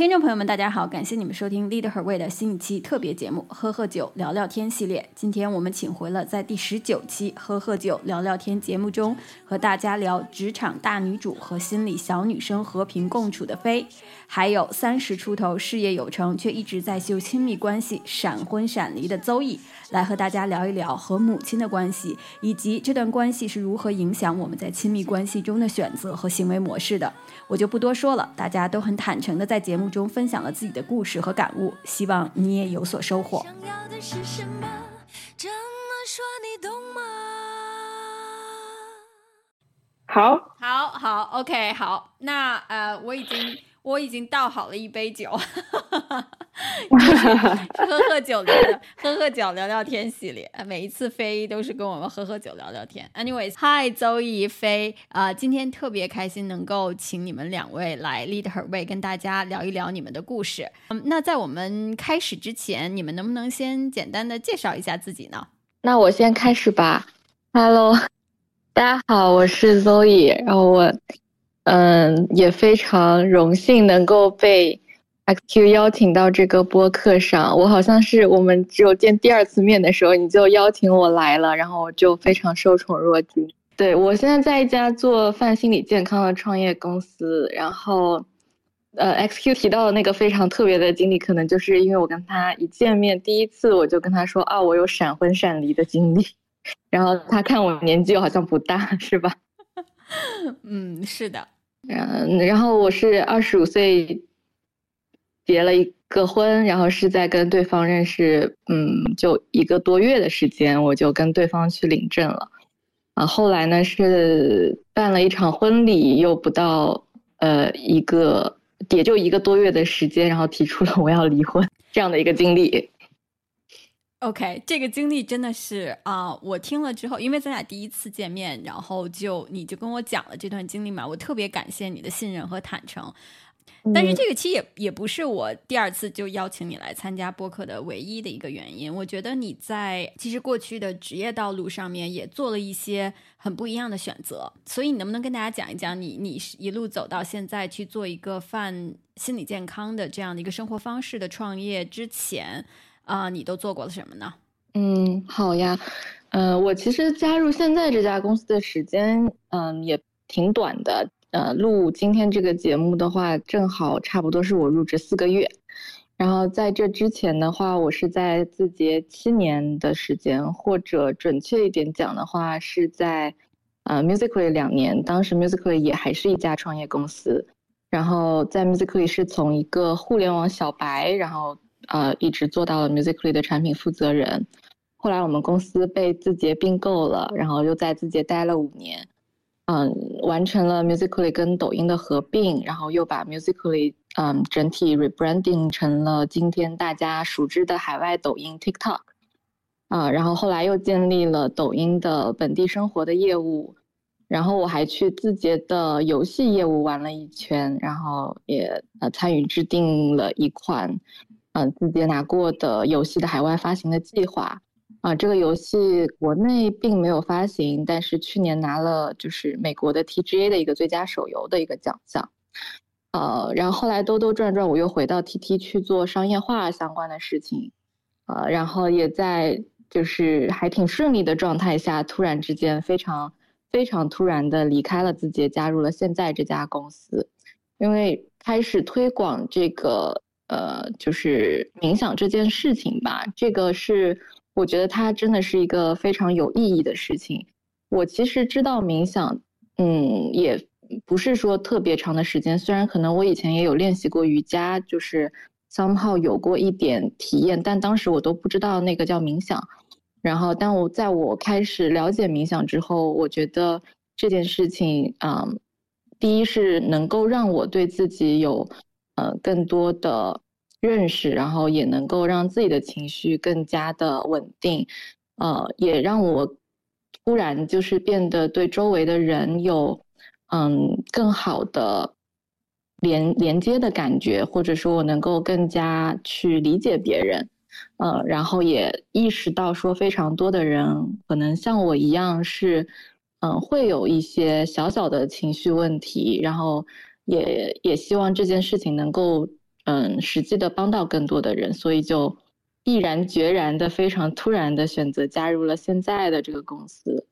听众朋友们，大家好，感谢你们收听 Lead Her Way 的新一期特别节目《喝喝酒聊聊天》系列。今天我们请回了在第十九期《喝喝酒聊聊天》节目中和大家聊职场大女主和心理小女生和平共处的飞，还有三十出头事业有成却一直在秀亲密关系、闪婚闪离的邹毅，来和大家聊一聊和母亲的关系，以及这段关系是如何影响我们在亲密关系中的选择和行为模式的。我就不多说了，大家都很坦诚的在节目。中分享了自己的故事和感悟，希望你也有所收获。好，好，好，OK，好，那呃，我已经。我已经倒好了一杯酒，喝喝酒聊聊，喝喝酒聊聊天系列。每一次飞都是跟我们喝喝酒聊聊天。Anyways，Hi，周一飞，啊，今天特别开心能够请你们两位来 Lead Her Way，跟大家聊一聊你们的故事。嗯，那在我们开始之前，你们能不能先简单的介绍一下自己呢？那我先开始吧。Hello，大家好，我是 Zoe，然后我。嗯，也非常荣幸能够被 XQ 邀请到这个播客上。我好像是我们只有见第二次面的时候，你就邀请我来了，然后我就非常受宠若惊。对我现在在一家做泛心理健康的创业公司，然后，呃，XQ 提到的那个非常特别的经历，可能就是因为我跟他一见面第一次，我就跟他说啊，我有闪婚闪离的经历，然后他看我年纪好像不大，是吧？嗯，是的，嗯，然后我是二十五岁结了一个婚，然后是在跟对方认识，嗯，就一个多月的时间，我就跟对方去领证了，啊，后来呢是办了一场婚礼，又不到呃一个，也就一个多月的时间，然后提出了我要离婚这样的一个经历。OK，这个经历真的是啊，我听了之后，因为咱俩第一次见面，然后就你就跟我讲了这段经历嘛，我特别感谢你的信任和坦诚。但是这个其实也也不是我第二次就邀请你来参加播客的唯一的一个原因。我觉得你在其实过去的职业道路上面也做了一些很不一样的选择，所以你能不能跟大家讲一讲你你一路走到现在去做一个泛心理健康的这样的一个生活方式的创业之前？啊，你都做过了什么呢？嗯，好呀，呃，我其实加入现在这家公司的时间，嗯，也挺短的。呃，录今天这个节目的话，正好差不多是我入职四个月。然后在这之前的话，我是在字节七年的时间，或者准确一点讲的话，是在呃 Musically 两年。当时 Musically 也还是一家创业公司。然后在 Musically 是从一个互联网小白，然后。呃，一直做到了 Musically 的产品负责人，后来我们公司被字节并购了，然后又在字节待了五年，嗯，完成了 Musically 跟抖音的合并，然后又把 Musically 嗯整体 rebranding 成了今天大家熟知的海外抖音 TikTok，啊，然后后来又建立了抖音的本地生活的业务，然后我还去字节的游戏业务玩了一圈，然后也呃参与制定了一款。嗯，字节拿过的游戏的海外发行的计划，啊，这个游戏国内并没有发行，但是去年拿了就是美国的 TGA 的一个最佳手游的一个奖项，呃，然后后来兜兜转转，我又回到 TT 去做商业化相关的事情，呃，然后也在就是还挺顺利的状态下，突然之间非常非常突然的离开了字节，加入了现在这家公司，因为开始推广这个。呃，就是冥想这件事情吧，这个是我觉得它真的是一个非常有意义的事情。我其实知道冥想，嗯，也不是说特别长的时间，虽然可能我以前也有练习过瑜伽，就是 somehow 有过一点体验，但当时我都不知道那个叫冥想。然后，但我在我开始了解冥想之后，我觉得这件事情，嗯，第一是能够让我对自己有。呃，更多的认识，然后也能够让自己的情绪更加的稳定，呃，也让我突然就是变得对周围的人有嗯更好的连连接的感觉，或者说我能够更加去理解别人，呃，然后也意识到说非常多的人可能像我一样是嗯会有一些小小的情绪问题，然后。也也希望这件事情能够嗯实际的帮到更多的人，所以就毅然决然的、非常突然的选择加入了现在的这个公司。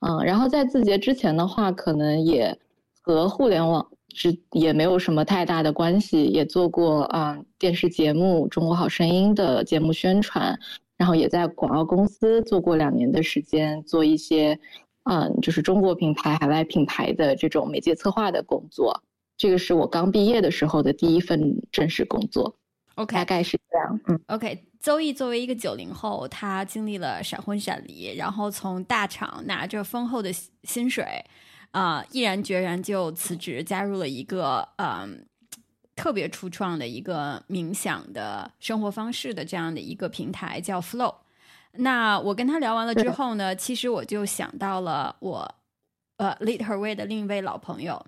嗯，然后在字节之前的话，可能也和互联网之也没有什么太大的关系，也做过啊电视节目《中国好声音》的节目宣传，然后也在广告公司做过两年的时间，做一些嗯就是中国品牌、海外品牌的这种媒介策划的工作。这个是我刚毕业的时候的第一份正式工作。OK，大概是这样。嗯，OK。邹毅作为一个九零后，他经历了闪婚闪离，然后从大厂拿着丰厚的薪水，啊，毅然决然就辞职，加入了一个嗯特别初创的一个冥想的生活方式的这样的一个平台，叫 Flow。那我跟他聊完了之后呢，其实我就想到了我呃 Lead Her Way 的另一位老朋友，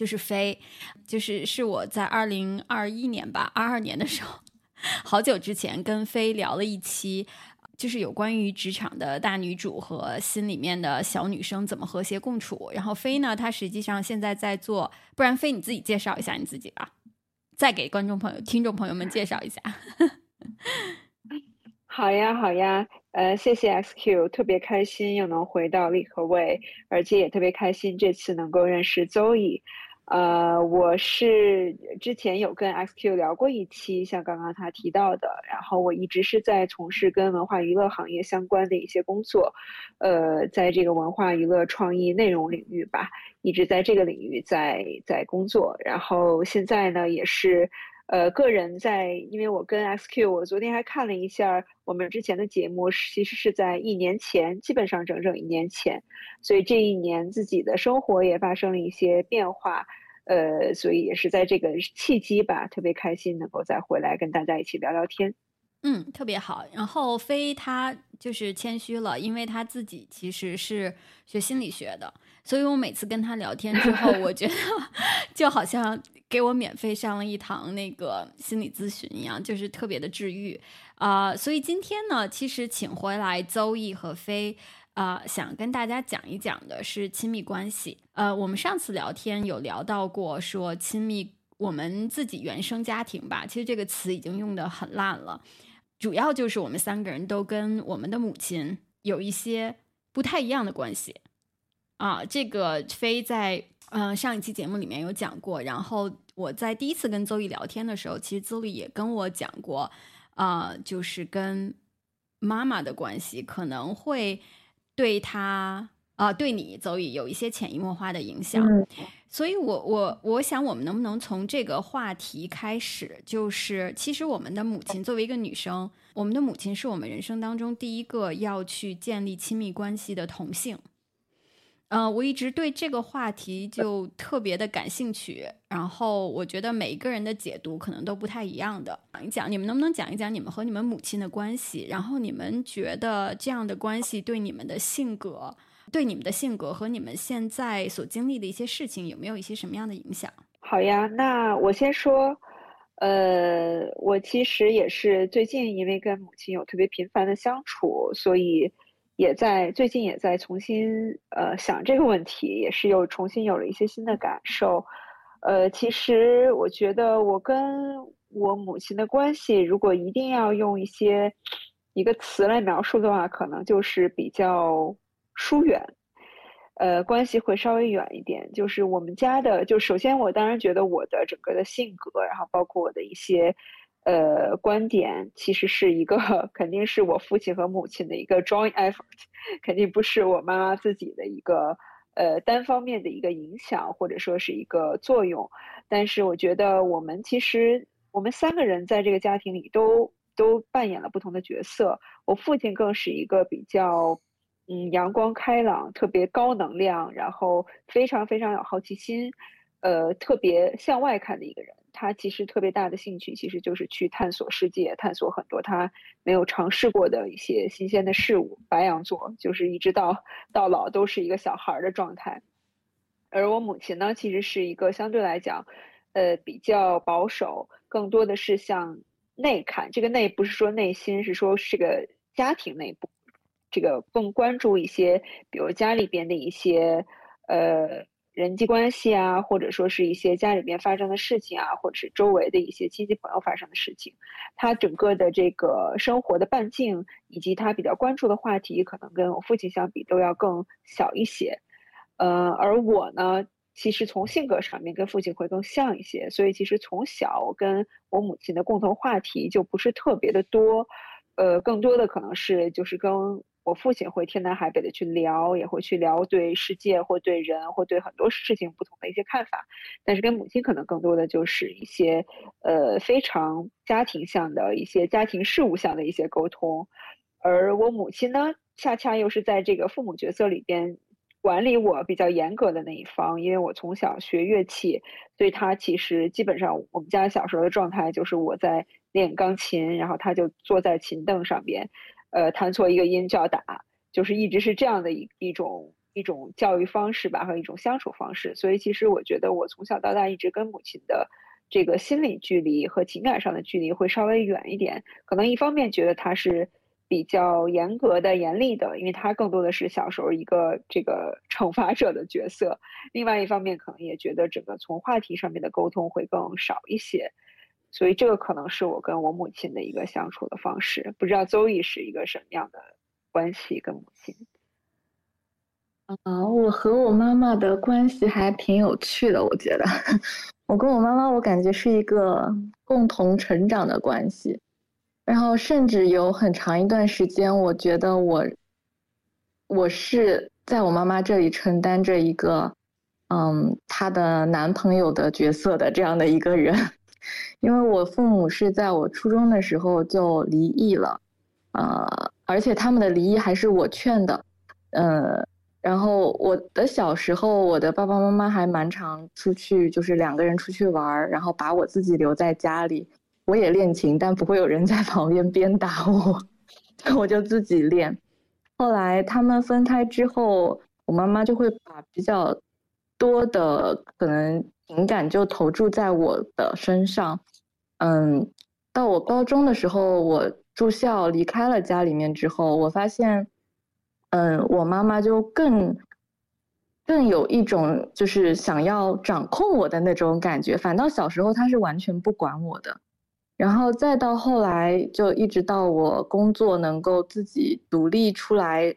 就是飞，就是是我在二零二一年吧，二二年的时候。好久之前跟飞聊了一期，就是有关于职场的大女主和心里面的小女生怎么和谐共处。然后飞呢，她实际上现在在做，不然飞你自己介绍一下你自己吧，再给观众朋友、听众朋友们介绍一下。好呀，好呀，呃，谢谢 XQ，特别开心又能回到立和位，而且也特别开心这次能够认识 Zoe。呃，我是之前有跟 XQ 聊过一期，像刚刚他提到的，然后我一直是在从事跟文化娱乐行业相关的一些工作，呃，在这个文化娱乐创意内容领域吧，一直在这个领域在在工作，然后现在呢也是，呃，个人在，因为我跟 XQ，我昨天还看了一下我们之前的节目，其实是在一年前，基本上整整一年前，所以这一年自己的生活也发生了一些变化。呃，所以也是在这个契机吧，特别开心能够再回来跟大家一起聊聊天。嗯，特别好。然后飞他就是谦虚了，因为他自己其实是学心理学的，所以我每次跟他聊天之后，我觉得 就好像给我免费上了一堂那个心理咨询一样，就是特别的治愈啊。所以今天呢，其实请回来邹毅和飞。啊，想跟大家讲一讲的是亲密关系。呃，我们上次聊天有聊到过，说亲密，我们自己原生家庭吧，其实这个词已经用的很烂了。主要就是我们三个人都跟我们的母亲有一些不太一样的关系。啊，这个飞在嗯上一期节目里面有讲过，然后我在第一次跟邹毅聊天的时候，其实邹毅也跟我讲过，啊，就是跟妈妈的关系可能会。对他啊，对你走以有一些潜移默化的影响，所以，我我我想，我们能不能从这个话题开始？就是，其实我们的母亲作为一个女生，我们的母亲是我们人生当中第一个要去建立亲密关系的同性。嗯，我一直对这个话题就特别的感兴趣，然后我觉得每一个人的解读可能都不太一样的。讲一讲，你们能不能讲一讲你们和你们母亲的关系？然后你们觉得这样的关系对你们的性格、对你们的性格和你们现在所经历的一些事情有没有一些什么样的影响？好呀，那我先说，呃，我其实也是最近因为跟母亲有特别频繁的相处，所以。也在最近也在重新呃想这个问题，也是又重新有了一些新的感受。呃，其实我觉得我跟我母亲的关系，如果一定要用一些一个词来描述的话，可能就是比较疏远。呃，关系会稍微远一点。就是我们家的，就首先我当然觉得我的整个的性格，然后包括我的一些。呃，观点其实是一个，肯定是我父亲和母亲的一个 joint effort，肯定不是我妈妈自己的一个呃单方面的一个影响或者说是一个作用。但是我觉得我们其实我们三个人在这个家庭里都都扮演了不同的角色。我父亲更是一个比较嗯阳光开朗、特别高能量，然后非常非常有好奇心，呃，特别向外看的一个人。他其实特别大的兴趣，其实就是去探索世界，探索很多他没有尝试过的一些新鲜的事物。白羊座就是一直到到老都是一个小孩的状态，而我母亲呢，其实是一个相对来讲，呃，比较保守，更多的是向内看。这个内不是说内心，是说是个家庭内部，这个更关注一些，比如家里边的一些，呃。人际关系啊，或者说是一些家里边发生的事情啊，或者是周围的一些亲戚朋友发生的事情，他整个的这个生活的半径以及他比较关注的话题，可能跟我父亲相比都要更小一些。呃，而我呢，其实从性格上面跟父亲会更像一些，所以其实从小我跟我母亲的共同话题就不是特别的多，呃，更多的可能是就是跟。我父亲会天南海北的去聊，也会去聊对世界或对人或对很多事情不同的一些看法，但是跟母亲可能更多的就是一些呃非常家庭向的一些家庭事务向的一些沟通，而我母亲呢，恰恰又是在这个父母角色里边管理我比较严格的那一方，因为我从小学乐器，所以他其实基本上我们家小时候的状态就是我在练钢琴，然后他就坐在琴凳上边。呃，弹错一个音就要打，就是一直是这样的一一种一种教育方式吧，和一种相处方式。所以其实我觉得我从小到大一直跟母亲的这个心理距离和情感上的距离会稍微远一点。可能一方面觉得他是比较严格的、严厉的，因为他更多的是小时候一个这个 惩罚者的角色；另外一方面可能也觉得整个从话题上面的沟通会更少一些。所以这个可能是我跟我母亲的一个相处的方式，不知道邹毅是一个什么样的关系跟母亲？啊，我和我妈妈的关系还挺有趣的，我觉得，我跟我妈妈，我感觉是一个共同成长的关系，然后甚至有很长一段时间，我觉得我，我是在我妈妈这里承担着一个，嗯，她的男朋友的角色的这样的一个人。因为我父母是在我初中的时候就离异了，呃，而且他们的离异还是我劝的，呃，然后我的小时候，我的爸爸妈妈还蛮常出去，就是两个人出去玩，然后把我自己留在家里，我也练琴，但不会有人在 旁边鞭打我，我就自己练。后来他们分开之后，我妈妈就会把比较多的可能。情感就投注在我的身上，嗯，到我高中的时候，我住校离开了家里面之后，我发现，嗯，我妈妈就更，更有一种就是想要掌控我的那种感觉，反倒小时候她是完全不管我的，然后再到后来，就一直到我工作能够自己独立出来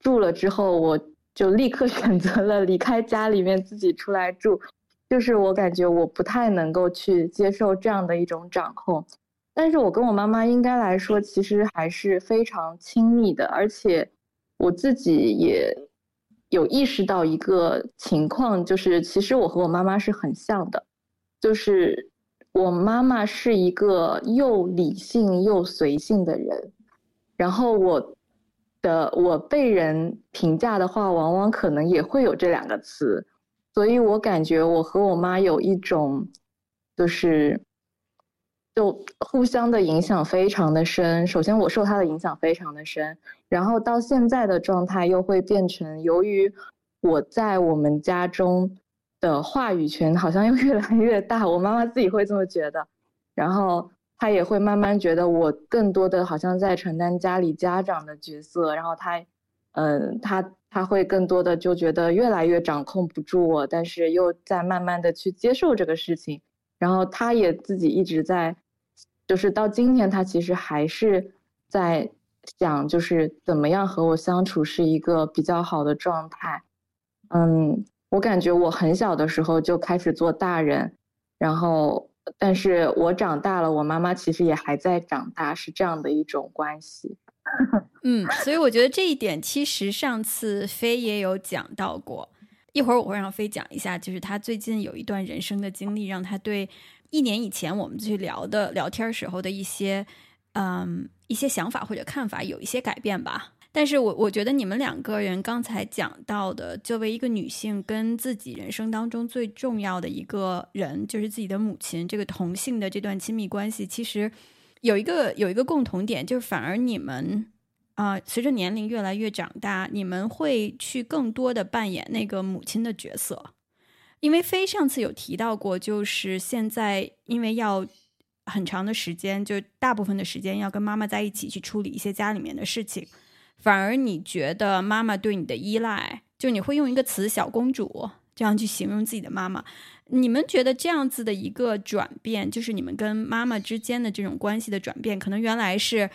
住了之后，我就立刻 选择了离开家里面自己出来住。就是我感觉我不太能够去接受这样的一种掌控，但是我跟我妈妈应该来说其实还是非常亲密的，而且我自己也有意识到一个情况，就是其实我和我妈妈是很像的，就是我妈妈是一个又理性又随性的人，然后我的我被人评价的话，往往可能也会有这两个词。所以我感觉我和我妈有一种，就是，就互相的影响非常的深。首先我受她的影响非常的深，然后到现在的状态又会变成，由于我在我们家中的话语权好像又越来越大，我妈妈自己会这么觉得，然后她也会慢慢觉得我更多的好像在承担家里家长的角色，然后她，嗯，她。他会更多的就觉得越来越掌控不住我，但是又在慢慢的去接受这个事情，然后他也自己一直在，就是到今天他其实还是在想，就是怎么样和我相处是一个比较好的状态。嗯，我感觉我很小的时候就开始做大人，然后但是我长大了，我妈妈其实也还在长大，是这样的一种关系。嗯，所以我觉得这一点其实上次飞也有讲到过。一会儿我会让飞讲一下，就是他最近有一段人生的经历，让他对一年以前我们去聊的聊天时候的一些嗯一些想法或者看法有一些改变吧。但是我我觉得你们两个人刚才讲到的，作为一个女性跟自己人生当中最重要的一个人，就是自己的母亲，这个同性的这段亲密关系，其实。有一个有一个共同点，就是反而你们啊，随着年龄越来越长大，你们会去更多的扮演那个母亲的角色。因为飞上次有提到过，就是现在因为要很长的时间，就大部分的时间要跟妈妈在一起去处理一些家里面的事情，反而你觉得妈妈对你的依赖，就你会用一个词“小公主”，这样去形容自己的妈妈。你们觉得这样子的一个转变，就是你们跟妈妈之间的这种关系的转变，可能原来是，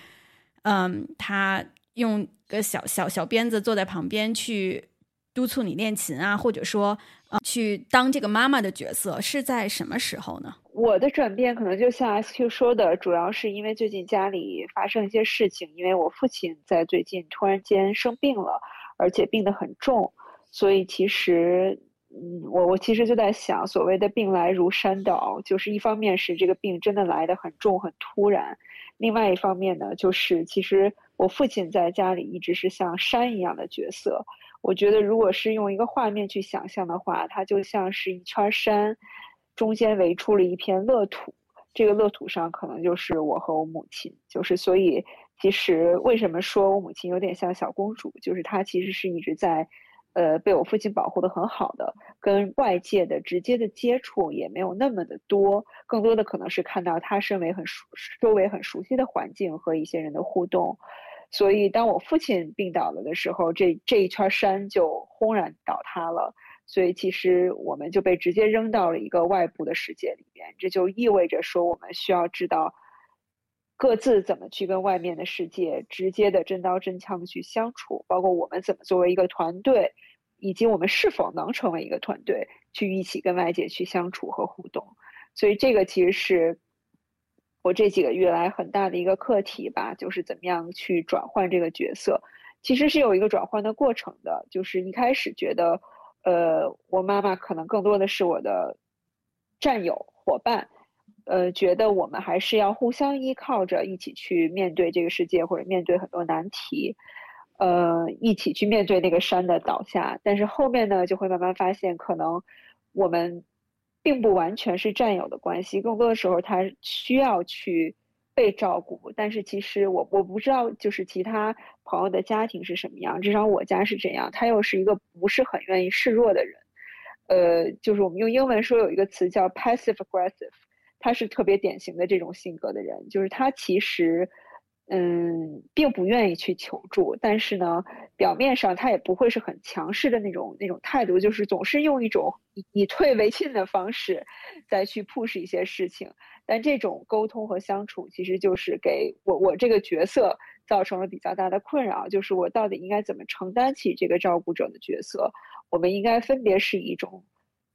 嗯，他用个小小小鞭子坐在旁边去督促你练琴啊，或者说，啊，去当这个妈妈的角色，是在什么时候呢？我的转变可能就像 SQ 说的，主要是因为最近家里发生一些事情，因为我父亲在最近突然间生病了，而且病得很重，所以其实。嗯，我我其实就在想，所谓的病来如山倒，就是一方面是这个病真的来得很重很突然，另外一方面呢，就是其实我父亲在家里一直是像山一样的角色。我觉得如果是用一个画面去想象的话，他就像是一圈山，中间围出了一片乐土，这个乐土上可能就是我和我母亲。就是所以，其实为什么说我母亲有点像小公主，就是她其实是一直在。呃，被我父亲保护的很好的，跟外界的直接的接触也没有那么的多，更多的可能是看到他身为很熟周围很熟悉的环境和一些人的互动，所以当我父亲病倒了的时候，这这一圈山就轰然倒塌了，所以其实我们就被直接扔到了一个外部的世界里面，这就意味着说我们需要知道。各自怎么去跟外面的世界直接的真刀真枪的去相处，包括我们怎么作为一个团队，以及我们是否能成为一个团队去一起跟外界去相处和互动。所以这个其实是我这几个月来很大的一个课题吧，就是怎么样去转换这个角色。其实是有一个转换的过程的，就是一开始觉得，呃，我妈妈可能更多的是我的战友伙伴。呃，觉得我们还是要互相依靠着，一起去面对这个世界，或者面对很多难题，呃，一起去面对那个山的倒下。但是后面呢，就会慢慢发现，可能我们并不完全是战友的关系，更多的时候他需要去被照顾。但是其实我我不知道，就是其他朋友的家庭是什么样，至少我家是这样。他又是一个不是很愿意示弱的人，呃，就是我们用英文说有一个词叫 passive aggressive。他是特别典型的这种性格的人，就是他其实，嗯，并不愿意去求助，但是呢，表面上他也不会是很强势的那种那种态度，就是总是用一种以退为进的方式，再去 push 一些事情。但这种沟通和相处，其实就是给我我这个角色造成了比较大的困扰，就是我到底应该怎么承担起这个照顾者的角色？我们应该分别是一种。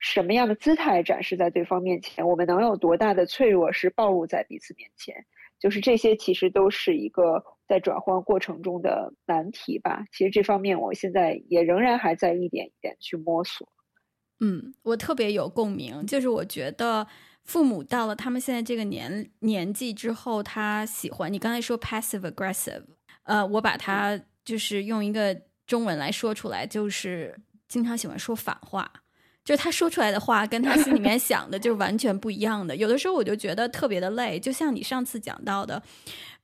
什么样的姿态展示在对方面前？我们能有多大的脆弱是暴露在彼此面前？就是这些，其实都是一个在转换过程中的难题吧。其实这方面，我现在也仍然还在一点一点去摸索。嗯，我特别有共鸣，就是我觉得父母到了他们现在这个年年纪之后，他喜欢你刚才说 passive aggressive，呃，我把它就是用一个中文来说出来，就是经常喜欢说反话。就他说出来的话跟他心里面想的就完全不一样的，有的时候我就觉得特别的累。就像你上次讲到的，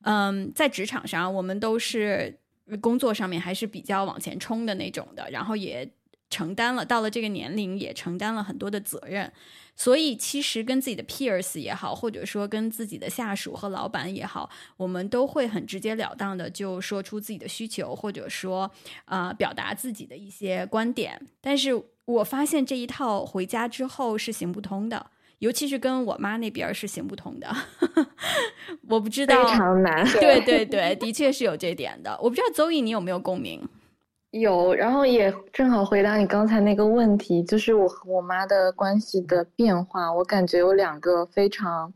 嗯，在职场上我们都是工作上面还是比较往前冲的那种的，然后也承担了到了这个年龄也承担了很多的责任，所以其实跟自己的 peers 也好，或者说跟自己的下属和老板也好，我们都会很直截了当的就说出自己的需求，或者说啊表达自己的一些观点，但是。我发现这一套回家之后是行不通的，尤其是跟我妈那边是行不通的。我不知道，非常难。对对对，的确是有这点的。我不知道邹毅你有没有共鸣？有，然后也正好回答你刚才那个问题，就是我和我妈的关系的变化。我感觉有两个非常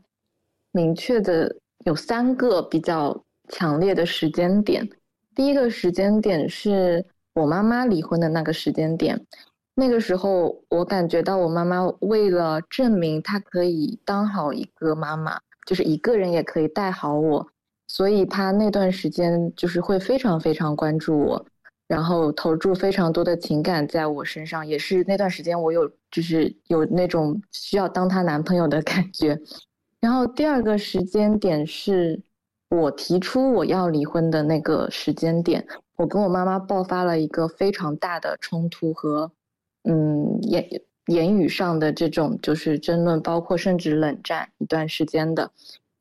明确的，有三个比较强烈的时间点。第一个时间点是我妈妈离婚的那个时间点。那个时候，我感觉到我妈妈为了证明她可以当好一个妈妈，就是一个人也可以带好我，所以她那段时间就是会非常非常关注我，然后投注非常多的情感在我身上。也是那段时间，我有就是有那种需要当她男朋友的感觉。然后第二个时间点是我提出我要离婚的那个时间点，我跟我妈妈爆发了一个非常大的冲突和。嗯，言言语上的这种就是争论，包括甚至冷战一段时间的。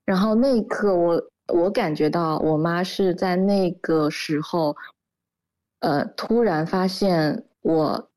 然后那一刻，我我感觉到我妈是在那个时候，呃，突然发现我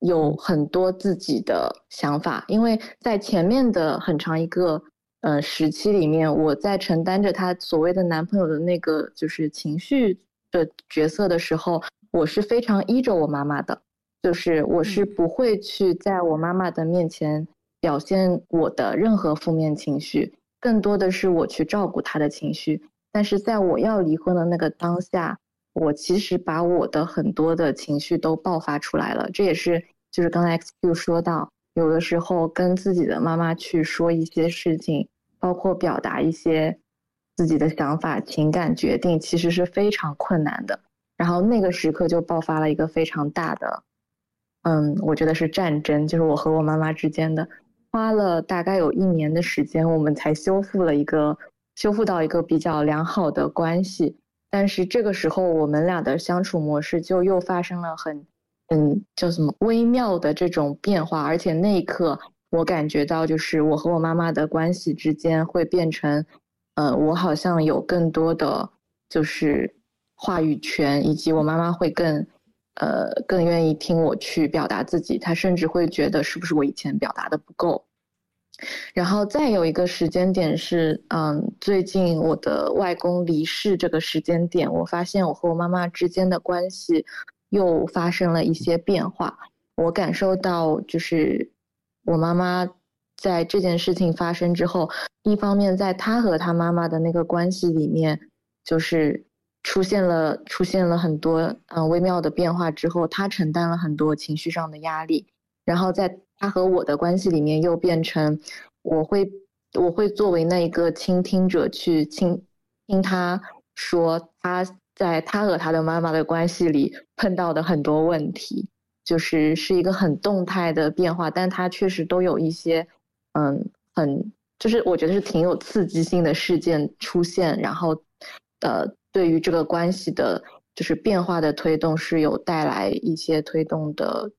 有很多自己的想法，因为在前面的很长一个呃时期里面，我在承担着她所谓的男朋友的那个就是情绪的角色的时候，我是非常依着我妈妈的，就是我是不会去在我妈妈的面前表现我的任何负面情绪，更多的是我去照顾她的情绪。但是在我要离婚的那个当下。我其实把我的很多的情绪都爆发出来了，这也是就是刚才 XQ 说到，有的时候跟自己的妈妈去说一些事情，包括表达一些自己的想法、情感决定，其实是非常困难的。然后那个时刻就爆发了一个非常大的，嗯，我觉得是战争，就是我和我妈妈之间的，花了大概有一年的时间，我们才修复了一个，修复到一个比较良好的关系。但是这个时候，我们俩的相处模式就又发生了很，嗯，叫什么微妙的这种变化。而且那一刻，我感觉到就是我和我妈妈的关系之间会变成，呃，我好像有更多的就是话语权，以及我妈妈会更，呃，更愿意听我去表达自己。他甚至会觉得是不是我以前表达的不够。然后再有一个时间点是，嗯，最近我的外公离世这个时间点，我发现我和我妈妈之间的关系又发生了一些变化。我感受到，就是我妈妈在这件事情发生之后，一方面在她和她妈妈的那个关系里面，就是出现了出现了很多嗯微妙的变化之后，他承担了很多情绪上的压力，然后在。他和我的关系里面又变成，我会我会作为那一个倾听者去倾听他说他在他和他的妈妈的关系里碰到的很多问题，就是是一个很动态的变化，但他确实都有一些嗯很就是我觉得是挺有刺激性的事件出现，然后呃对于这个关系的就是变化的推动是有带来一些推动的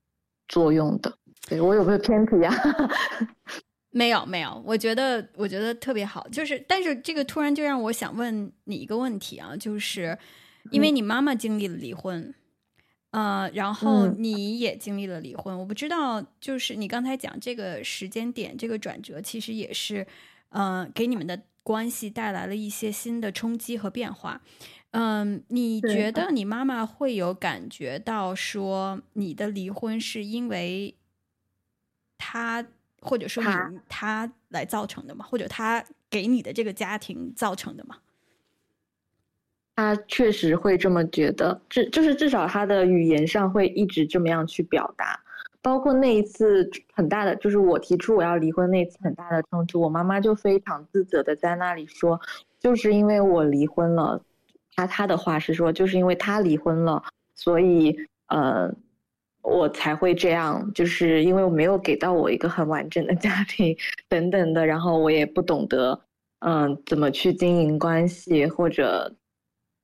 作用的。对我有没有偏题啊？没有没有，我觉得我觉得特别好。就是，但是这个突然就让我想问你一个问题啊，就是因为你妈妈经历了离婚，呃，然后你也经历了离婚，我不知道，就是你刚才讲这个时间点，这个转折，其实也是，呃，给你们的关系带来了一些新的冲击和变化。嗯，你觉得你妈妈会有感觉到说你的离婚是因为？他或者说你他来造成的吗？或者他给你的这个家庭造成的吗？他确实会这么觉得，至就是至少他的语言上会一直这么样去表达。包括那一次很大的，就是我提出我要离婚那次很大的冲突，我妈妈就非常自责的在那里说，就是因为我离婚了，他他的话是说，就是因为他离婚了，所以呃。我才会这样，就是因为我没有给到我一个很完整的家庭，等等的，然后我也不懂得，嗯，怎么去经营关系，或者，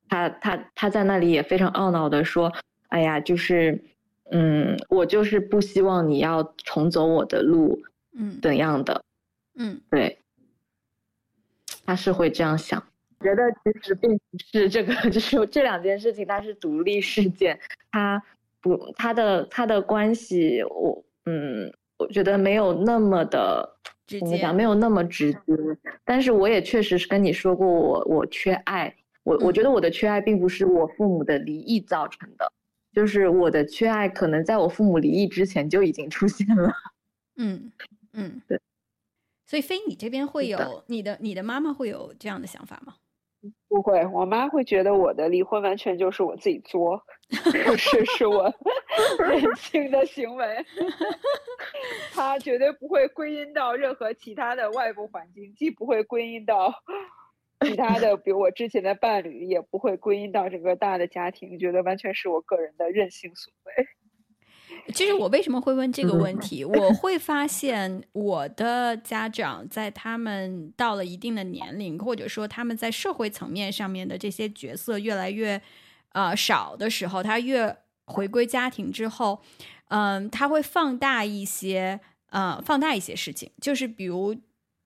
他他他在那里也非常懊恼的说，哎呀，就是，嗯，我就是不希望你要重走我的路，嗯，怎样的，嗯，对，他是会这样想，觉得其实并不是这个，就是这两件事情，它是独立事件，他。不，他的他的关系，我嗯，我觉得没有那么的怎么讲，没有那么直接。但是我也确实是跟你说过，我我缺爱，我我觉得我的缺爱并不是我父母的离异造成的，就是我的缺爱可能在我父母离异之前就已经出现了。嗯 嗯，对。所以飞，你这边会有你的你的妈妈会有这样的想法吗？不会，我妈会觉得我的离婚完全就是我自己作，是是我任性的行为，她绝对不会归因到任何其他的外部环境，既不会归因到其他的，比如我之前的伴侣，也不会归因到整个大的家庭，觉得完全是我个人的任性所为。其 实我为什么会问这个问题？我会发现我的家长在他们到了一定的年龄，或者说他们在社会层面上面的这些角色越来越呃少的时候，他越回归家庭之后，嗯，他会放大一些呃放大一些事情。就是比如，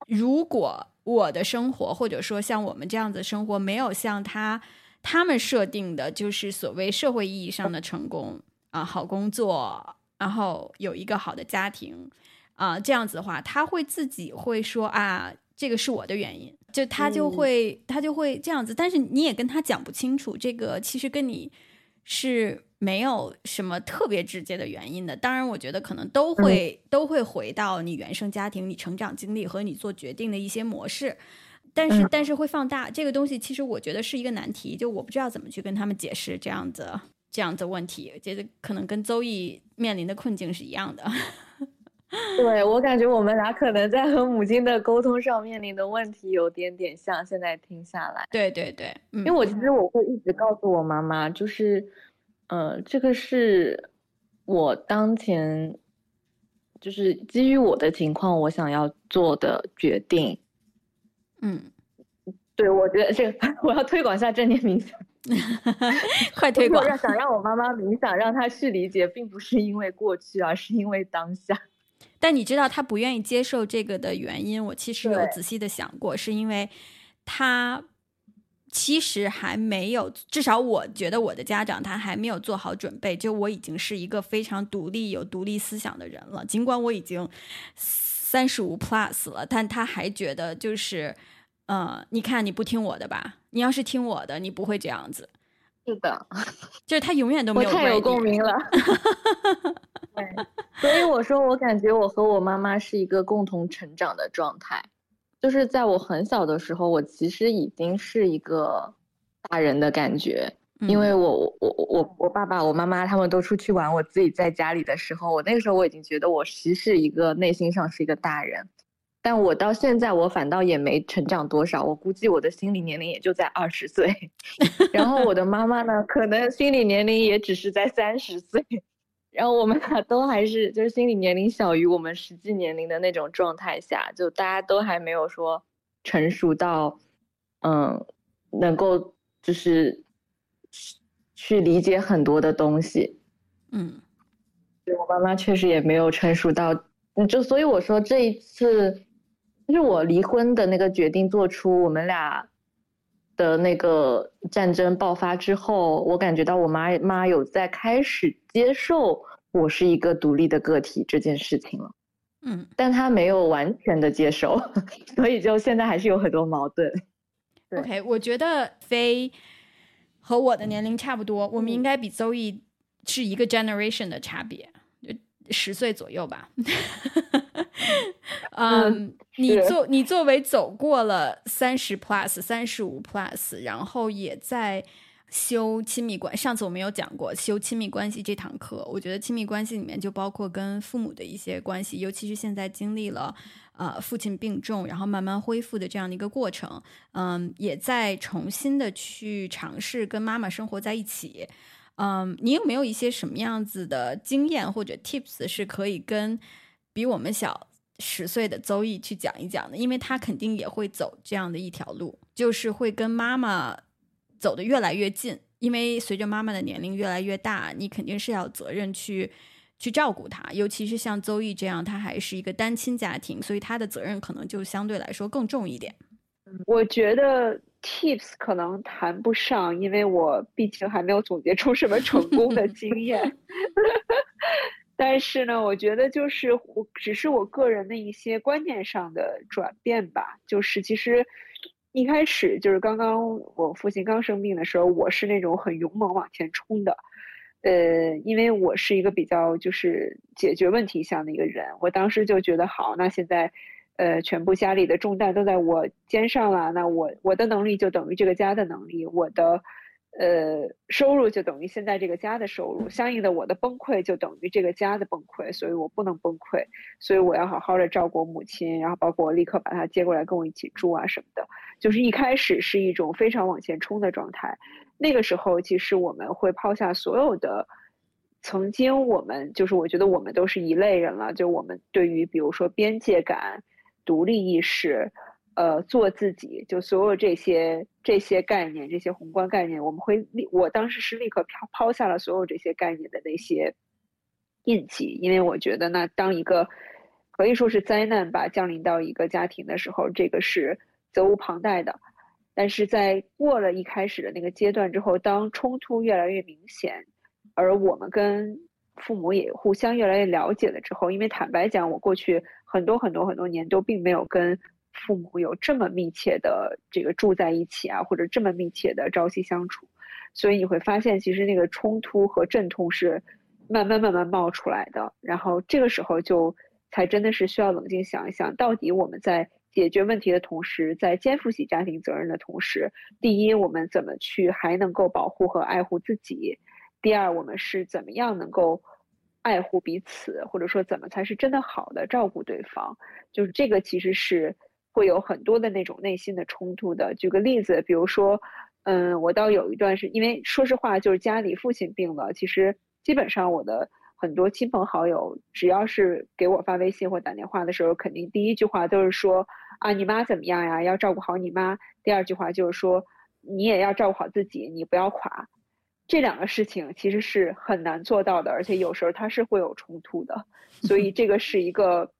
如果我的生活或者说像我们这样子生活没有像他他们设定的，就是所谓社会意义上的成功。啊，好工作，然后有一个好的家庭，啊，这样子的话，他会自己会说啊，这个是我的原因，就他就会他就会这样子，但是你也跟他讲不清楚，这个其实跟你是没有什么特别直接的原因的。当然，我觉得可能都会都会回到你原生家庭、你成长经历和你做决定的一些模式。但是，但是会放大这个东西，其实我觉得是一个难题，就我不知道怎么去跟他们解释这样子这样子问题，觉得可能跟邹毅面临的困境是一样的。对我感觉我们俩可能在和母亲的沟通上面临的问题有点点像。现在听下来，对对对，因为我其实我会一直告诉我妈妈，就是，呃，这个是我当前就是基于我的情况，我想要做的决定。嗯，对，我觉得这个 我要推广一下正念冥想，快推广！想让我妈妈冥想，让她去理解，并不是因为过去，而是因为当下。但你知道她不愿意接受这个的原因，我其实有仔细的想过，是因为她其实还没有，至少我觉得我的家长他还没有做好准备。就我已经是一个非常独立、有独立思想的人了，尽管我已经。三十五 plus 了，但他还觉得就是，呃，你看你不听我的吧？你要是听我的，你不会这样子。是的，就是他永远都 没有。太有共鸣了。对，所以我说，我感觉我和我妈妈是一个共同成长的状态。就是在我很小的时候，我其实已经是一个大人的感觉。因为我我我我我爸爸我妈妈他们都出去玩，我自己在家里的时候，我那个时候我已经觉得我其实是一个内心上是一个大人，但我到现在我反倒也没成长多少，我估计我的心理年龄也就在二十岁，然后我的妈妈呢，可能心理年龄也只是在三十岁，然后我们俩都还是就是心理年龄小于我们实际年龄的那种状态下，就大家都还没有说成熟到，嗯，能够就是。去理解很多的东西，嗯，对我妈妈确实也没有成熟到，就所以我说这一次，就是我离婚的那个决定做出，我们俩的那个战争爆发之后，我感觉到我妈妈有在开始接受我是一个独立的个体这件事情了，嗯，但她没有完全的接受，所以就现在还是有很多矛盾。OK，我觉得飞。和我的年龄差不多，我们应该比邹毅是一个 generation 的差别，十岁左右吧。嗯，你作你作为走过了三十 plus、三十五 plus，然后也在修亲密关。上次我们有讲过修亲密关系这堂课，我觉得亲密关系里面就包括跟父母的一些关系，尤其是现在经历了。呃，父亲病重，然后慢慢恢复的这样的一个过程，嗯，也在重新的去尝试跟妈妈生活在一起，嗯，你有没有一些什么样子的经验或者 tips 是可以跟比我们小十岁的邹毅去讲一讲的？因为他肯定也会走这样的一条路，就是会跟妈妈走得越来越近，因为随着妈妈的年龄越来越大，你肯定是要责任去。去照顾他，尤其是像邹毅这样，他还是一个单亲家庭，所以他的责任可能就相对来说更重一点。我觉得 tips 可能谈不上，因为我毕竟还没有总结出什么成功的 经验。但是呢，我觉得就是我只是我个人的一些观念上的转变吧。就是其实一开始就是刚刚我父亲刚生病的时候，我是那种很勇猛往前冲的。呃，因为我是一个比较就是解决问题向的一个人，我当时就觉得好，那现在，呃，全部家里的重担都在我肩上了，那我我的能力就等于这个家的能力，我的，呃，收入就等于现在这个家的收入，相应的我的崩溃就等于这个家的崩溃，所以我不能崩溃，所以我要好好的照顾母亲，然后包括我立刻把她接过来跟我一起住啊什么的，就是一开始是一种非常往前冲的状态。那个时候，其实我们会抛下所有的曾经，我们就是我觉得我们都是一类人了。就我们对于比如说边界感、独立意识、呃做自己，就所有这些这些概念、这些宏观概念，我们会立。我当时是立刻抛抛下了所有这些概念的那些印记，因为我觉得，那当一个可以说是灾难吧降临到一个家庭的时候，这个是责无旁贷的。但是在过了一开始的那个阶段之后，当冲突越来越明显，而我们跟父母也互相越来越了解了之后，因为坦白讲，我过去很多很多很多年都并没有跟父母有这么密切的这个住在一起啊，或者这么密切的朝夕相处，所以你会发现，其实那个冲突和阵痛是慢慢慢慢冒出来的。然后这个时候就才真的是需要冷静想一想，到底我们在解决问题的同时，在肩负起家庭责任的同时，第一，我们怎么去还能够保护和爱护自己？第二，我们是怎么样能够爱护彼此，或者说怎么才是真的好的照顾对方？就是这个其实是会有很多的那种内心的冲突的。举个例子，比如说，嗯，我倒有一段是因为说实话，就是家里父亲病了，其实基本上我的很多亲朋好友，只要是给我发微信或打电话的时候，肯定第一句话都是说啊，你妈怎么样呀？要照顾好你妈。第二句话就是说，你也要照顾好自己，你不要垮。这两个事情其实是很难做到的，而且有时候它是会有冲突的，所以这个是一个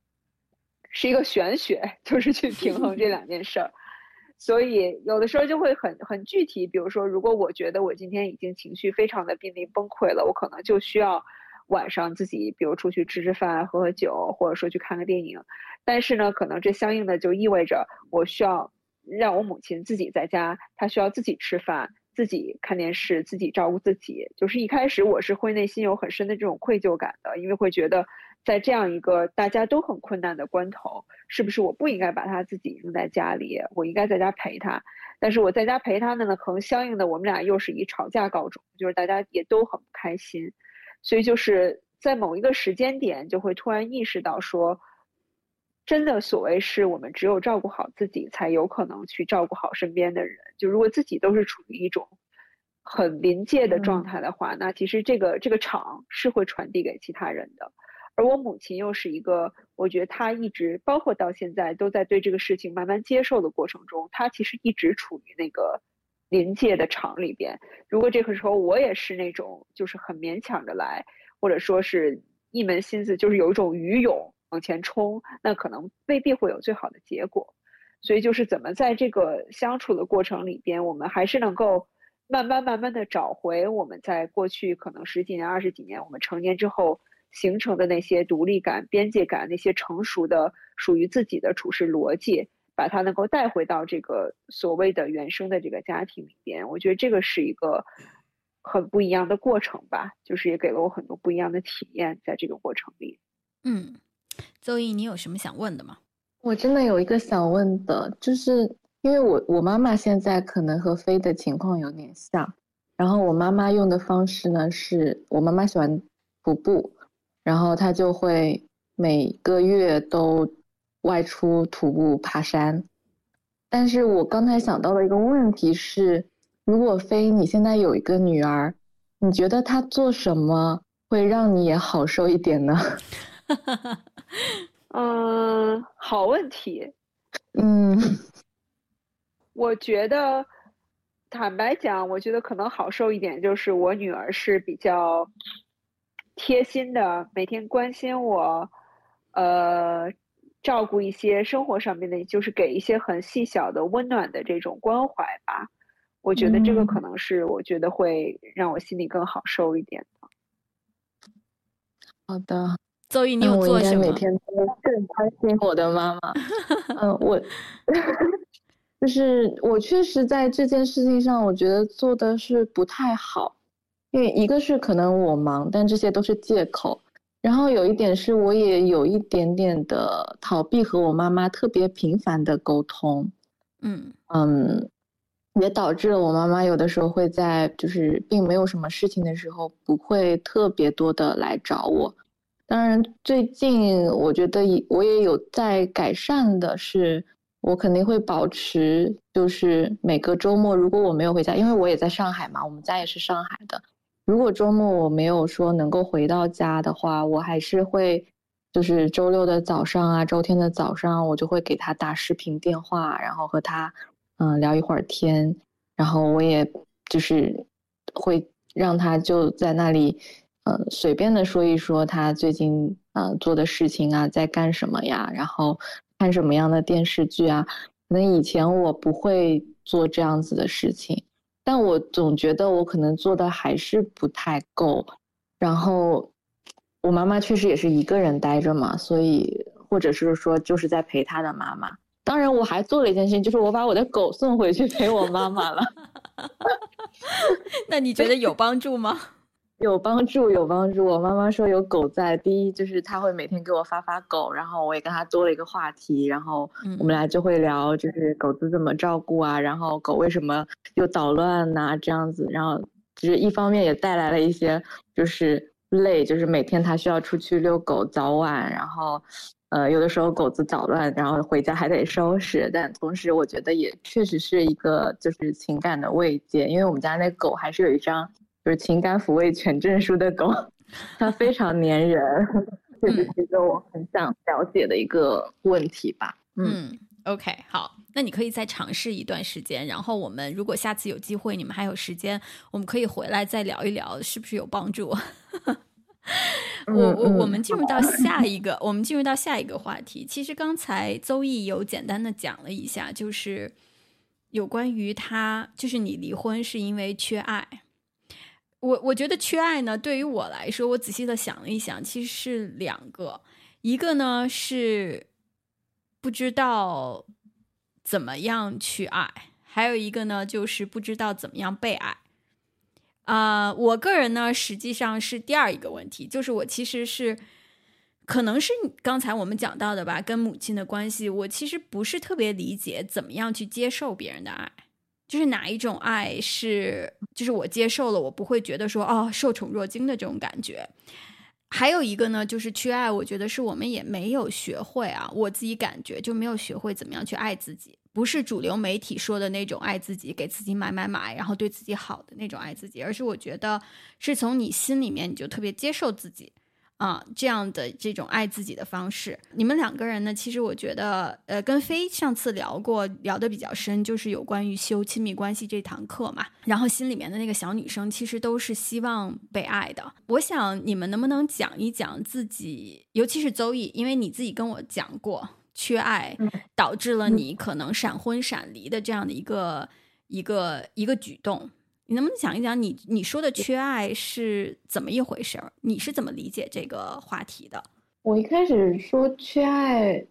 是一个玄学，就是去平衡这两件事儿。所以有的时候就会很很具体，比如说，如果我觉得我今天已经情绪非常的濒临崩溃了，我可能就需要晚上自己，比如出去吃吃饭、喝喝酒，或者说去看个电影。但是呢，可能这相应的就意味着我需要让我母亲自己在家，她需要自己吃饭。自己看电视，自己照顾自己，就是一开始我是会内心有很深的这种愧疚感的，因为会觉得在这样一个大家都很困难的关头，是不是我不应该把他自己扔在家里，我应该在家陪他？但是我在家陪他呢，可能相应的我们俩又是以吵架告终，就是大家也都很不开心，所以就是在某一个时间点就会突然意识到说。真的，所谓是我们只有照顾好自己，才有可能去照顾好身边的人。就如果自己都是处于一种很临界的状态的话，那其实这个这个场是会传递给其他人的。而我母亲又是一个，我觉得她一直，包括到现在，都在对这个事情慢慢接受的过程中，她其实一直处于那个临界的场里边。如果这个时候我也是那种就是很勉强着来，或者说是一门心思就是有一种愚勇。往前冲，那可能未必会有最好的结果，所以就是怎么在这个相处的过程里边，我们还是能够慢慢慢慢的找回我们在过去可能十几年、二十几年我们成年之后形成的那些独立感、边界感，那些成熟的属于自己的处事逻辑，把它能够带回到这个所谓的原生的这个家庭里边。我觉得这个是一个很不一样的过程吧，就是也给了我很多不一样的体验，在这个过程里，嗯。邹毅，你有什么想问的吗？我真的有一个想问的，就是因为我我妈妈现在可能和飞的情况有点像，然后我妈妈用的方式呢，是我妈妈喜欢徒步，然后她就会每个月都外出徒步爬山。但是我刚才想到的一个问题是，如果飞你现在有一个女儿，你觉得她做什么会让你也好受一点呢？嗯，好问题。嗯，我觉得，坦白讲，我觉得可能好受一点，就是我女儿是比较贴心的，每天关心我，呃，照顾一些生活上面的，就是给一些很细小的温暖的这种关怀吧。我觉得这个可能是我觉得会让我心里更好受一点的。好的。邹毅，你有做什么？每天都更关心我的妈妈。嗯，我 就是我确实在这件事情上，我觉得做的是不太好。因为一个是可能我忙，但这些都是借口。然后有一点是，我也有一点点的逃避和我妈妈特别频繁的沟通。嗯嗯，也导致了我妈妈有的时候会在就是并没有什么事情的时候，不会特别多的来找我。当然，最近我觉得我也有在改善的，是我肯定会保持，就是每个周末如果我没有回家，因为我也在上海嘛，我们家也是上海的。如果周末我没有说能够回到家的话，我还是会，就是周六的早上啊，周天的早上，我就会给他打视频电话，然后和他嗯聊一会儿天，然后我也就是会让他就在那里。呃，随便的说一说他最近呃做的事情啊，在干什么呀？然后看什么样的电视剧啊？可能以前我不会做这样子的事情，但我总觉得我可能做的还是不太够。然后我妈妈确实也是一个人待着嘛，所以或者是说就是在陪她的妈妈。当然，我还做了一件事情，就是我把我的狗送回去陪我妈妈了。那你觉得有帮助吗？有帮助，有帮助。我妈妈说有狗在，第一就是她会每天给我发发狗，然后我也跟她多了一个话题，然后我们俩就会聊，就是狗子怎么照顾啊，然后狗为什么又捣乱呐，这样子。然后就是一方面也带来了一些就是累，就是每天她需要出去遛狗，早晚，然后呃有的时候狗子捣乱，然后回家还得收拾。但同时我觉得也确实是一个就是情感的慰藉，因为我们家那狗还是有一张。就是情感抚慰全证书的狗，它非常粘人，这是一个我很想了解的一个问题吧。嗯，OK，好，那你可以再尝试一段时间，然后我们如果下次有机会，你们还有时间，我们可以回来再聊一聊，是不是有帮助？我我我们进入到下一个，我们进入到下一个话题。其实刚才邹毅有简单的讲了一下，就是有关于他，就是你离婚是因为缺爱。我我觉得缺爱呢，对于我来说，我仔细的想了一想，其实是两个，一个呢是不知道怎么样去爱，还有一个呢就是不知道怎么样被爱。啊，我个人呢实际上是第二一个问题，就是我其实是可能是刚才我们讲到的吧，跟母亲的关系，我其实不是特别理解怎么样去接受别人的爱。就是哪一种爱是，就是我接受了，我不会觉得说哦受宠若惊的这种感觉。还有一个呢，就是缺爱，我觉得是我们也没有学会啊，我自己感觉就没有学会怎么样去爱自己，不是主流媒体说的那种爱自己，给自己买买买，然后对自己好的那种爱自己，而是我觉得是从你心里面你就特别接受自己。啊，这样的这种爱自己的方式，你们两个人呢？其实我觉得，呃，跟飞上次聊过，聊的比较深，就是有关于修亲密关系这堂课嘛。然后心里面的那个小女生，其实都是希望被爱的。我想你们能不能讲一讲自己，尤其是邹毅，因为你自己跟我讲过，缺爱导致了你可能闪婚闪离的这样的一个一个一个举动。你能不能讲一讲你你说的缺爱是怎么一回事儿？你是怎么理解这个话题的？我一开始说缺爱，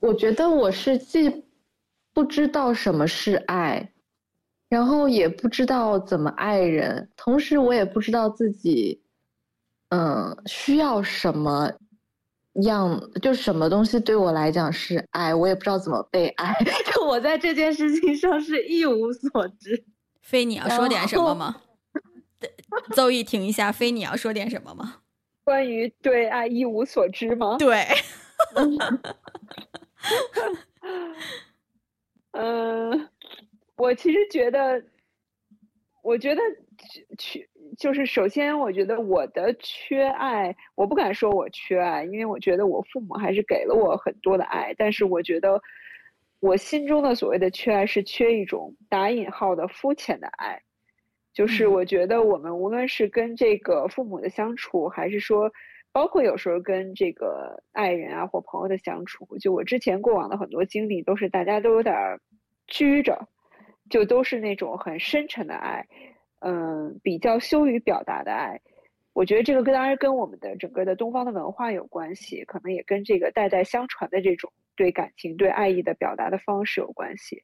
我觉得我是既不知道什么是爱，然后也不知道怎么爱人，同时我也不知道自己，嗯，需要什么样，就什么东西对我来讲是爱，我也不知道怎么被爱，就我在这件事情上是一无所知。非你要说点什么吗？邹毅，停一下。非你要说点什么吗？关于对爱一无所知吗？对。嗯，我其实觉得，我觉得缺就是首先，我觉得我的缺爱，我不敢说我缺爱，因为我觉得我父母还是给了我很多的爱，但是我觉得。我心中的所谓的缺爱是缺一种打引号的肤浅的爱，就是我觉得我们无论是跟这个父母的相处，还是说，包括有时候跟这个爱人啊或朋友的相处，就我之前过往的很多经历，都是大家都有点拘着，就都是那种很深沉的爱，嗯，比较羞于表达的爱。我觉得这个跟当然跟我们的整个的东方的文化有关系，可能也跟这个代代相传的这种。对感情、对爱意的表达的方式有关系，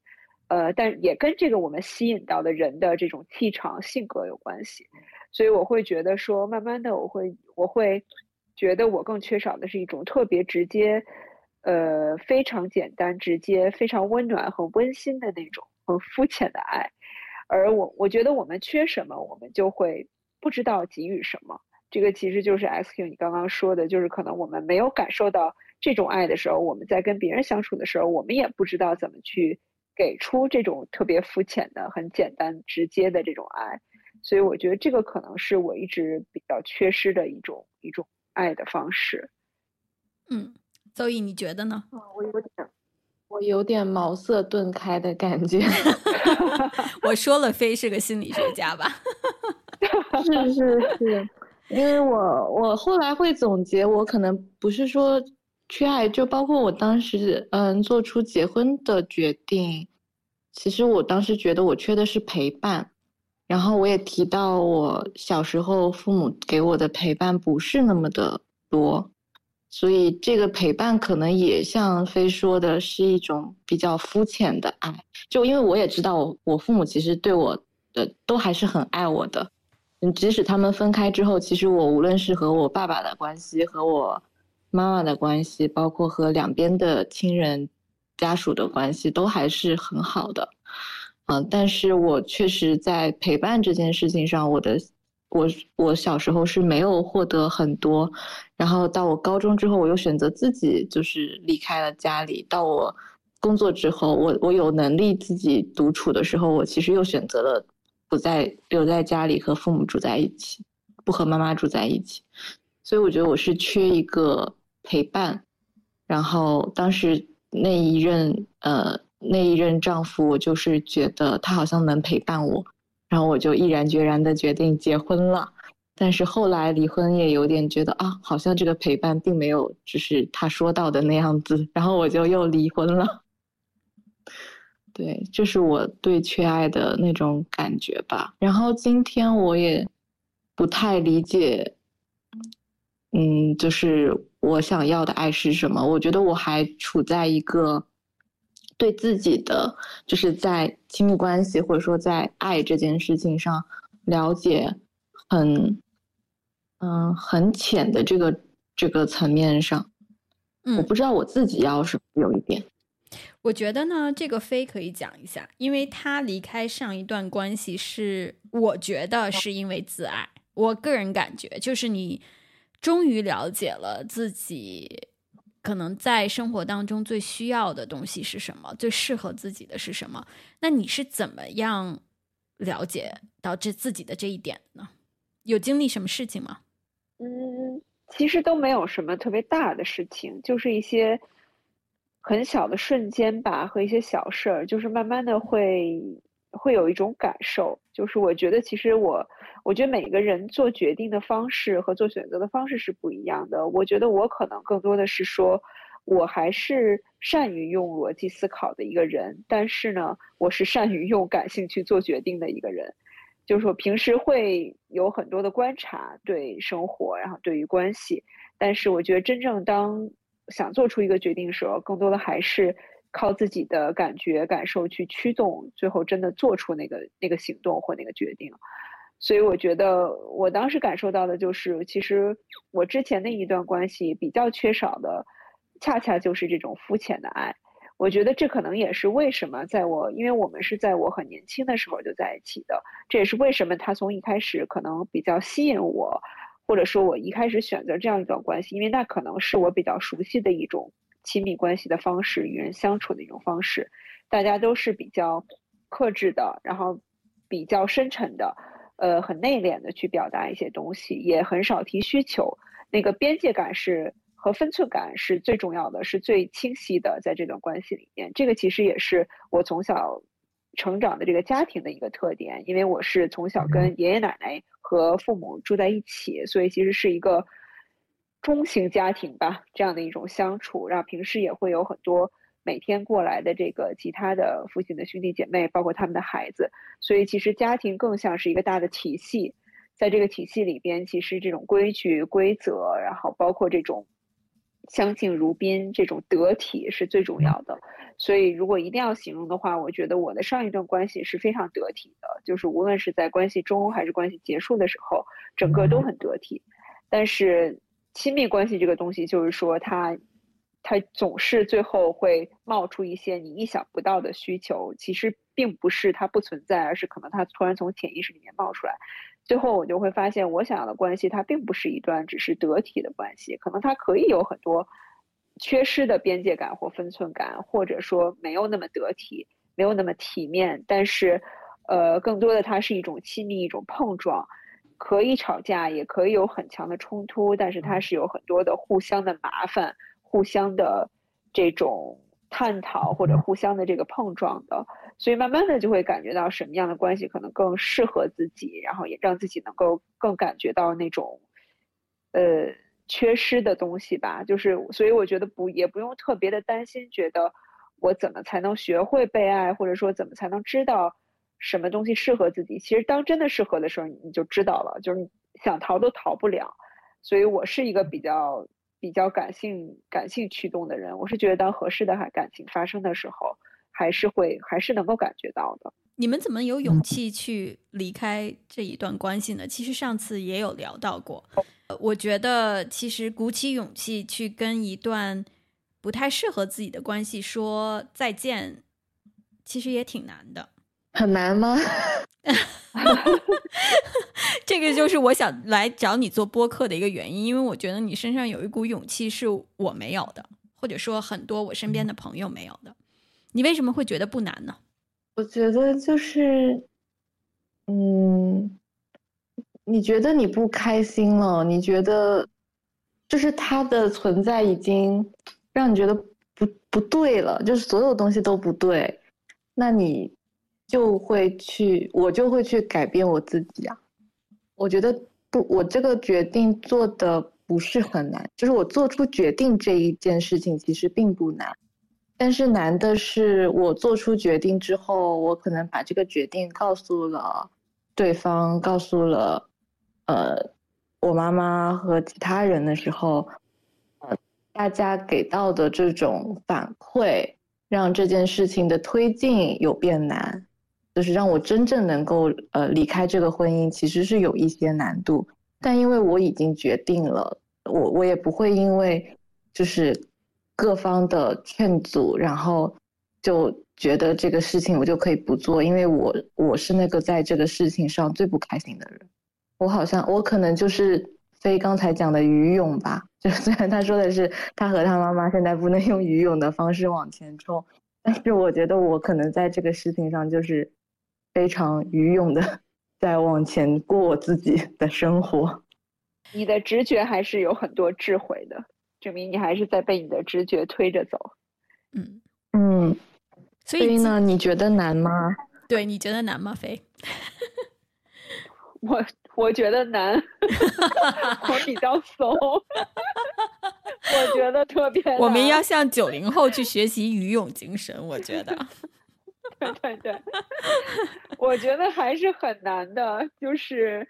呃，但也跟这个我们吸引到的人的这种气场、性格有关系。所以我会觉得说，慢慢的，我会我会觉得我更缺少的是一种特别直接、呃，非常简单、直接、非常温暖和温馨的那种很肤浅的爱。而我我觉得我们缺什么，我们就会不知道给予什么。这个其实就是 S Q 你刚刚说的，就是可能我们没有感受到。这种爱的时候，我们在跟别人相处的时候，我们也不知道怎么去给出这种特别肤浅的、很简单、直接的这种爱，所以我觉得这个可能是我一直比较缺失的一种一种爱的方式。嗯，邹毅，你觉得呢？我有点，我有点茅塞顿开的感觉。我说了，非是个心理学家吧？是是是，因为我我后来会总结，我可能不是说。缺爱就包括我当时，嗯，做出结婚的决定。其实我当时觉得我缺的是陪伴，然后我也提到我小时候父母给我的陪伴不是那么的多，所以这个陪伴可能也像飞说的是一种比较肤浅的爱。就因为我也知道，我我父母其实对我的都还是很爱我的。嗯，即使他们分开之后，其实我无论是和我爸爸的关系，和我妈妈的关系，包括和两边的亲人家属的关系，都还是很好的。嗯，但是我确实在陪伴这件事情上，我的我我小时候是没有获得很多，然后到我高中之后，我又选择自己就是离开了家里。到我工作之后，我我有能力自己独处的时候，我其实又选择了。不再留在家里和父母住在一起，不和妈妈住在一起，所以我觉得我是缺一个陪伴。然后当时那一任呃那一任丈夫，我就是觉得他好像能陪伴我，然后我就毅然决然的决定结婚了。但是后来离婚也有点觉得啊，好像这个陪伴并没有就是他说到的那样子，然后我就又离婚了。对，这是我对缺爱的那种感觉吧。然后今天我也不太理解，嗯，就是我想要的爱是什么？我觉得我还处在一个对自己的，就是在亲密关系或者说在爱这件事情上了解很，嗯，很浅的这个这个层面上，嗯我不知道我自己要什么，有一点。我觉得呢，这个飞可以讲一下，因为他离开上一段关系是，我觉得是因为自爱。我个人感觉，就是你终于了解了自己可能在生活当中最需要的东西是什么，最适合自己的是什么。那你是怎么样了解到这自己的这一点呢？有经历什么事情吗？嗯，其实都没有什么特别大的事情，就是一些。很小的瞬间吧，和一些小事儿，就是慢慢的会会有一种感受，就是我觉得其实我，我觉得每个人做决定的方式和做选择的方式是不一样的。我觉得我可能更多的是说，我还是善于用逻辑思考的一个人，但是呢，我是善于用感性去做决定的一个人，就是我平时会有很多的观察对生活，然后对于关系，但是我觉得真正当。想做出一个决定的时候，更多的还是靠自己的感觉、感受去驱动，最后真的做出那个那个行动或那个决定。所以我觉得，我当时感受到的就是，其实我之前的一段关系比较缺少的，恰恰就是这种肤浅的爱。我觉得这可能也是为什么在我，因为我们是在我很年轻的时候就在一起的，这也是为什么他从一开始可能比较吸引我。或者说，我一开始选择这样一段关系，因为那可能是我比较熟悉的一种亲密关系的方式，与人相处的一种方式。大家都是比较克制的，然后比较深沉的，呃，很内敛的去表达一些东西，也很少提需求。那个边界感是和分寸感是最重要的，是最清晰的，在这段关系里面。这个其实也是我从小成长的这个家庭的一个特点，因为我是从小跟爷爷奶奶。和父母住在一起，所以其实是一个中型家庭吧，这样的一种相处。然后平时也会有很多每天过来的这个其他的父亲的兄弟姐妹，包括他们的孩子。所以其实家庭更像是一个大的体系，在这个体系里边，其实这种规矩、规则，然后包括这种相敬如宾、这种得体是最重要的。所以，如果一定要形容的话，我觉得我的上一段关系是非常得体的，就是无论是在关系中还是关系结束的时候，整个都很得体。但是，亲密关系这个东西，就是说它，它总是最后会冒出一些你意想不到的需求。其实并不是它不存在，而是可能它突然从潜意识里面冒出来。最后我就会发现，我想要的关系，它并不是一段只是得体的关系，可能它可以有很多。缺失的边界感或分寸感，或者说没有那么得体，没有那么体面，但是，呃，更多的它是一种亲密，一种碰撞，可以吵架，也可以有很强的冲突，但是它是有很多的互相的麻烦，互相的这种探讨或者互相的这个碰撞的，所以慢慢的就会感觉到什么样的关系可能更适合自己，然后也让自己能够更感觉到那种，呃。缺失的东西吧，就是所以我觉得不也不用特别的担心，觉得我怎么才能学会被爱，或者说怎么才能知道什么东西适合自己。其实当真的适合的时候，你就知道了，就是想逃都逃不了。所以我是一个比较比较感性感性驱动的人。我是觉得当合适的感情发生的时候，还是会还是能够感觉到的。你们怎么有勇气去离开这一段关系呢？其实上次也有聊到过。我觉得其实鼓起勇气去跟一段不太适合自己的关系说再见，其实也挺难的。很难吗？这个就是我想来找你做播客的一个原因，因为我觉得你身上有一股勇气是我没有的，或者说很多我身边的朋友没有的。你为什么会觉得不难呢？我觉得就是，嗯，你觉得你不开心了，你觉得就是他的存在已经让你觉得不不对了，就是所有东西都不对，那你就会去，我就会去改变我自己啊。我觉得不，我这个决定做的不是很难，就是我做出决定这一件事情其实并不难。但是难的是，我做出决定之后，我可能把这个决定告诉了对方，告诉了呃我妈妈和其他人的时候，呃，大家给到的这种反馈，让这件事情的推进有变难，就是让我真正能够呃离开这个婚姻，其实是有一些难度。但因为我已经决定了，我我也不会因为就是。各方的劝阻，然后就觉得这个事情我就可以不做，因为我我是那个在这个事情上最不开心的人。我好像我可能就是非刚才讲的愚勇吧，就虽然他说的是他和他妈妈现在不能用愚勇的方式往前冲，但是我觉得我可能在这个事情上就是非常愚勇的在往前过我自己的生活。你的直觉还是有很多智慧的。证明你还是在被你的直觉推着走，嗯嗯，所以呢，你觉得难吗？对，你觉得难吗？飞，我我觉得难，我比较怂，我觉得特别。我们要向九零后去学习愚勇精神，我觉得，对对对，我觉得还是很难的，就是。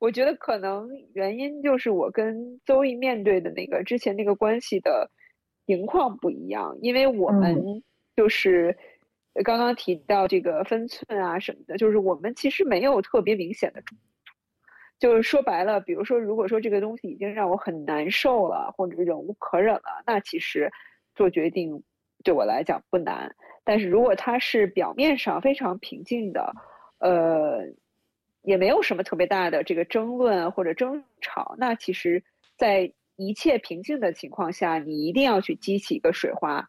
我觉得可能原因就是我跟邹毅面对的那个之前那个关系的情况不一样，因为我们就是刚刚提到这个分寸啊什么的，就是我们其实没有特别明显的，就是说白了，比如说如果说这个东西已经让我很难受了，或者忍无可忍了，那其实做决定对我来讲不难。但是如果它是表面上非常平静的，呃。也没有什么特别大的这个争论或者争吵，那其实，在一切平静的情况下，你一定要去激起一个水花，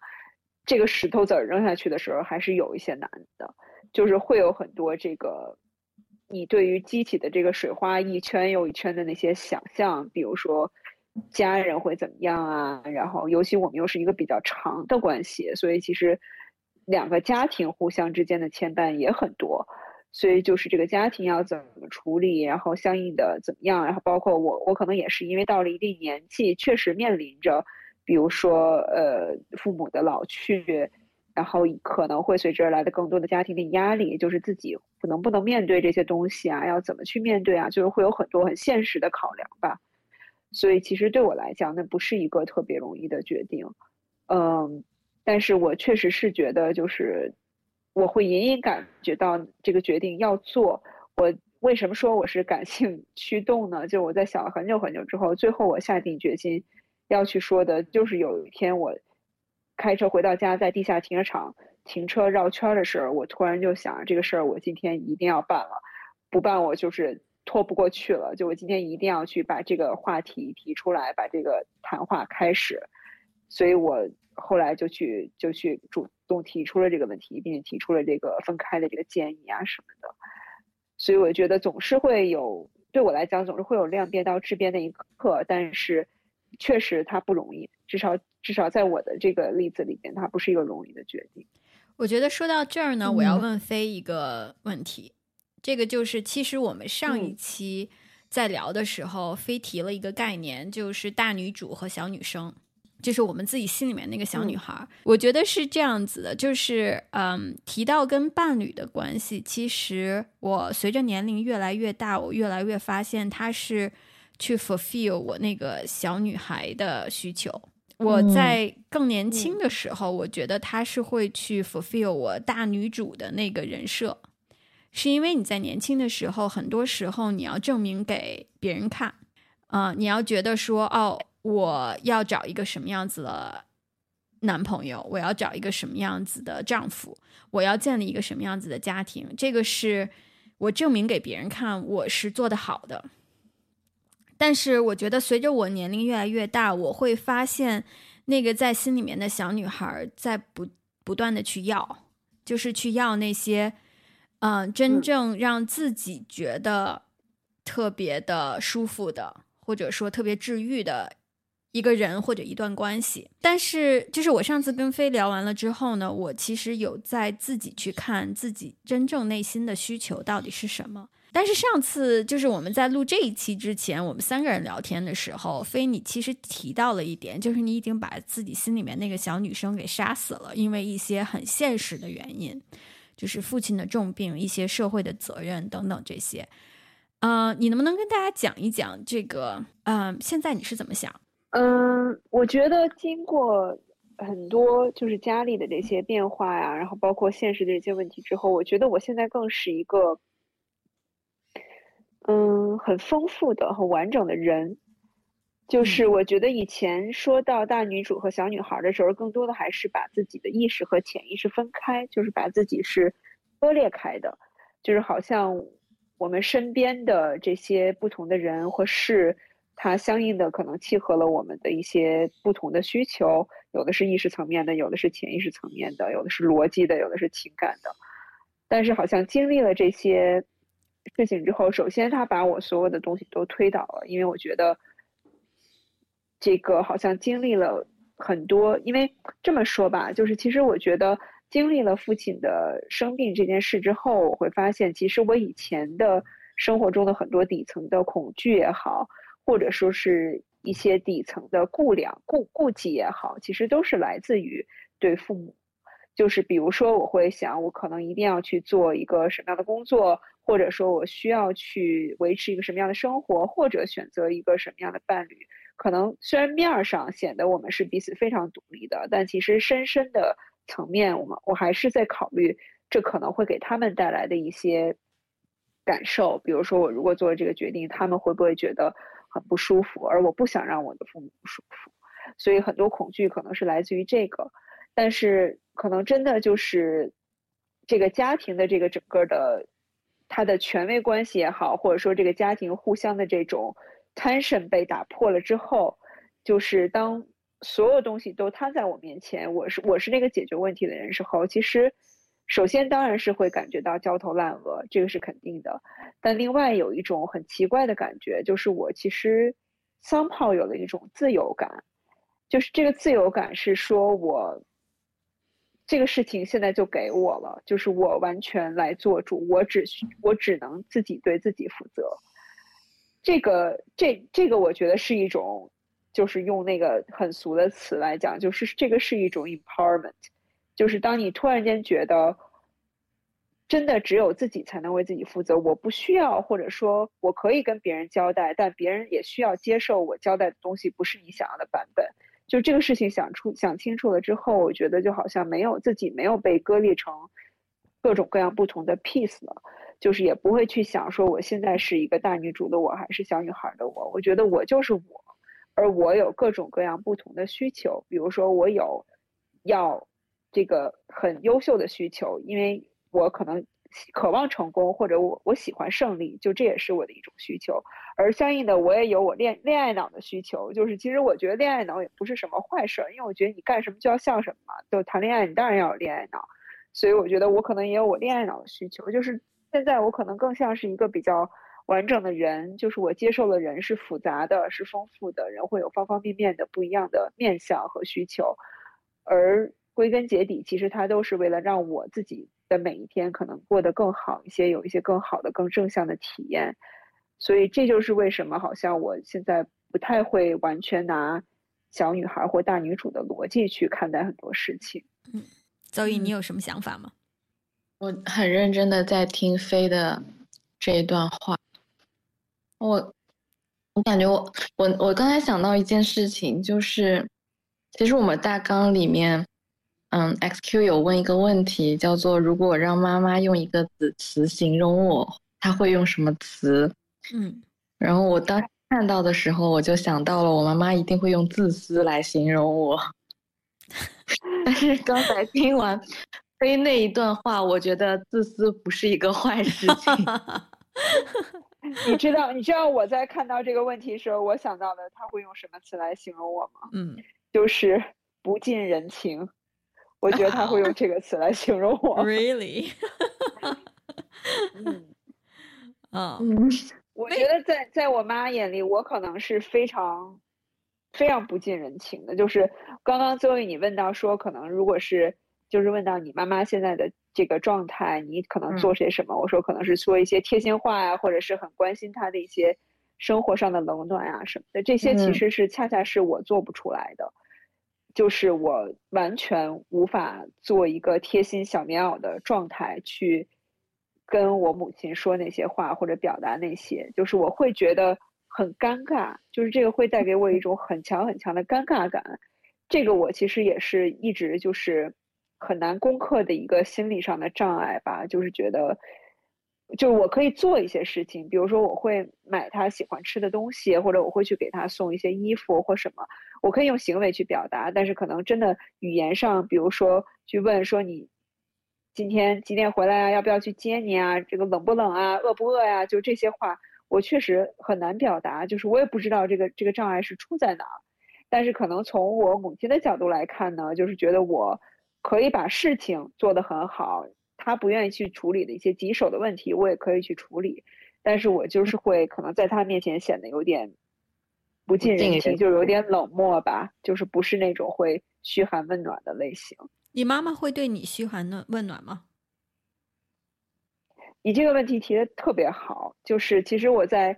这个石头子儿扔下去的时候，还是有一些难的，就是会有很多这个，你对于激起的这个水花一圈又一圈的那些想象，比如说家人会怎么样啊，然后尤其我们又是一个比较长的关系，所以其实两个家庭互相之间的牵绊也很多。所以就是这个家庭要怎么处理，然后相应的怎么样，然后包括我，我可能也是因为到了一定年纪，确实面临着，比如说呃父母的老去，然后可能会随之而来的更多的家庭的压力，就是自己能不能面对这些东西啊，要怎么去面对啊，就是会有很多很现实的考量吧。所以其实对我来讲，那不是一个特别容易的决定，嗯，但是我确实是觉得就是。我会隐隐感觉到这个决定要做。我为什么说我是感性 驱动呢？就我在想了很久很久之后，最后我下定决心要去说的，就是有一天我开车回到家，在地下停车场停车绕圈的时候，我突然就想，这个事儿我今天一定要办了，不办我就是拖不过去了。就我今天一定要去把这个话题提出来，把这个谈话开始。所以我后来就去就去主动提出了这个问题，并且提出了这个分开的这个建议啊什么的。所以我觉得总是会有，对我来讲总是会有量变到质变那一刻，但是确实它不容易，至少至少在我的这个例子里边，它不是一个容易的决定。我觉得说到这儿呢，我要问飞一个问题，这个就是其实我们上一期在聊的时候，飞提了一个概念，就是大女主和小女生。就是我们自己心里面那个小女孩，我觉得是这样子的，就是嗯，提到跟伴侣的关系，其实我随着年龄越来越大，我越来越发现他是去 fulfill 我那个小女孩的需求。我在更年轻的时候，我觉得他是会去 fulfill 我大女主的那个人设，是因为你在年轻的时候，很多时候你要证明给别人看，啊，你要觉得说，哦，我要找一个什么样子的男朋友，我要找一个什么样子的丈夫，我要建立一个什么样子的家庭，这个是我证明给别人看我是做得好的。但是我觉得，随着我年龄越来越大，我会发现，那个在心里面的小女孩在不不断的去要，就是去要那些，嗯，真正让自己觉得特别的舒服的，或者说特别治愈的一个人或者一段关系。但是，就是我上次跟飞聊完了之后呢，我其实有在自己去看自己真正内心的需求到底是什么。但是上次就是我们在录这一期之前，我们三个人聊天的时候，飞你其实提到了一点，就是你已经把自己心里面那个小女生给杀死了，因为一些很现实的原因，就是父亲的重病、一些社会的责任等等这些。嗯，你能不能跟大家讲一讲这个？嗯，现在你是怎么想？嗯，我觉得经过很多就是家里的这些变化呀，然后包括现实的这些问题之后，我觉得我现在更是一个。嗯，很丰富的、很完整的人，就是我觉得以前说到大女主和小女孩的时候，更多的还是把自己的意识和潜意识分开，就是把自己是割裂开的，就是好像我们身边的这些不同的人或事，它相应的可能契合了我们的一些不同的需求，有的是意识层面的，有的是潜意识层面的，有的是逻辑的，有的是情感的，但是好像经历了这些。事情之后，首先他把我所有的东西都推倒了，因为我觉得这个好像经历了很多。因为这么说吧，就是其实我觉得经历了父亲的生病这件事之后，我会发现，其实我以前的生活中的很多底层的恐惧也好，或者说是一些底层的顾量、顾顾忌也好，其实都是来自于对父母。就是比如说，我会想，我可能一定要去做一个什么样的工作。或者说我需要去维持一个什么样的生活，或者选择一个什么样的伴侣，可能虽然面儿上显得我们是彼此非常独立的，但其实深深的层面，我们我还是在考虑这可能会给他们带来的一些感受。比如说，我如果做了这个决定，他们会不会觉得很不舒服？而我不想让我的父母不舒服，所以很多恐惧可能是来自于这个。但是可能真的就是这个家庭的这个整个的。他的权威关系也好，或者说这个家庭互相的这种 tension 被打破了之后，就是当所有东西都摊在我面前，我是我是那个解决问题的人时候，其实首先当然是会感觉到焦头烂额，这个是肯定的。但另外有一种很奇怪的感觉，就是我其实 somehow 有了一种自由感，就是这个自由感是说我。这个事情现在就给我了，就是我完全来做主，我只需我只能自己对自己负责。这个这这个，我觉得是一种，就是用那个很俗的词来讲，就是这个是一种 empowerment，就是当你突然间觉得，真的只有自己才能为自己负责，我不需要，或者说我可以跟别人交代，但别人也需要接受我交代的东西不是你想要的版本。就这个事情想出想清楚了之后，我觉得就好像没有自己没有被割裂成各种各样不同的 piece 了，就是也不会去想说我现在是一个大女主的我还是小女孩的我，我觉得我就是我，而我有各种各样不同的需求，比如说我有要这个很优秀的需求，因为我可能。渴望成功，或者我我喜欢胜利，就这也是我的一种需求。而相应的，我也有我恋恋爱脑的需求。就是其实我觉得恋爱脑也不是什么坏事，因为我觉得你干什么就要像什么。就谈恋爱，你当然要有恋爱脑。所以我觉得我可能也有我恋爱脑的需求。就是现在我可能更像是一个比较完整的人，就是我接受的人是复杂的，是丰富的，人会有方方面面的不一样的面相和需求。而归根结底，其实它都是为了让我自己。的每一天可能过得更好一些，有一些更好的、更正向的体验，所以这就是为什么好像我现在不太会完全拿小女孩或大女主的逻辑去看待很多事情。嗯，邹毅，你有什么想法吗？我很认真的在听飞的这一段话，我我感觉我我我刚才想到一件事情，就是其实我们大纲里面，嗯，XQ 有问一个问题，叫做如果让妈妈用一个词词形容我，她会用什么词？嗯，然后我当看到的时候，我就想到了我妈妈一定会用自私来形容我。但是刚才听完飞那一段话，我觉得自私不是一个坏事情。你知道，你知道我在看到这个问题时候，我想到的他会用什么词来形容我吗？嗯，就是不近人情。我觉得他会用这个词来形容我。Really？嗯，嗯嗯，我觉得在在我妈眼里，我可能是非常非常不近人情的。就是刚刚最后你问到说，可能如果是就是问到你妈妈现在的这个状态，你可能做些什么？我说可能是说一些贴心话呀、或者是很关心她的一些生活上的冷暖啊什么的。这些其嗯实是恰恰是我做不出来的。就是我完全无法做一个贴心小棉袄的状态去跟我母亲说那些话或者表达那些，就是我会觉得很尴尬，就是这个会带给我一种很强很强的尴尬感。这个我其实也是一直就是很难攻克的一个心理上的障碍吧，就是觉得。就是我可以做一些事情，比如说我会买他喜欢吃的东西，或者我会去给他送一些衣服或什么，我可以用行为去表达，但是可能真的语言上，比如说去问说你今天几点回来啊，要不要去接你啊，这个冷不冷啊，饿不饿呀、就这些话，我确实很难表达，就是我也不知道这个这个障碍是出在哪儿，但是可能从我母亲的角度来看呢，就是觉得我可以把事情做得很好。他不愿意去处理的一些棘手的问题，我也可以去处理，但是我就是会可能在他面前显得有点不近人情，就是有点冷漠吧，就是不是那种会嘘寒问暖的类型。你妈妈会对你嘘寒问问暖吗？你这个问题提的特别好，就是其实我在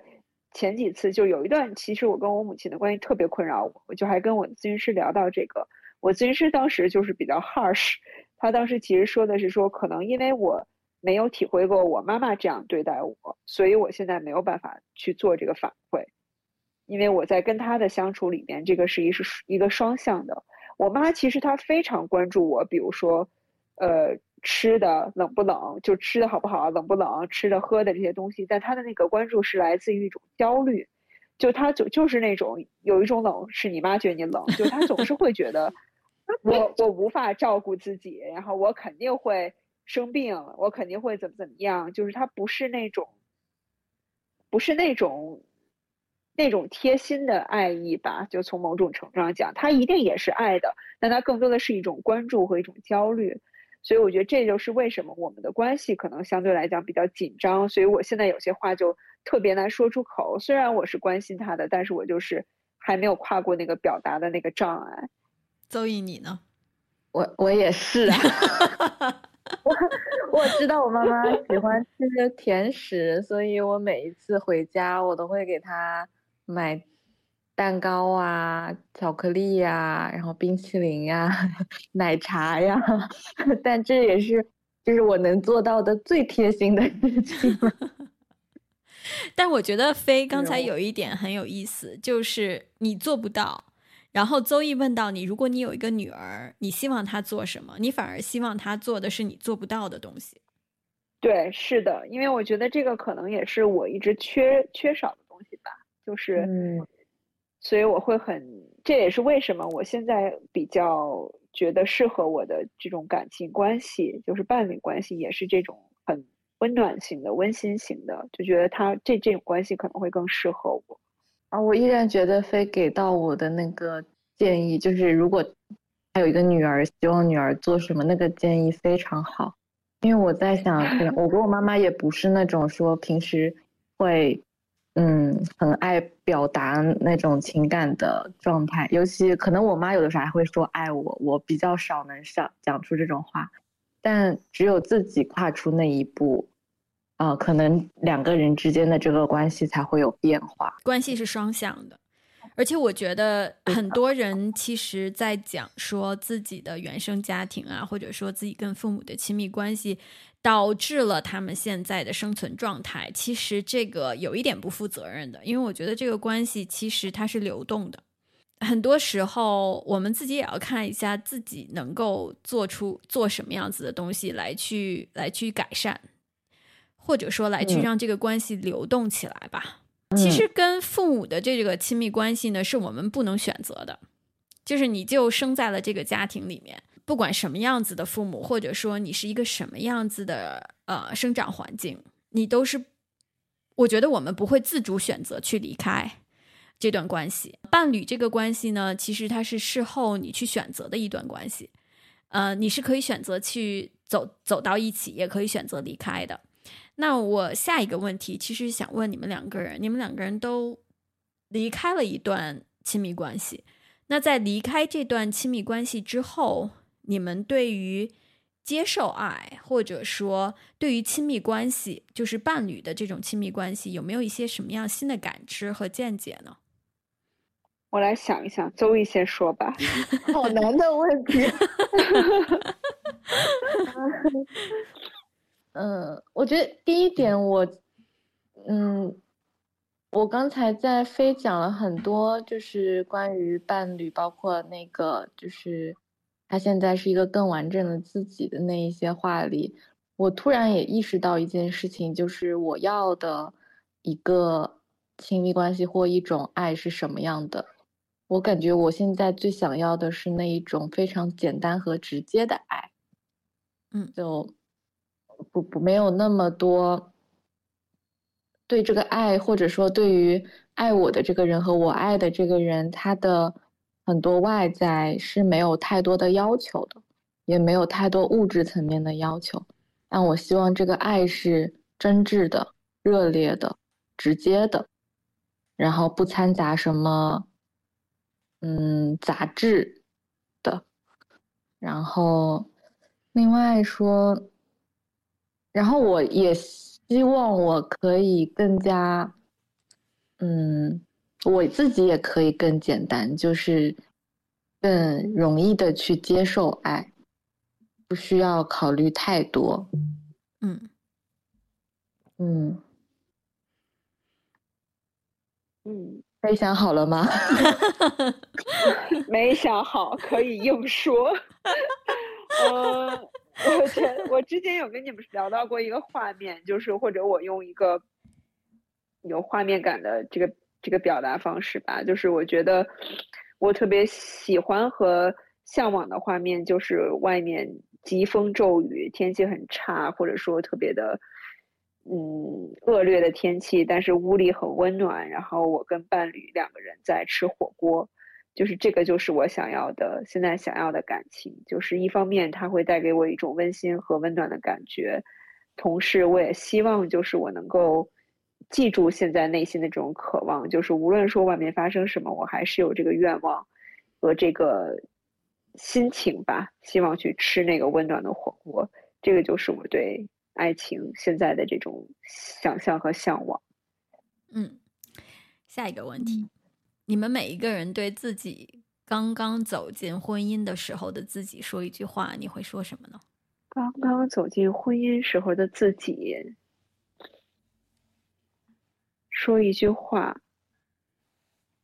前几次就有一段，其实我跟我母亲的关系特别困扰我，我就还跟我的咨询师聊到这个，我咨询师当时就是比较 harsh。他当时其实说的是说，可能因为我没有体会过我妈妈这样对待我，所以我现在没有办法去做这个反馈。因为我在跟他的相处里面，这个是一是一个双向的。我妈其实她非常关注我，比如说，呃，吃的冷不冷，就吃的好不好，冷不冷，吃的喝的这些东西，但她的那个关注是来自于一种焦虑，就她就就是那种有一种冷是你妈觉得你冷，就她总是会觉得。我我无法照顾自己，然后我肯定会生病，我肯定会怎么怎么样，就是他不是那种，不是那种，那种贴心的爱意吧？就从某种程度上讲，他一定也是爱的，但他更多的是一种关注和一种焦虑。所以我觉得这就是为什么我们的关系可能相对来讲比较紧张。所以我现在有些话就特别难说出口，虽然我是关心他的，但是我就是还没有跨过那个表达的那个障碍。邹毅，你呢？我我也是啊，我我知道我妈妈喜欢吃甜食，所以我每一次回家，我都会给她买蛋糕啊、巧克力呀、然后冰淇淋呀、奶茶呀。但这也是就是我能做到的最贴心的事情了。但我觉得飞刚才有有一点很有意思，就是你做不到。然后邹毅问到你，如果你有一个女儿，你希望她做什么？你反而希望她做的是你做不到的东西。对，是的，因为我觉得这个可能也是我一直缺缺少的东西吧，就是，嗯，所以我会很，这也是为什么我现在比较觉得适合我的这种感情关系，就是伴侣关系，也是这种很温暖型的、温馨型的，就觉得他这这种关系可能会更适合我。啊，我依然觉得飞给到我的那个建议，就是如果还有一个女儿，希望女儿做什么，那个建议非常好。因为我在想，我跟我妈妈也不是那种说平时会，嗯，很爱表达那种情感的状态，尤其可能我妈有的时候还会说爱我，我比较少能上讲出这种话，但只有自己跨出那一步。啊、可能两个人之间的这个关系才会有变化。关系是双向的。而且我觉得很多人其实，在讲说自己的原生家庭啊，或者说自己跟父母的亲密关系，导致了他们现在的生存状态。其实这个有一点不负责任的，因为我觉得这个关系其实它是流动的。很多时候，我们自己也要看一下自己能够做出做什么样子的东西来去来去改善，或者说来去让这个关系流动起来吧。其实跟父母的这个亲密关系呢，是我们不能选择的。就是你就生在了这个家庭里面，不管什么样子的父母，或者说你是一个什么样子的呃生长环境，你都是，我觉得我们不会自主选择去离开这段关系。伴侣这个关系呢，其实它是事后你去选择的一段关系，呃，你是可以选择去走走到一起，也可以选择离开的。那我下一个问题，其实想问你们两个人，你们两个人都离开了一段亲密关系。那在离开这段亲密关系之后，你们对于接受爱，或者说对于亲密关系，就是伴侣的这种亲密关系，有没有一些什么样新的感知和见解呢？我来想一想，邹毅先说吧。好难的问题。嗯，我觉得第一点，我，嗯，我刚才在飞讲了很多，就是关于伴侣，包括那个，就是他现在是一个更完整的自己的那一些话里，我突然也意识到一件事情，就是我要的一个亲密关系或一种爱是什么样的。我感觉我现在最想要的是那一种非常简单和直接的爱，嗯，就。不不，没有那么多对这个爱，或者说对于爱我的这个人和我爱的这个人，他的很多外在是没有太多的要求的，也没有太多物质层面的要求。但我希望这个爱是真挚的、热烈的、直接的，然后不掺杂什么嗯杂质的。然后另外说。然后我也希望我可以更加，嗯，我自己也可以更简单，就是更容易的去接受爱，不需要考虑太多。嗯，嗯，嗯，没想好了吗？没想好，可以硬说。嗯。我前我之前有跟你们聊到过一个画面，就是或者我用一个有画面感的这个这个表达方式吧，就是我觉得我特别喜欢和向往的画面，就是外面疾风骤雨，天气很差，或者说特别的嗯恶劣的天气，但是屋里很温暖，然后我跟伴侣两个人在吃火锅。就是这个，就是我想要的，现在想要的感情。就是一方面，它会带给我一种温馨和温暖的感觉，同时，我也希望，就是我能够记住现在内心的这种渴望。就是无论说外面发生什么，我还是有这个愿望和这个心情吧，希望去吃那个温暖的火锅。这个就是我对爱情现在的这种想象和向往。嗯，下一个问题。你们每一个人对自己刚刚走进婚姻的时候的自己说一句话，你会说什么呢？刚刚走进婚姻时候的自己，说一句话，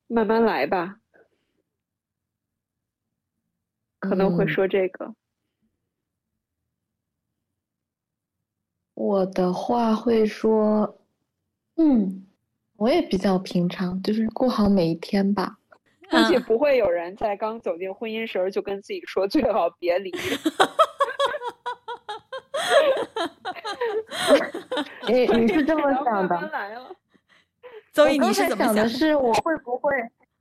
慢慢来吧。可能会说这个。我的话会说，嗯。我也比较平常，就是过好每一天吧。估计不会有人在刚走进婚姻时候就跟自己说最好别离。你 你是这么想的？所以你是怎么想的？是我会不会？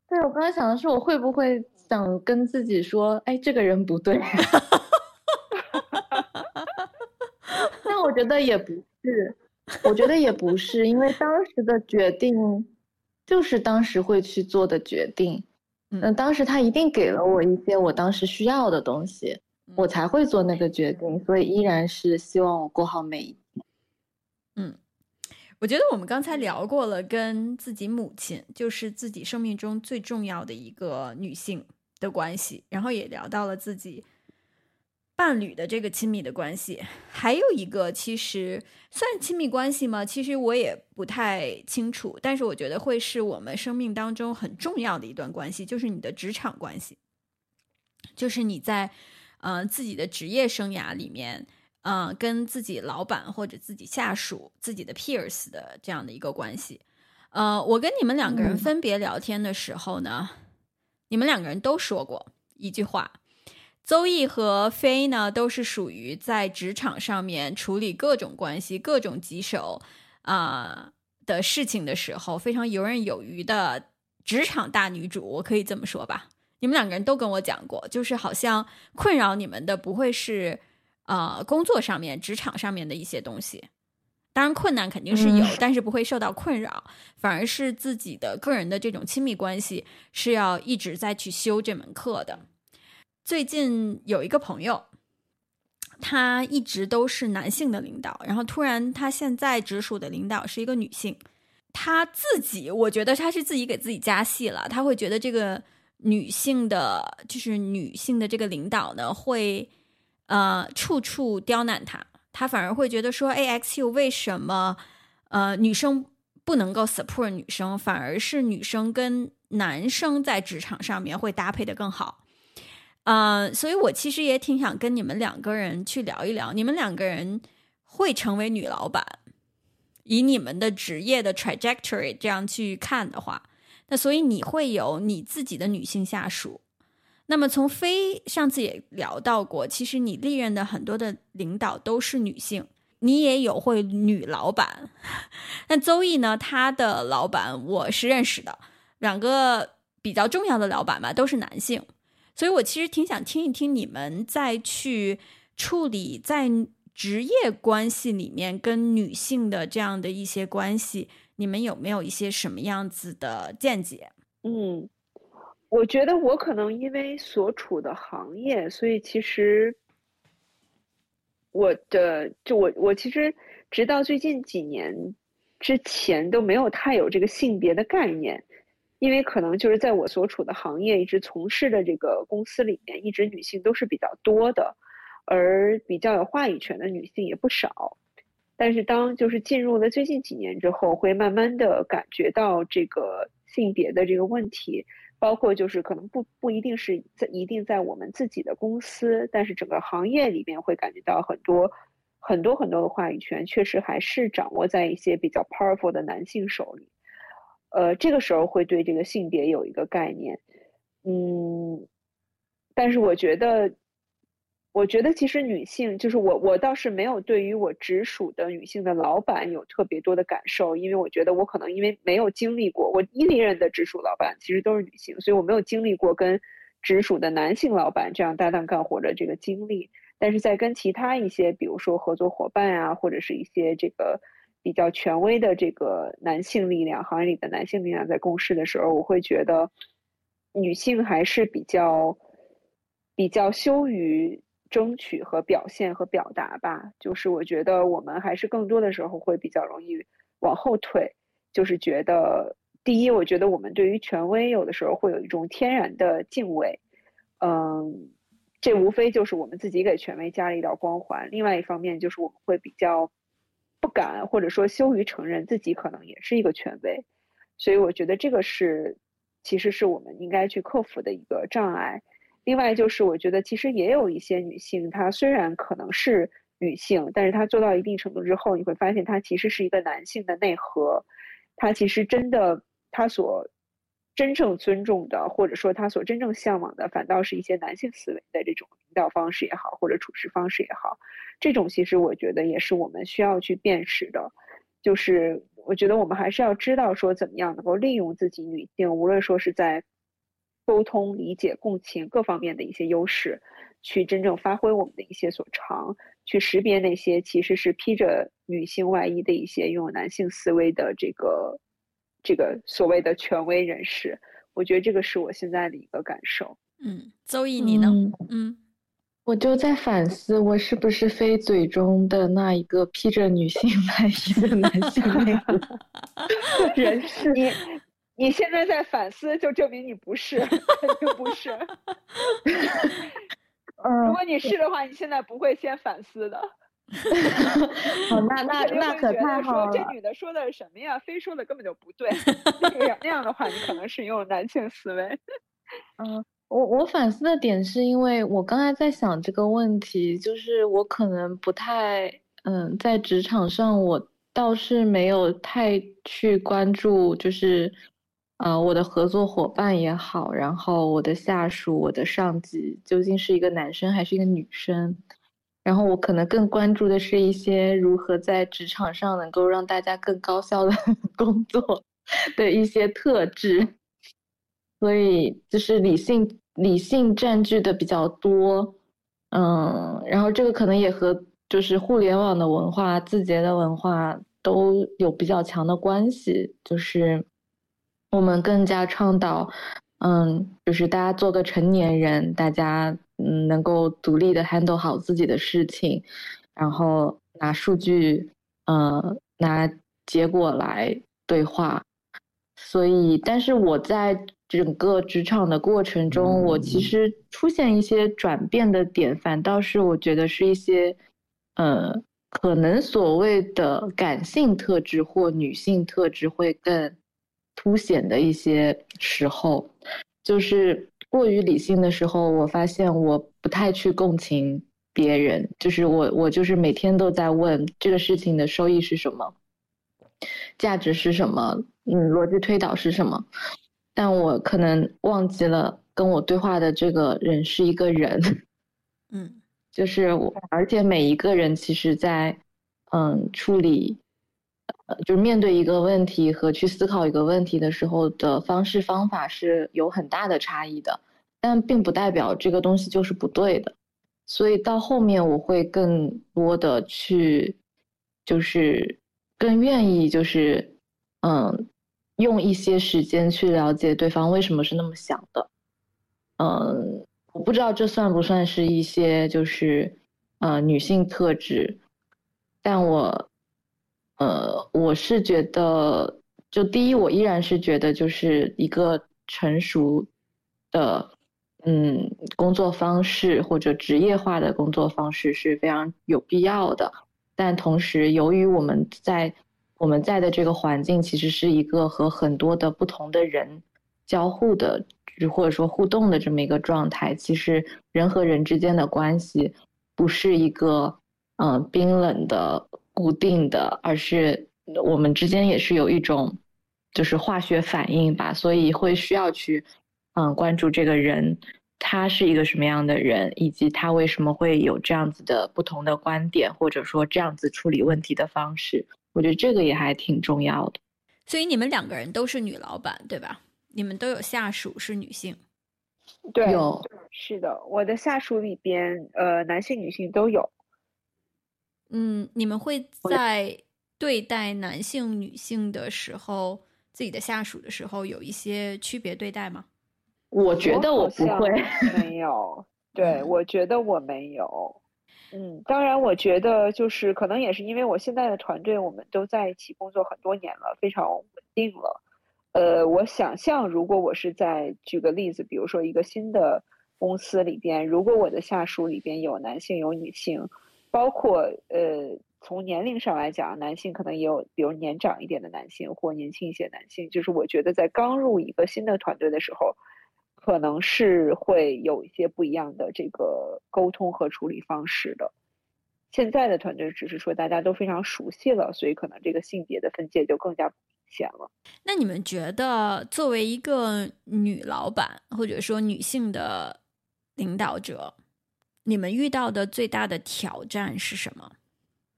对我刚才想的是我会不会想跟自己说，哎，这个人不对。但我觉得也不是。我觉得也不是，因为当时的决定就是当时会去做的决定。嗯，当时他一定给了我一些我当时需要的东西，我才会做那个决定。所以依然是希望我过好每一天。嗯，我觉得我们刚才聊过了，跟自己母亲，就是自己生命中最重要的一个女性的关系，然后也聊到了自己。伴侣的这个亲密的关系，还有一个其实算亲密关系吗？其实我也不太清楚，但是我觉得会是我们生命当中很重要的一段关系，就是你的职场关系，就是你在呃自己的职业生涯里面，呃跟自己老板或者自己下属、自己的 peers 的这样的一个关系。呃，我跟你们两个人分别聊天的时候呢，你们两个人都说过一句话。邹毅和飞呢，都是属于在职场上面处理各种关系、各种棘手啊的事情的时候，非常游刃有余的职场大女主，我可以这么说吧？你们两个人都跟我讲过，就是好像困扰你们的不会是呃工作上面、职场上面的一些东西，当然困难肯定是有，但是不会受到困扰，反而是自己的个人的这种亲密关系是要一直在去修这门课的。最近有一个朋友，他一直都是男性的领导，然后突然他现在直属的领导是一个女性，他自己我觉得他是自己给自己加戏了，他会觉得这个女性的就是女性的这个领导呢会呃处处刁难他，他反而会觉得说 A X U 为什么呃女生不能够 support 女生，反而是女生跟男生在职场上面会搭配的更好。嗯，所以我其实也挺想跟你们两个人去聊一聊，你们两个人会成为女老板，以你们的职业的 trajectory 这样去看的话，那所以你会有你自己的女性下属。那么从飞上次也聊到过，其实你历任的很多的领导都是女性，你也有会女老板。那邹毅呢，他的老板我是认识的，两个比较重要的老板吧，都是男性。所以，我其实挺想听一听你们在去处理在职业关系里面跟女性的这样的一些关系，你们有没有一些什么样子的见解？嗯，我觉得我可能因为所处的行业，所以其实我的就我我其实直到最近几年之前都没有太有这个性别的概念。因为可能就是在我所处的行业一直从事的这个公司里面，一直女性都是比较多的，而比较有话语权的女性也不少。但是当就是进入了最近几年之后，会慢慢的感觉到这个性别的这个问题，包括就是可能不不一定是在一定在我们自己的公司，但是整个行业里面会感觉到很多很多很多的话语权确实还是掌握在一些比较 powerful 的男性手里。呃，这个时候会对这个性别有一个概念，嗯，但是我觉得，我觉得其实女性就是我，我倒是没有对于我直属的女性的老板有特别多的感受，因为我觉得我可能因为没有经历过，我一历任的直属老板其实都是女性，所以我没有经历过跟直属的男性老板这样搭档干活的这个经历，但是在跟其他一些，比如说合作伙伴啊，或者是一些这个。比较权威的这个男性力量，行业里的男性力量在共事的时候，我会觉得女性还是比较比较羞于争取和表现和表达吧。就是我觉得我们还是更多的时候会比较容易往后退。就是觉得第一，我觉得我们对于权威有的时候会有一种天然的敬畏。嗯，这无非就是我们自己给权威加了一道光环。另外一方面就是我们会比较。不敢或者说羞于承认自己可能也是一个权威，所以我觉得这个是其实是我们应该去克服的一个障碍。另外就是我觉得其实也有一些女性，她虽然可能是女性，但是她做到一定程度之后，你会发现她其实是一个男性的内核，她其实真的她所。真正尊重的，或者说他所真正向往的，反倒是一些男性思维的这种领导方式也好，或者处事方式也好。这种其实我觉得也是我们需要去辨识的。就是我觉得我们还是要知道说，怎么样能够利用自己女性，无论说是在沟通、理解、共情各方面的一些优势，去真正发挥我们的一些所长，去识别那些其实是披着女性外衣的一些拥有男性思维的这个。这个所谓的权威人士，我觉得这个是我现在的一个感受。嗯，邹毅，你呢？嗯，我就在反思，我是不是非嘴中的那一个披着女性外衣的男性那个 人士？你你现在在反思，就证明你不是，肯定不是。嗯，如果你是的话，你现在不会先反思的。好，那 那那可太好了。这女的说的是什么呀？非说的根本就不对。那样那样的话，你可能是用男性思维。嗯。我我反思的点是因为我刚才在想这个问题，就是我可能不太嗯，在职场上我倒是没有太去关注，就是啊，我的合作伙伴也好，然后我的下属、我的上级究竟是一个男生还是一个女生，然后我可能更关注的是一些如何在职场上能够让大家更高效的 工作的一些特质。所以就是理性理性占据的比较多，嗯，然后这个可能也和就是互联网的文化、字节的文化都有比较强的关系，就是我们更加倡导，嗯，就是大家做个成年人，大家嗯能够独立的 handle 好自己的事情，然后拿数据，呃，拿结果来对话，所以，但是我在。整个职场的过程中，我其实出现一些转变的点，反倒是我觉得是一些，呃，可能所谓的感性特质或女性特质会更凸显的一些时候，就是过于理性的时候，我发现我不太去共情别人，就是我我就是每天都在问这个事情的收益是什么，价值是什么，嗯，逻辑推导是什么。但我可能忘记了跟我对话的这个人是一个人，嗯，就是我，而且每一个人其实，在嗯处理，就是面对一个问题和去思考一个问题的时候的方式方法是有很大的差异的，但并不代表这个东西就是不对的，所以到后面我会更多的去，就是更愿意就是嗯。用一些时间去了解对方为什么是那么想的，嗯，我不知道这算不算是一些就是呃女性特质，但我呃我是觉得，就第一，我依然是觉得就是一个成熟的嗯工作方式或者职业化的工作方式是非常有必要的，但同时由于我们在我们在的这个环境其实是一个和很多的不同的人交互的，或者说互动的这么一个状态。其实人和人之间的关系不是一个嗯冰冷的固定的，而是我们之间也是有一种就是化学反应吧。所以会需要去嗯关注这个人他是一个什么样的人，以及他为什么会有这样子的不同的观点，或者说这样子处理问题的方式。我觉得这个也还挺重要的，所以你们两个人都是女老板，对吧？你们都有下属是女性，对，有是的，我的下属里边，呃，男性、女性都有。嗯，你们会在对待男性、女性的时候，自己的下属的时候，有一些区别对待吗？我觉得我不会，没 有。对，我觉得我没有。嗯，当然，我觉得就是可能也是因为我现在的团队，我们都在一起工作很多年了，非常稳定了。呃，我想象如果我是在举个例子，比如说一个新的公司里边，如果我的下属里边有男性有女性，包括呃从年龄上来讲，男性可能也有，比如年长一点的男性或年轻一些男性，就是我觉得在刚入一个新的团队的时候。可能是会有一些不一样的这个沟通和处理方式的。现在的团队只是说大家都非常熟悉了，所以可能这个性别的分界就更加明显了。那你们觉得，作为一个女老板或者说女性的领导者，你们遇到的最大的挑战是什么？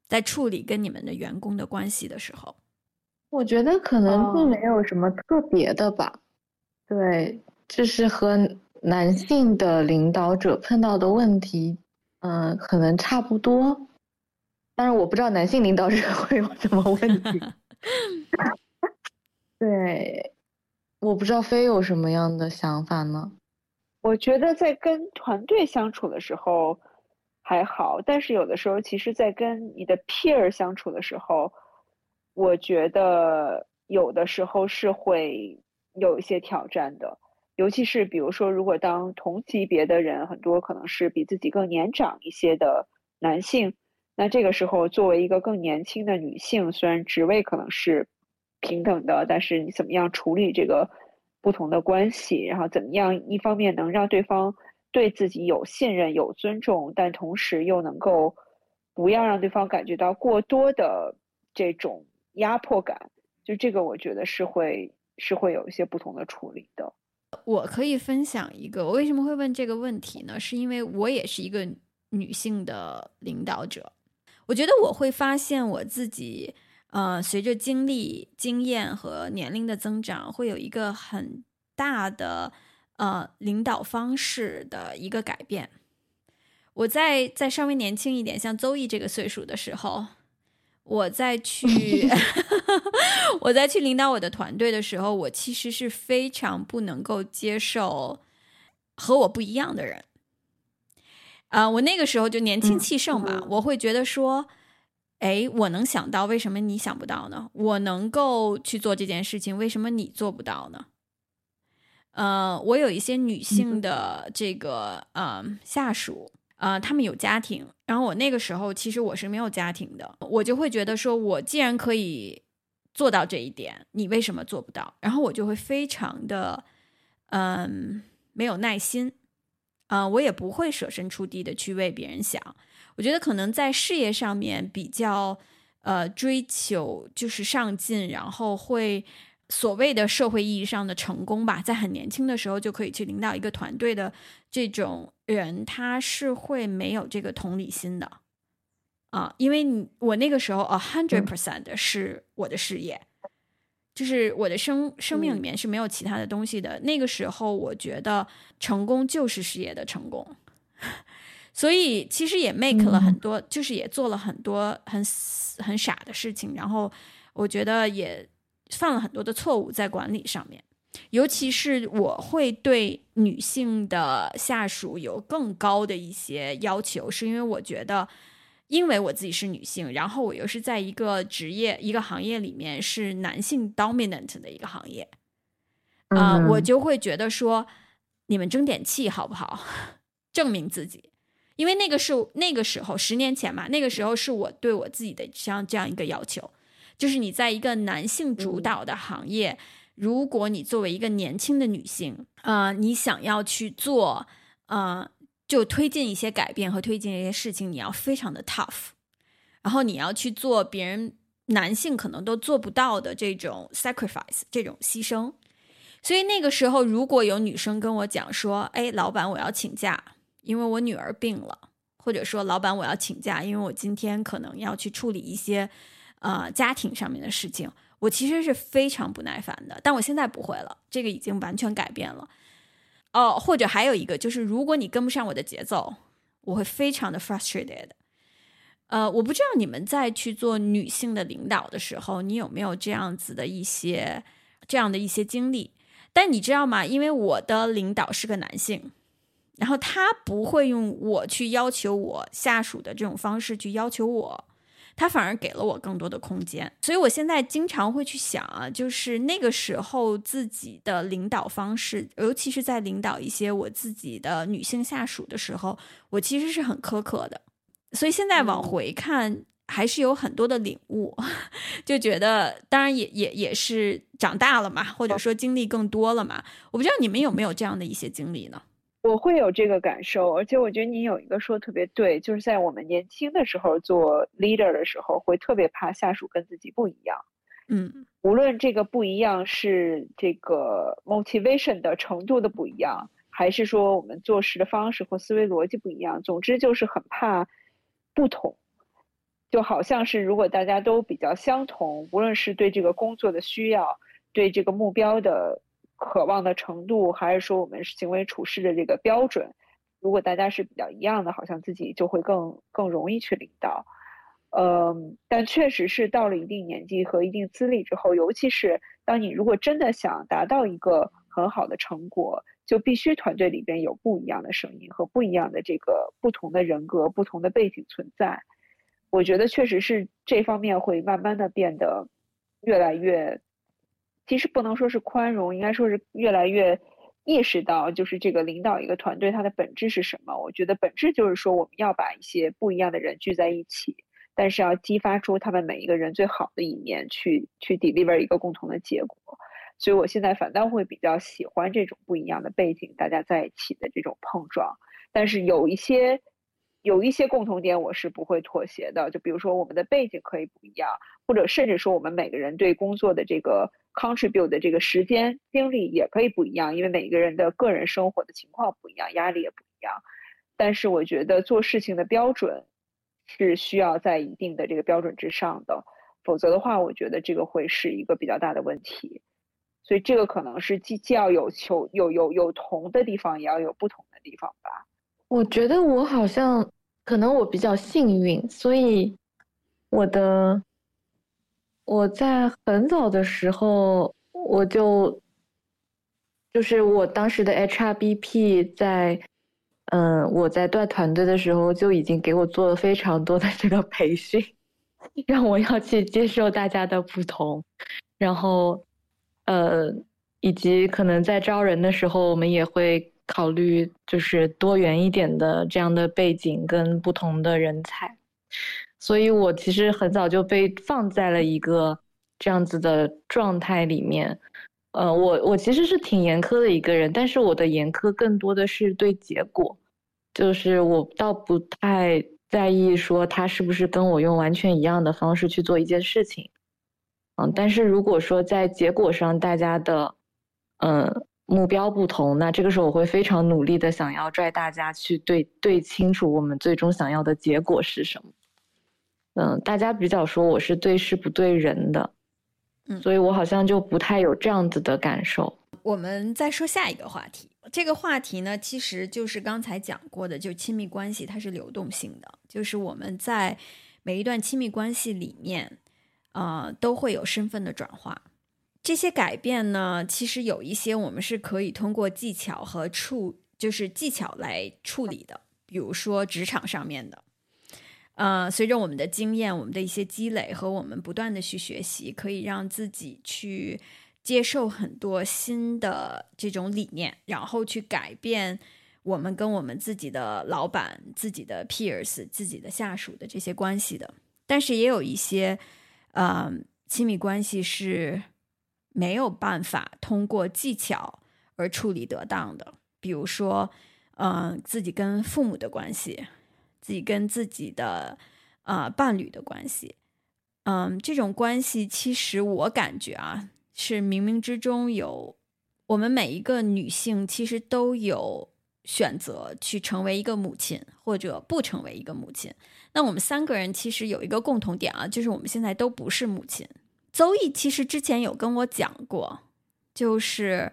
在处理跟你们的员工的关系的时候，我觉得可能并没有什么特别的吧。对。就是和男性的领导者碰到的问题，嗯，可能差不多。但是我不知道男性领导者 会有什么问题。对，我不知道飞有什么样的想法呢？我觉得在跟团队相处的时候，还好，但是有的时候，其实，在跟你的 peer 相处的时候，我觉得有的时候是会有一些挑战的。尤其是比如说，如果当同级别的人很多可能是比自己更年长一些的男性，那这个时候作为一个更年轻的女性，虽然职位可能是平等的，但是你怎么样处理这个不同的关系，然后怎么样一方面能让对方。对自己有信任、有尊重，但同时又能够不要让对方感觉到过多的这种压迫感，就这个我觉得是会是会有一些不同的处理的。我可以分享一个，我为什么会问这个问题呢？是因为我也是一个女性的领导者，我觉得我会发现我自己，呃，随着经历、经验和年龄的增长，会有一个很大的。呃，领导方式的一个改变。我在在稍微年轻一点，像邹毅这个岁数的时候，我在去 我在去领导我的团队的时候，我其实是非常不能够接受和我不一样的人。啊，我那个时候就年轻气盛吧，我会觉得说，哎，我能想到，为什么你想不到呢？我能够去做这件事情，为什么你做不到呢？呃，我有一些女性的这个呃下属，呃，他们有家庭，然后我那个时候其实我是没有家庭的，我就会觉得说，我既然可以做到这一点，你为什么做不到？然后我就会非常的嗯没有耐心，啊，我也不会舍身处地的去为别人想。我觉得可能在事业上面比较呃追求就是上进，然后会。所谓的社会意义上的成功吧，在很年轻的时候就可以去领导一个团队的这种人，他是会没有这个同理心的啊，因为你我那个时候 a hundred percent 是我的事业，就是我的生生命里面是没有其他的东西的。那个时候，我觉得成功就是事业的成功，所以其实也 make 了很多，就是也做了很多很很傻的事情，然后我觉得也。犯了很多的错误在管理上面，尤其是我会对女性的下属有更高的一些要求，是因为我觉得，因为我自己是女性，然后我又是在一个职业、一个行业里面是男性 dominant 的一个行业，啊，我就会觉得说，你们争点气好不好？证明自己，因为那个是那个时候十年前嘛，那个时候是我对我自己的像这样一个要求。就是你在一个男性主导的行业，如果你作为一个年轻的女性，啊，你想要去做，啊，就推进一些改变和推进一些事情，你要非常的 tough，然后你要去做别人男性可能都做不到的这种 sacrifice，这种牺牲。所以那个时候，如果有女生跟我讲说，哎，老板，我要请假，因为我女儿病了，或者说，老板，我要请假，因为我今天可能要去处理一些。呃，家庭上面的事情，我其实是非常不耐烦的，但我现在不会了，这个已经完全改变了。哦，或者还有一个就是，如果你跟不上我的节奏，我会非常的 frustrated。呃，我不知道你们在去做女性的领导的时候，你有没有这样子的一些这样的一些经历？但你知道吗？因为我的领导是个男性，然后他不会用我去要求我下属的这种方式去要求我。他反而给了我更多的空间，所以我现在经常会去想啊，就是那个时候自己的领导方式，尤其是在领导一些我自己的女性下属的时候，我其实是很苛刻的。所以现在往回看，还是有很多的领悟，就觉得当然也也也是长大了嘛，或者说经历更多了嘛。我不知道你们有没有这样的一些经历呢？我会有这个感受，而且我觉得你有一个说特别对，就是在我们年轻的时候做 leader 的时候，会特别怕下属跟自己不一样。嗯，无论这个不一样是这个 motivation 的程度的不一样，还是说我们做事的方式或思维逻辑不一样，总之就是很怕不同。就好像是如果大家都比较相同，无论是对这个工作的需要，对这个目标的。渴望的程度，还是说我们行为处事的这个标准，如果大家是比较一样的，好像自己就会更更容易去领导。嗯，但确实是到了一定年纪和一定资历之后，尤其是当你如果真的想达到一个很好的成果，就必须团队里边有不一样的声音和不一样的这个不同的人格、不同的背景存在。我觉得确实是这方面会慢慢的变得越来越，其实不能说是宽容，应该说是越来越意识到，就是这个领导一个团队它的本质是什么。我觉得本质就是说，我们要把一些不一样的人聚在一起，但是要激发出他们每一个人最好的一面，去去 deliver 一个共同的结果。所以我现在反倒会比较喜欢这种不一样的背景，大家在一起的这种碰撞。但是有一些。有一些共同点我是不会妥协的，就比如说我们的背景可以不一样，或者甚至说我们每个人对工作的这个 contribute 的这个时间精力也可以不一样，因为每个人的个人生活的情况不一样，压力也不一样。但是我觉得做事情的标准是需要在一定的这个标准之上的，否则的话，我觉得这个会是一个比较大的问题。所以这个可能是既既要有求有有有同的地方，也要有不同的地方吧。我觉得我好像可能我比较幸运，所以我的我在很早的时候我就就是我当时的 HRBP 在嗯我在带团队的时候就已经给我做了非常多的这个培训，让我要去接受大家的不同，然后呃以及可能在招人的时候我们也会。考虑就是多元一点的这样的背景跟不同的人才，所以我其实很早就被放在了一个这样子的状态里面。呃，我我其实是挺严苛的一个人，但是我的严苛更多的是对结果，就是我倒不太在意说他是不是跟我用完全一样的方式去做一件事情。嗯，但是如果说在结果上大家的，嗯。目标不同，那这个时候我会非常努力的想要拽大家去对对清楚我们最终想要的结果是什么。嗯，大家比较说我是对事不对人的，嗯，所以我好像就不太有这样子的感受。我们再说下一个话题，这个话题呢，其实就是刚才讲过的，就亲密关系它是流动性的，就是我们在每一段亲密关系里面，呃，都会有身份的转化。这些改变呢，其实有一些我们是可以通过技巧和处，就是技巧来处理的。比如说职场上面的，呃，随着我们的经验、我们的一些积累和我们不断的去学习，可以让自己去接受很多新的这种理念，然后去改变我们跟我们自己的老板、自己的 peers、自己的下属的这些关系的。但是也有一些，呃，亲密关系是。没有办法通过技巧而处理得当的，比如说，嗯，自己跟父母的关系，自己跟自己的呃伴侣的关系，嗯，这种关系其实我感觉啊，是冥冥之中有我们每一个女性其实都有选择去成为一个母亲或者不成为一个母亲。那我们三个人其实有一个共同点啊，就是我们现在都不是母亲。邹毅其实之前有跟我讲过，就是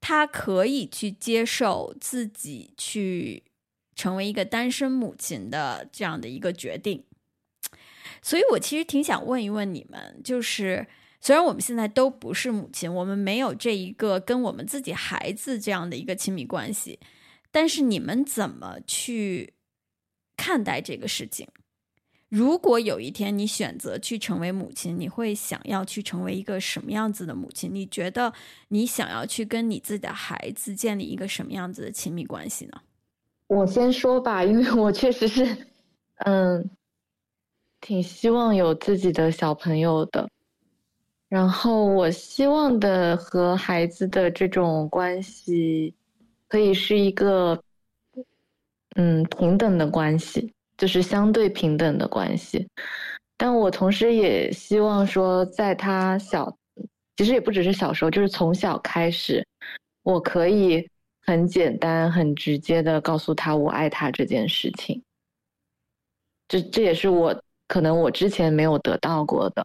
他可以去接受自己去成为一个单身母亲的这样的一个决定，所以我其实挺想问一问你们，就是虽然我们现在都不是母亲，我们没有这一个跟我们自己孩子这样的一个亲密关系，但是你们怎么去看待这个事情？如果有一天你选择去成为母亲，你会想要去成为一个什么样子的母亲？你觉得你想要去跟你自己的孩子建立一个什么样子的亲密关系呢？我先说吧，因为我确实是，嗯，挺希望有自己的小朋友的。然后我希望的和孩子的这种关系，可以是一个，嗯，平等的关系。就是相对平等的关系，但我同时也希望说，在他小，其实也不只是小时候，就是从小开始，我可以很简单、很直接的告诉他我爱他这件事情。这这也是我可能我之前没有得到过的。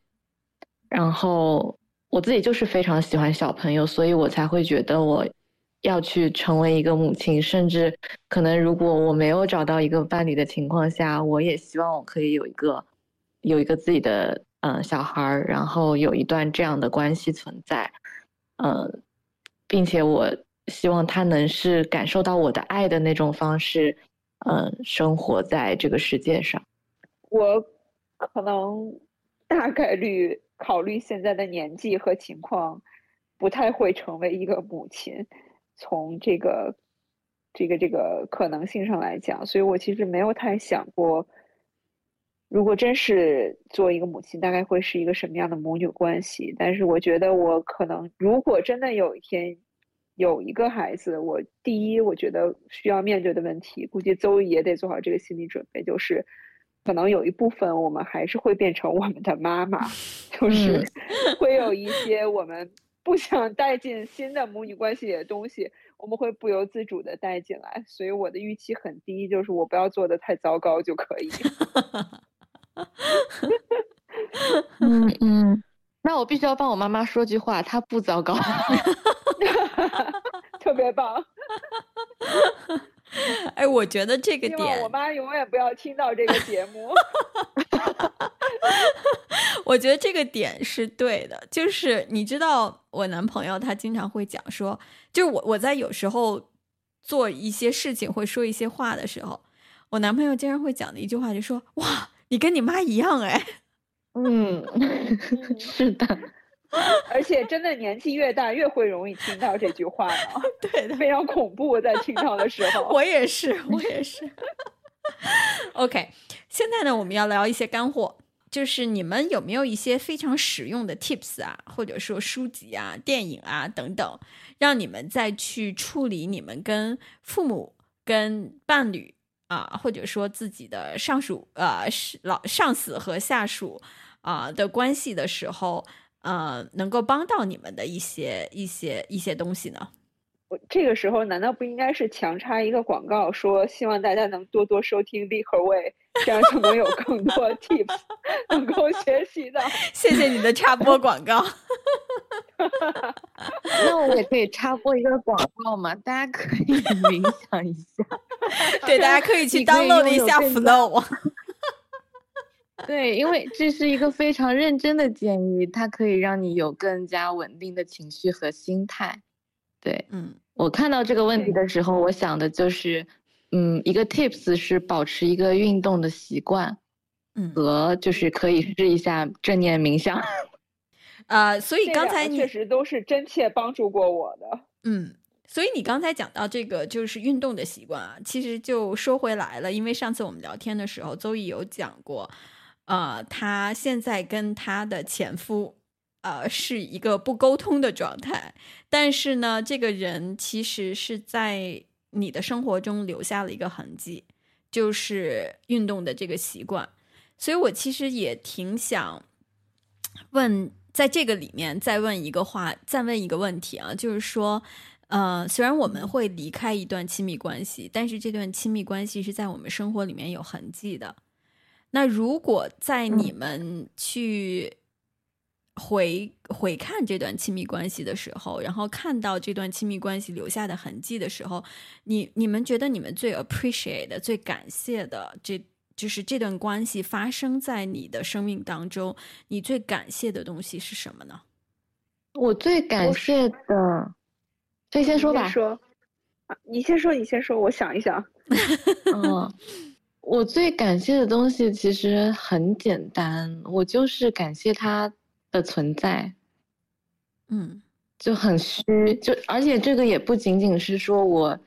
然后我自己就是非常喜欢小朋友，所以我才会觉得我。要去成为一个母亲，甚至可能如果我没有找到一个伴侣的情况下，我也希望我可以有一个有一个自己的嗯小孩儿，然后有一段这样的关系存在，嗯，并且我希望他能是感受到我的爱的那种方式，嗯，生活在这个世界上。我可能大概率考虑现在的年纪和情况，不太会成为一个母亲。从这个这个这个可能性上来讲，所以我其实没有太想过，如果真是做一个母亲，大概会是一个什么样的母女关系。但是我觉得，我可能如果真的有一天有一个孩子，我第一，我觉得需要面对的问题，估计邹也得做好这个心理准备，就是可能有一部分我们还是会变成我们的妈妈，就是会有一些我们。不想带进新的母女关系里的东西，我们会不由自主的带进来，所以我的预期很低，就是我不要做的太糟糕就可以。嗯 嗯，那我必须要帮我妈妈说句话，她不糟糕，特别棒。哎，我觉得这个点，我妈永远不要听到这个节目。我觉得这个点是对的，就是你知道，我男朋友他经常会讲说，就是我我在有时候做一些事情会说一些话的时候，我男朋友经常会讲的一句话就说：“哇，你跟你妈一样哎。”嗯，是的。而且真的年纪越大越会容易听到这句话呢，对的，非常恐怖，在听到的时候。我也是，我也是。OK，现在呢，我们要聊一些干货，就是你们有没有一些非常实用的 Tips 啊，或者说书籍啊、电影啊等等，让你们再去处理你们跟父母、跟伴侣啊，或者说自己的上属呃老上司和下属啊的关系的时候。呃，能够帮到你们的一些一些一些东西呢？我这个时候难道不应该是强插一个广告，说希望大家能多多收听立和味，这样就能有更多 tips 能够学习的。谢谢你的插播广告。那我也可以插播一个广告嘛？大家可以冥想一下，对，大家可以去 download 一下 Flow。对，因为这是一个非常认真的建议，它可以让你有更加稳定的情绪和心态。对，嗯，我看到这个问题的时候，我想的就是，嗯，一个 tips 是保持一个运动的习惯，嗯，和就是可以试一下正念冥想。啊，所以刚才你确实都是真切帮助过我的。嗯，所以你刚才讲到这个就是运动的习惯啊，其实就说回来了，因为上次我们聊天的时候，邹毅有讲过。呃，她现在跟她的前夫，呃，是一个不沟通的状态。但是呢，这个人其实是在你的生活中留下了一个痕迹，就是运动的这个习惯。所以我其实也挺想问，在这个里面再问一个话，再问一个问题啊，就是说，呃，虽然我们会离开一段亲密关系，但是这段亲密关系是在我们生活里面有痕迹的。那如果在你们去回回看这段亲密关系的时候，然后看到这段亲密关系留下的痕迹的时候，你你们觉得你们最 appreciate 的、最感谢的，这就是这段关系发生在你的生命当中，你最感谢的东西是什么呢？我最感谢的，以先说吧。说，你先说，你先说，我想一想。嗯。我最感谢的东西其实很简单，我就是感谢他的存在，嗯，就很虚，就而且这个也不仅仅是说我，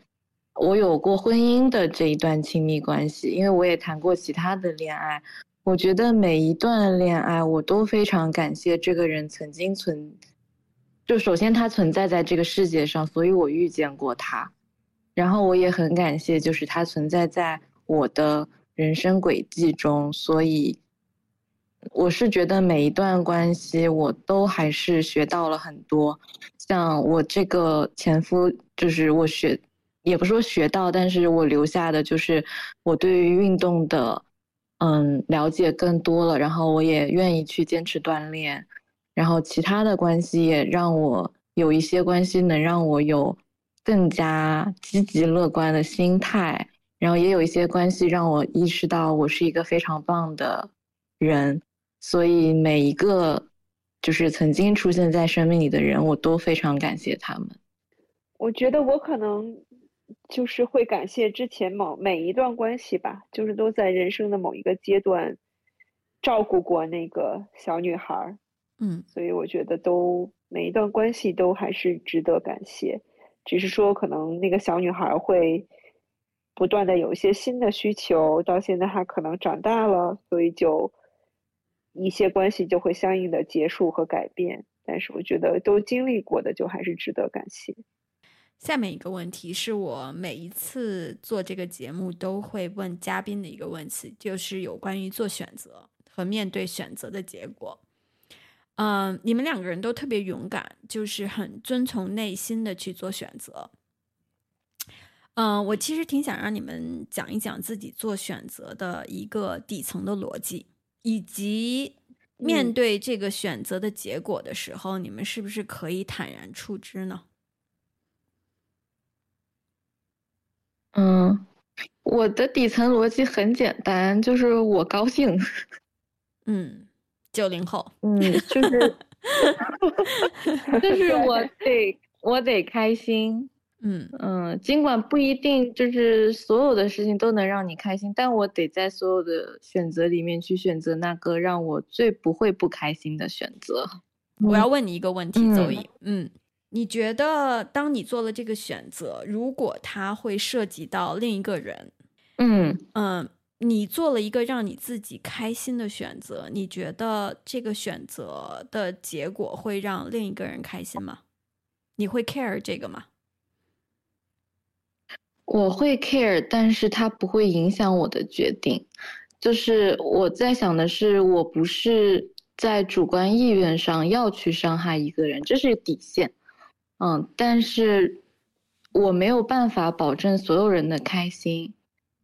我有过婚姻的这一段亲密关系，因为我也谈过其他的恋爱，我觉得每一段恋爱我都非常感谢这个人曾经存，就首先他存在在这个世界上，所以我遇见过他，然后我也很感谢，就是他存在在。我的人生轨迹中，所以我是觉得每一段关系我都还是学到了很多。像我这个前夫，就是我学，也不说学到，但是我留下的就是我对于运动的，嗯，了解更多了。然后我也愿意去坚持锻炼。然后其他的关系也让我有一些关系能让我有更加积极乐观的心态。然后也有一些关系让我意识到我是一个非常棒的人，所以每一个就是曾经出现在生命里的人，我都非常感谢他们。我觉得我可能就是会感谢之前某每一段关系吧，就是都在人生的某一个阶段照顾过那个小女孩儿，嗯所以我觉得都每一段关系都还是值得感谢，只是说可能那个小女孩儿会不断的有一些新的需求，到现在她可能长大了，所以就一些关系就会相应的结束和改变。但是我觉得都经历过的，就还是值得感谢。下面一个问题是我每一次做这个节目都会问嘉宾的一个问题，就是有关于做选择和面对选择的结果。嗯、你们两个人都特别勇敢，就是很遵从内心的去做选择。嗯、我其实挺想让你们讲一讲自己做选择的一个底层的逻辑，以及面嗯对这个选择的结果的时候，你们是不是可以坦然处之呢？嗯，我的底层逻辑很简单，就是我高兴。嗯，九零后，嗯，就是 就是我得我得开心。嗯嗯，尽管不一定就是所有的事情都能让你开心，但我得在所有的选择里面去选择那个让我最不会不开心的选择。我要问你一个问题，嗯邹毅，嗯，你觉得当你做了这个选择，如果它会涉及到另一个人，嗯，嗯，你做了一个让你自己开心的选择，你觉得这个选择的结果会让另一个人开心吗？你会 care 这个吗？我会 care，但是它不会影响我的决定。就是我在想的是，我不是在主观意愿上要去伤害一个人，这是底线。嗯，但是我没有办法保证所有人的开心，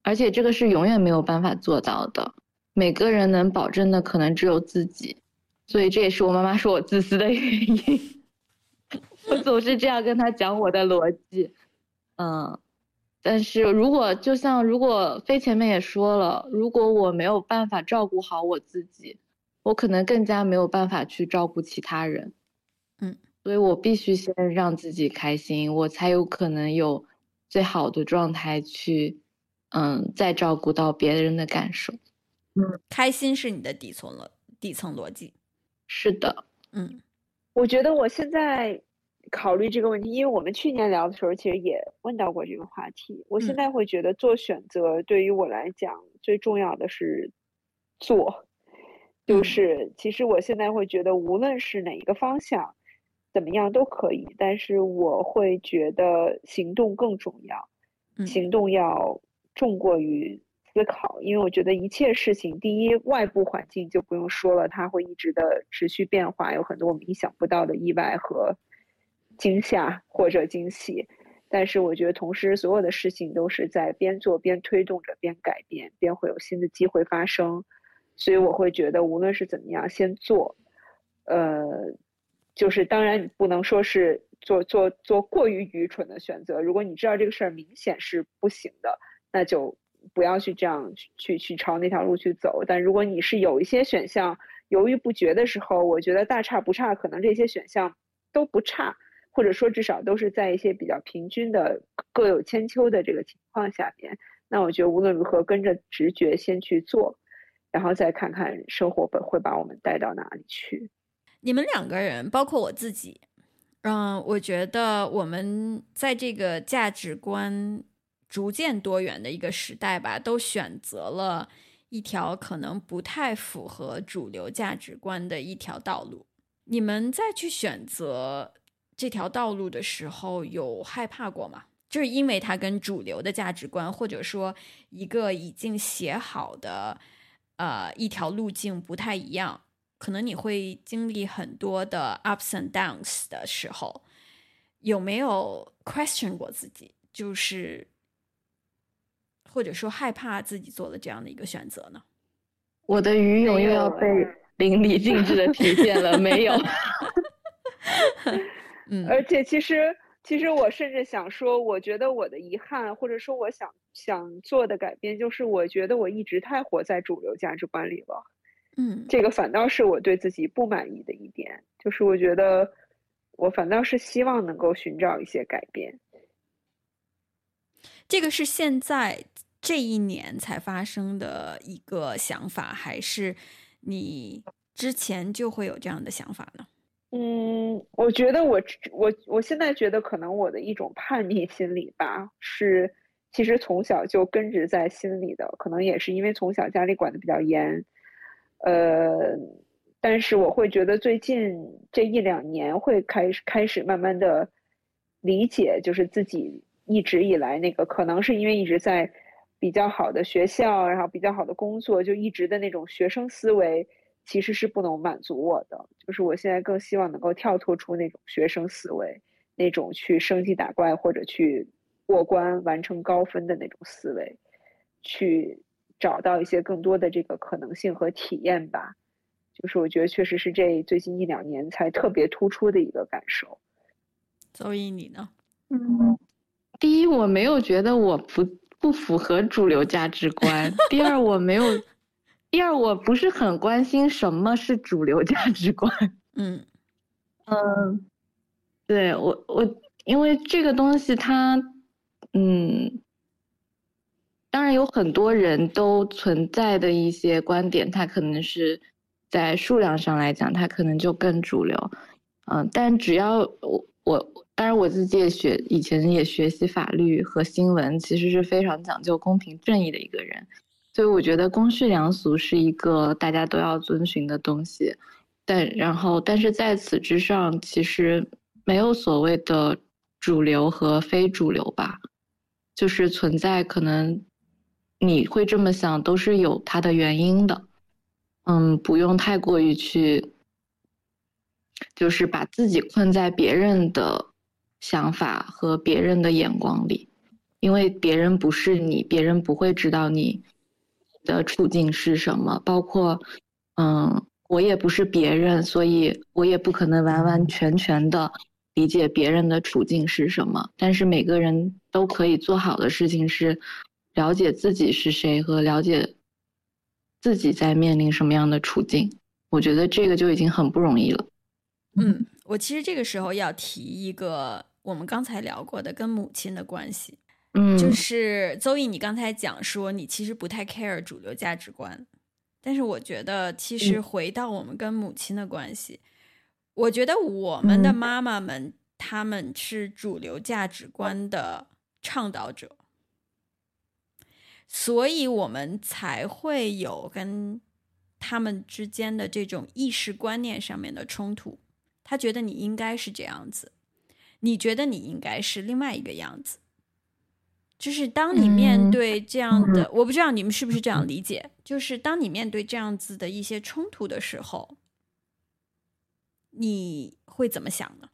而且这个是永远没有办法做到的。每个人能保证的可能只有自己，所以这也是我妈妈说我自私的原因。我总是这样跟她讲我的逻辑，嗯。但是如果就像如果飞前面也说了，如果我没有办法照顾好我自己，我可能更加没有办法去照顾其他人。嗯，所以我必须先让自己开心，我才有可能有最好的状态去，嗯，再照顾到别人的感受。嗯开心是你的底层了底层逻辑。是的，嗯我觉得我现在考虑这个问题，因为我们去年聊的时候，其实也问到过这个话题。我现嗯。在会觉得做选择对于我来讲最重要的是做，就嗯。是其实我现在会觉得，无论是哪一个方向，怎么样都可以，但是我会觉得行动更重要，嗯。行动要重过于思考，因为我觉得一切事情，第一，外部环境就不用说了，它会一直的持续变化，有很多我们意想不到的意外和惊吓或者惊喜。但是我觉得，同时所有的事情都是在边做边推动着，边改变，边会有新的机会发生。所以我会觉得，无论是怎么样，先做，呃，就是当然你不能说是做做做过于愚蠢的选择。如果你知道这个事儿明显是不行的，那就不要去这样去去去朝那条路去走。但如果你是有一些选项犹豫不决的时候，我觉得大差不差，可能这些选项都不差，或者说至少都是在一些比较平均的各有千秋的这个情况下边，那我觉得无论如何跟着直觉先去做，然后再看看生活会会把我们带到哪里去。你们两个人，包括我自己，嗯，我觉得我们在这个价值观逐渐多元的一个时代吧，都选择了一条可能不太符合主流价值观的一条道路。你们再去选择这条道路的时候，有害怕过吗？就是因为它跟主流的价值观，或者说一个已经写好的呃一条路径不太一样。可能你会经历很多的 ups and downs 的时候，有没有 question 过自己？就是或者说害怕自己做了这样的一个选择呢？我的鱼泳又要被淋漓尽致的体现了，没有。嗯而且其实，其实我甚至想说，我觉得我的遗憾，或者说我想想做的改变，就是我觉得我一直太活在主流价值观里了。嗯这个反倒是我对自己不满意的一点，就是我觉得我反倒是希望能够寻找一些改变。这个是现在这一年才发生的一个想法，还是你之前就会有这样的想法呢？嗯，我觉得我我我现在觉得可能我的一种叛逆心理吧，是其实从小就根植在心里的，可能也是因为从小家里管的比较严，呃，但是我会觉得最近这一两年会开始开始慢慢的理解，就是自己一直以来那个可能是因为一直在比较好的学校，然后比较好的工作，就一直的那种学生思维。其实是不能满足我的，就是我现在更希望能够跳脱出那种学生思维，那种去升级打怪或者去过关完成高分的那种思维，去找到一些更多的这个可能性和体验吧。就是我觉得确实是这最近一两年才特别突出的一个感受。邹毅，你呢？嗯，第一，我没有觉得我不不符合主流价值观；第二，我没有。第二，我不是很关心什么是主流价值观。嗯嗯，对我我因为这个东西它，嗯，当然有很多人都存在的一些观点，它可能是在数量上来讲，它可能就更主流。嗯，但只要我我当然我自己也学以前也学习法律和新闻，其实是非常讲究公平正义的一个人。所以我觉得公序良俗是一个大家都要遵循的东西，但然后但是在此之上，其实没有所谓的主流和非主流吧，就是存在可能你会这么想都是有它的原因的，嗯，不用太过于去，就是把自己困在别人的想法和别人的眼光里，因为别人不是你，别人不会知道你。的处境是什么？包括，嗯，我也不是别人，所以我也不可能完完全全的理解别人的处境是什么。但是每个人都可以做好的事情是，了解自己是谁和了解自己在面临什么样的处境。我觉得这个就已经很不容易了。嗯，我其实这个时候要提一个我们刚才聊过的跟母亲的关系。就是邹毅，你刚才讲说你其实不太 care 主流价值观，但是我觉得其实回到我们跟母亲的关系，我觉得我们的妈妈们他们是主流价值观的倡导者，所以我们才会有跟他们之间的这种意识观念上面的冲突。他觉得你应该是这样子，你觉得你应该是另外一个样子。就是当你面对这样的，我不知道你们是不是这样理解。就是当你面对这样子的一些冲突的时候，你会怎么想呢？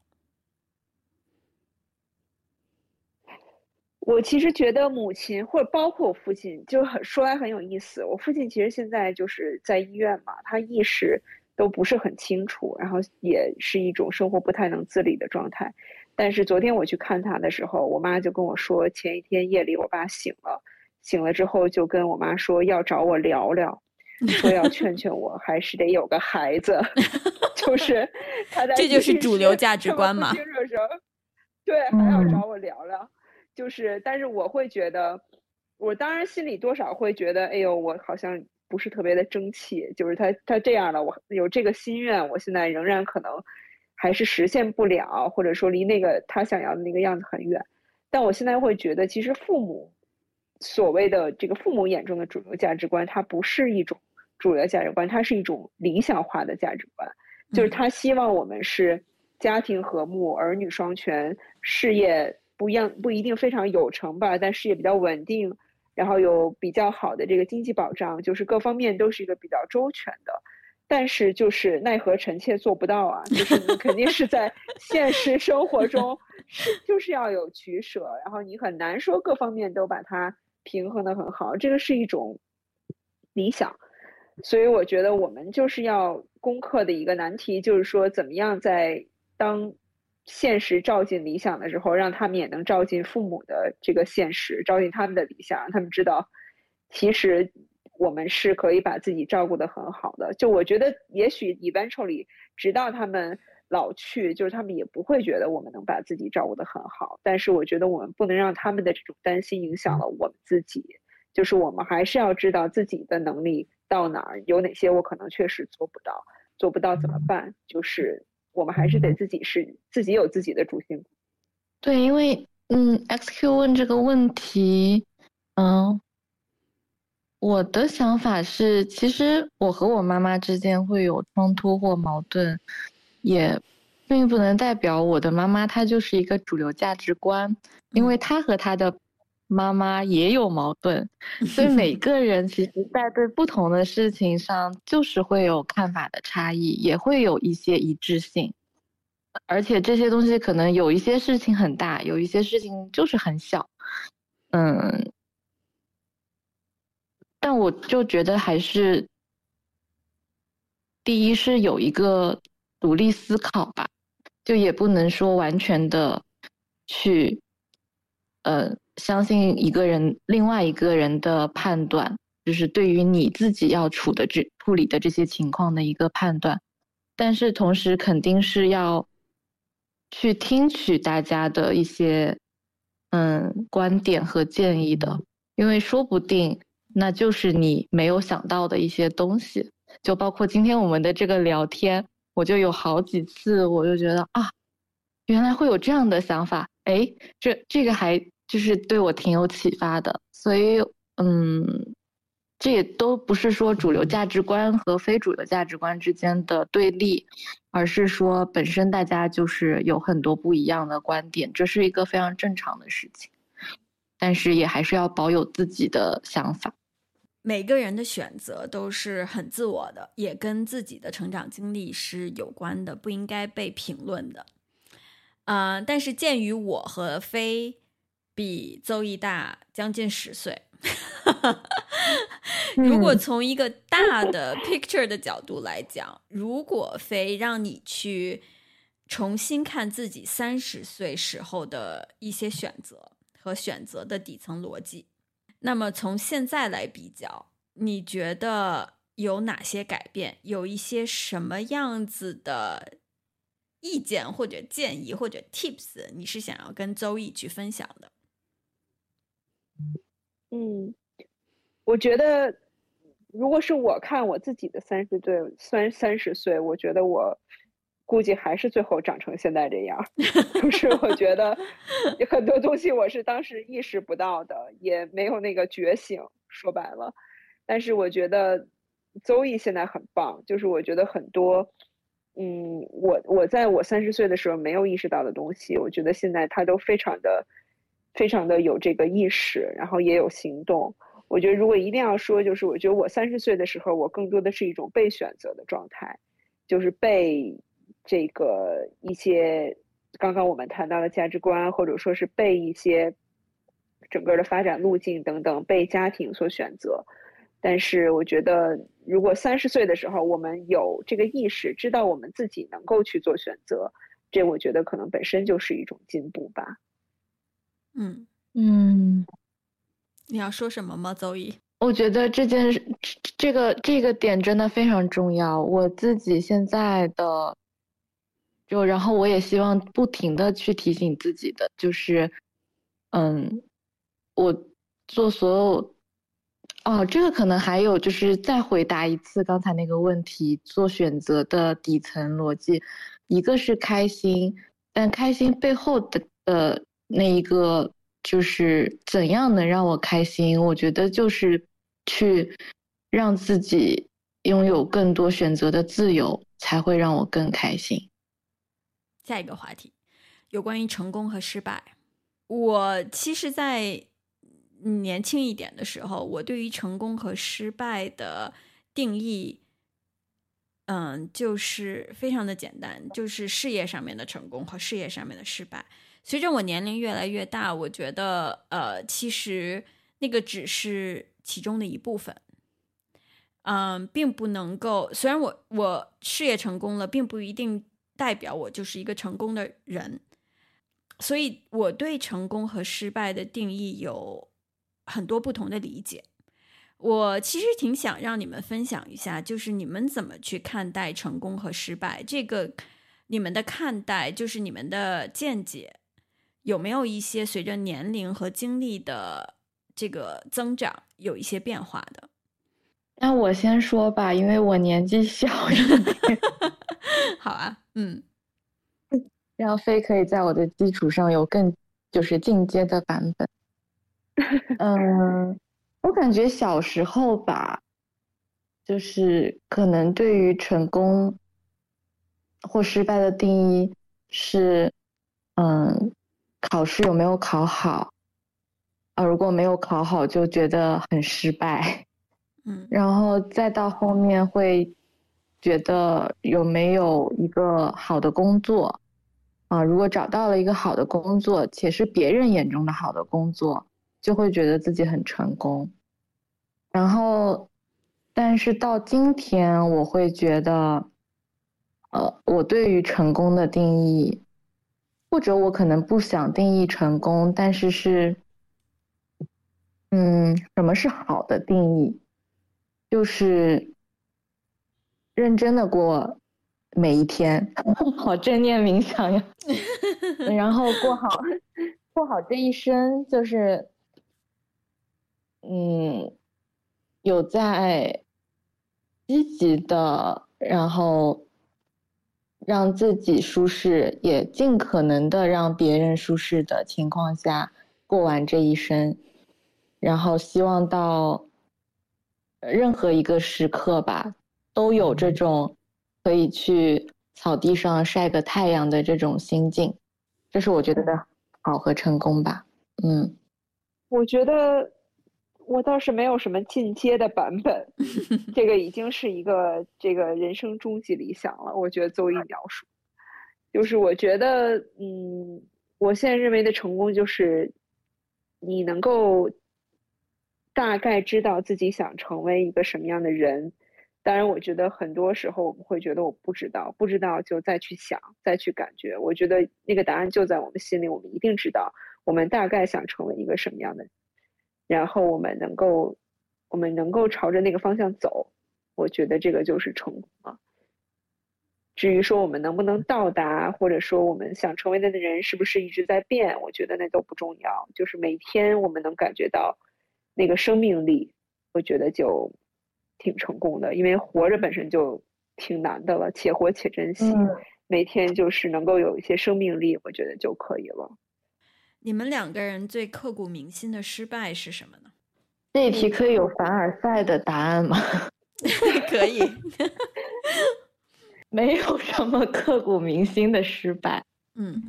我其实觉得母亲，或者包括我父亲，就很说来很有意思。我父亲其实现在就是在医院嘛，他意识都不是很清楚，然后也是一种生活不太能自理的状态。但是昨天我去看他的时候，我妈就跟我说，前一天夜里我爸醒了，醒了之后就跟我妈说要找我聊聊，说要劝劝我，还是得有个孩子，就是他 在这就是主流价值观嘛。对，还要找我聊聊，就是，但是我会觉得，我当然心里多少会觉得，哎呦，我好像不是特别的争气，就是他他这样了，我有这个心愿，我现在仍然可能。还是实现不了，或者说离那个他想要的那个样子很远。但我现在会觉得，其实父母所谓的这个父母眼中的主流价值观，它不是一种主流价值观，它是一种理想化的价值观。就是他希望我们是家庭和睦、儿女双全、事业不一样不一定非常有成吧，但事业比较稳定，然后有比较好的这个经济保障，就是各方面都是一个比较周全的。但是就是奈何臣妾做不到啊！就是你肯定是在 现实生活中是就是要有取舍，然后你很难说各方面都把它平衡的很好，这个是一种理想。所以我觉得我们就是要攻克的一个难题，就是说怎么样在当现实照进理想的时候，让他们也能照进父母的这个现实，照进他们的理想，让他们知道其实。我们是可以把自己照顾的很好的，就我觉得，也许 eventually，直到他们老去，就是他们也不会觉得我们能把自己照顾的很好。但是我觉得我们不能让他们的这种担心影响了我们自己，就是我们还是要知道自己的能力到哪儿，有哪些我可能确实做不到，做不到怎么办？就是我们还是得自己是自己有自己的主心骨。对，因为嗯，XQ 问这个问题，嗯。我的想法是，其实我和我妈妈之间会有冲突或矛盾，也并不能代表我的妈妈她就是一个主流价值观，因为她和她的妈妈也有矛盾，所以每个人其实在对不同的事情上就是会有看法的差异，也会有一些一致性，而且这些东西可能有一些事情很大，有一些事情就是很小，嗯。但我就觉得还是，第一是有一个独立思考吧，就也不能说完全的去，呃，相信一个人另外一个人的判断，就是对于你自己要处的这处理的这些情况的一个判断，但是同时肯定是要去听取大家的一些嗯观点和建议的，因为说不定。那就是你没有想到的一些东西，就包括今天我们的这个聊天，我就有好几次，我就觉得啊，原来会有这样的想法，哎，这这个还就是对我挺有启发的。所以，嗯，这也都不是说主流价值观和非主流价值观之间的对立，而是说本身大家就是有很多不一样的观点，这是一个非常正常的事情。但是也还是要保有自己的想法。每个人的选择都是很自我的，也跟自己的成长经历是有关的，不应该被评论的。呃，但是鉴于我和飞比邹毅大将近十岁，如果从一个大的 picture 的角度来讲，如果飞让你去重新看自己三十岁时候的一些选择和选择的底层逻辑。那么从现在来比较，你觉得有哪些改变？有一些什么样子的意见或者建议或者 tips，你是想要跟周易去分享的？嗯，我觉得如果是我看我自己的三十岁，三三十岁，我觉得我。估计还是最后长成现在这样，就是我觉得很多东西我是当时意识不到的，也没有那个觉醒。说白了，但是我觉得周易现在很棒，就是我觉得很多，嗯，我我在我三十岁的时候没有意识到的东西，我觉得现在他都非常的、非常的有这个意识，然后也有行动。我觉得如果一定要说，就是我觉得我三十岁的时候，我更多的是一种被选择的状态，就是被。这个一些刚刚我们谈到的价值观，或者说是被一些整个的发展路径等等被家庭所选择。但是我觉得，如果三十岁的时候我们有这个意识，知道我们自己能够去做选择，这我觉得可能本身就是一种进步吧。嗯嗯，你要说什么吗，邹毅？我觉得这件事，这个这个点真的非常重要。我自己现在的。就然后我也希望不停的去提醒自己的，就是，嗯，我做所有，哦，这个可能还有就是再回答一次刚才那个问题，做选择的底层逻辑，一个是开心，但开心背后的呃那一个就是怎样能让我开心？我觉得就是去让自己拥有更多选择的自由，才会让我更开心。下一个话题，有关于成功和失败。我其实，在年轻一点的时候，我对于成功和失败的定义，嗯，就是非常的简单，就是事业上面的成功和事业上面的失败。随着我年龄越来越大，我觉得，呃，其实那个只是其中的一部分，嗯，并不能够。虽然我我事业成功了，并不一定。代表我就是一个成功的人，所以我对成功和失败的定义有很多不同的理解。我其实挺想让你们分享一下，就是你们怎么去看待成功和失败。这个你们的看待，就是你们的见解，有没有一些随着年龄和经历的这个增长有一些变化的？那我先说吧，因为我年纪小一点。好啊，嗯，让飞可以在我的基础上有更就是进阶的版本。嗯，我感觉小时候吧，就是可能对于成功或失败的定义是，嗯，考试有没有考好，啊，如果没有考好就觉得很失败。嗯，然后再到后面会觉得有没有一个好的工作，啊，如果找到了一个好的工作，且是别人眼中的好的工作，就会觉得自己很成功。然后，但是到今天，我会觉得，呃，我对于成功的定义，或者我可能不想定义成功，但是是，嗯，什么是好的定义？就是认真的过每一天，好正念冥想呀，然后过好 过好这一生，就是嗯，有在积极的，然后让自己舒适，也尽可能的让别人舒适的情况下过完这一生，然后希望到。任何一个时刻吧，都有这种可以去草地上晒个太阳的这种心境，这是我觉得的好和成功吧。嗯，我觉得我倒是没有什么进阶的版本，这个已经是一个这个人生终极理想了。我觉得邹毅描述，就是我觉得，嗯，我现在认为的成功就是你能够。大概知道自己想成为一个什么样的人，当然，我觉得很多时候我们会觉得我不知道，不知道就再去想，再去感觉。我觉得那个答案就在我们心里，我们一定知道我们大概想成为一个什么样的，然后我们能够，我们能够朝着那个方向走。我觉得这个就是成功了。至于说我们能不能到达，或者说我们想成为的人是不是一直在变，我觉得那都不重要。就是每天我们能感觉到。那个生命力，我觉得就挺成功的，因为活着本身就挺难的了，且活且珍惜，每天就是能够有一些生命力，我觉得就可以了。你们两个人最刻骨铭心的失败是什么呢？这一题可以有凡尔赛的答案吗？可以，没有什么刻骨铭心的失败。嗯，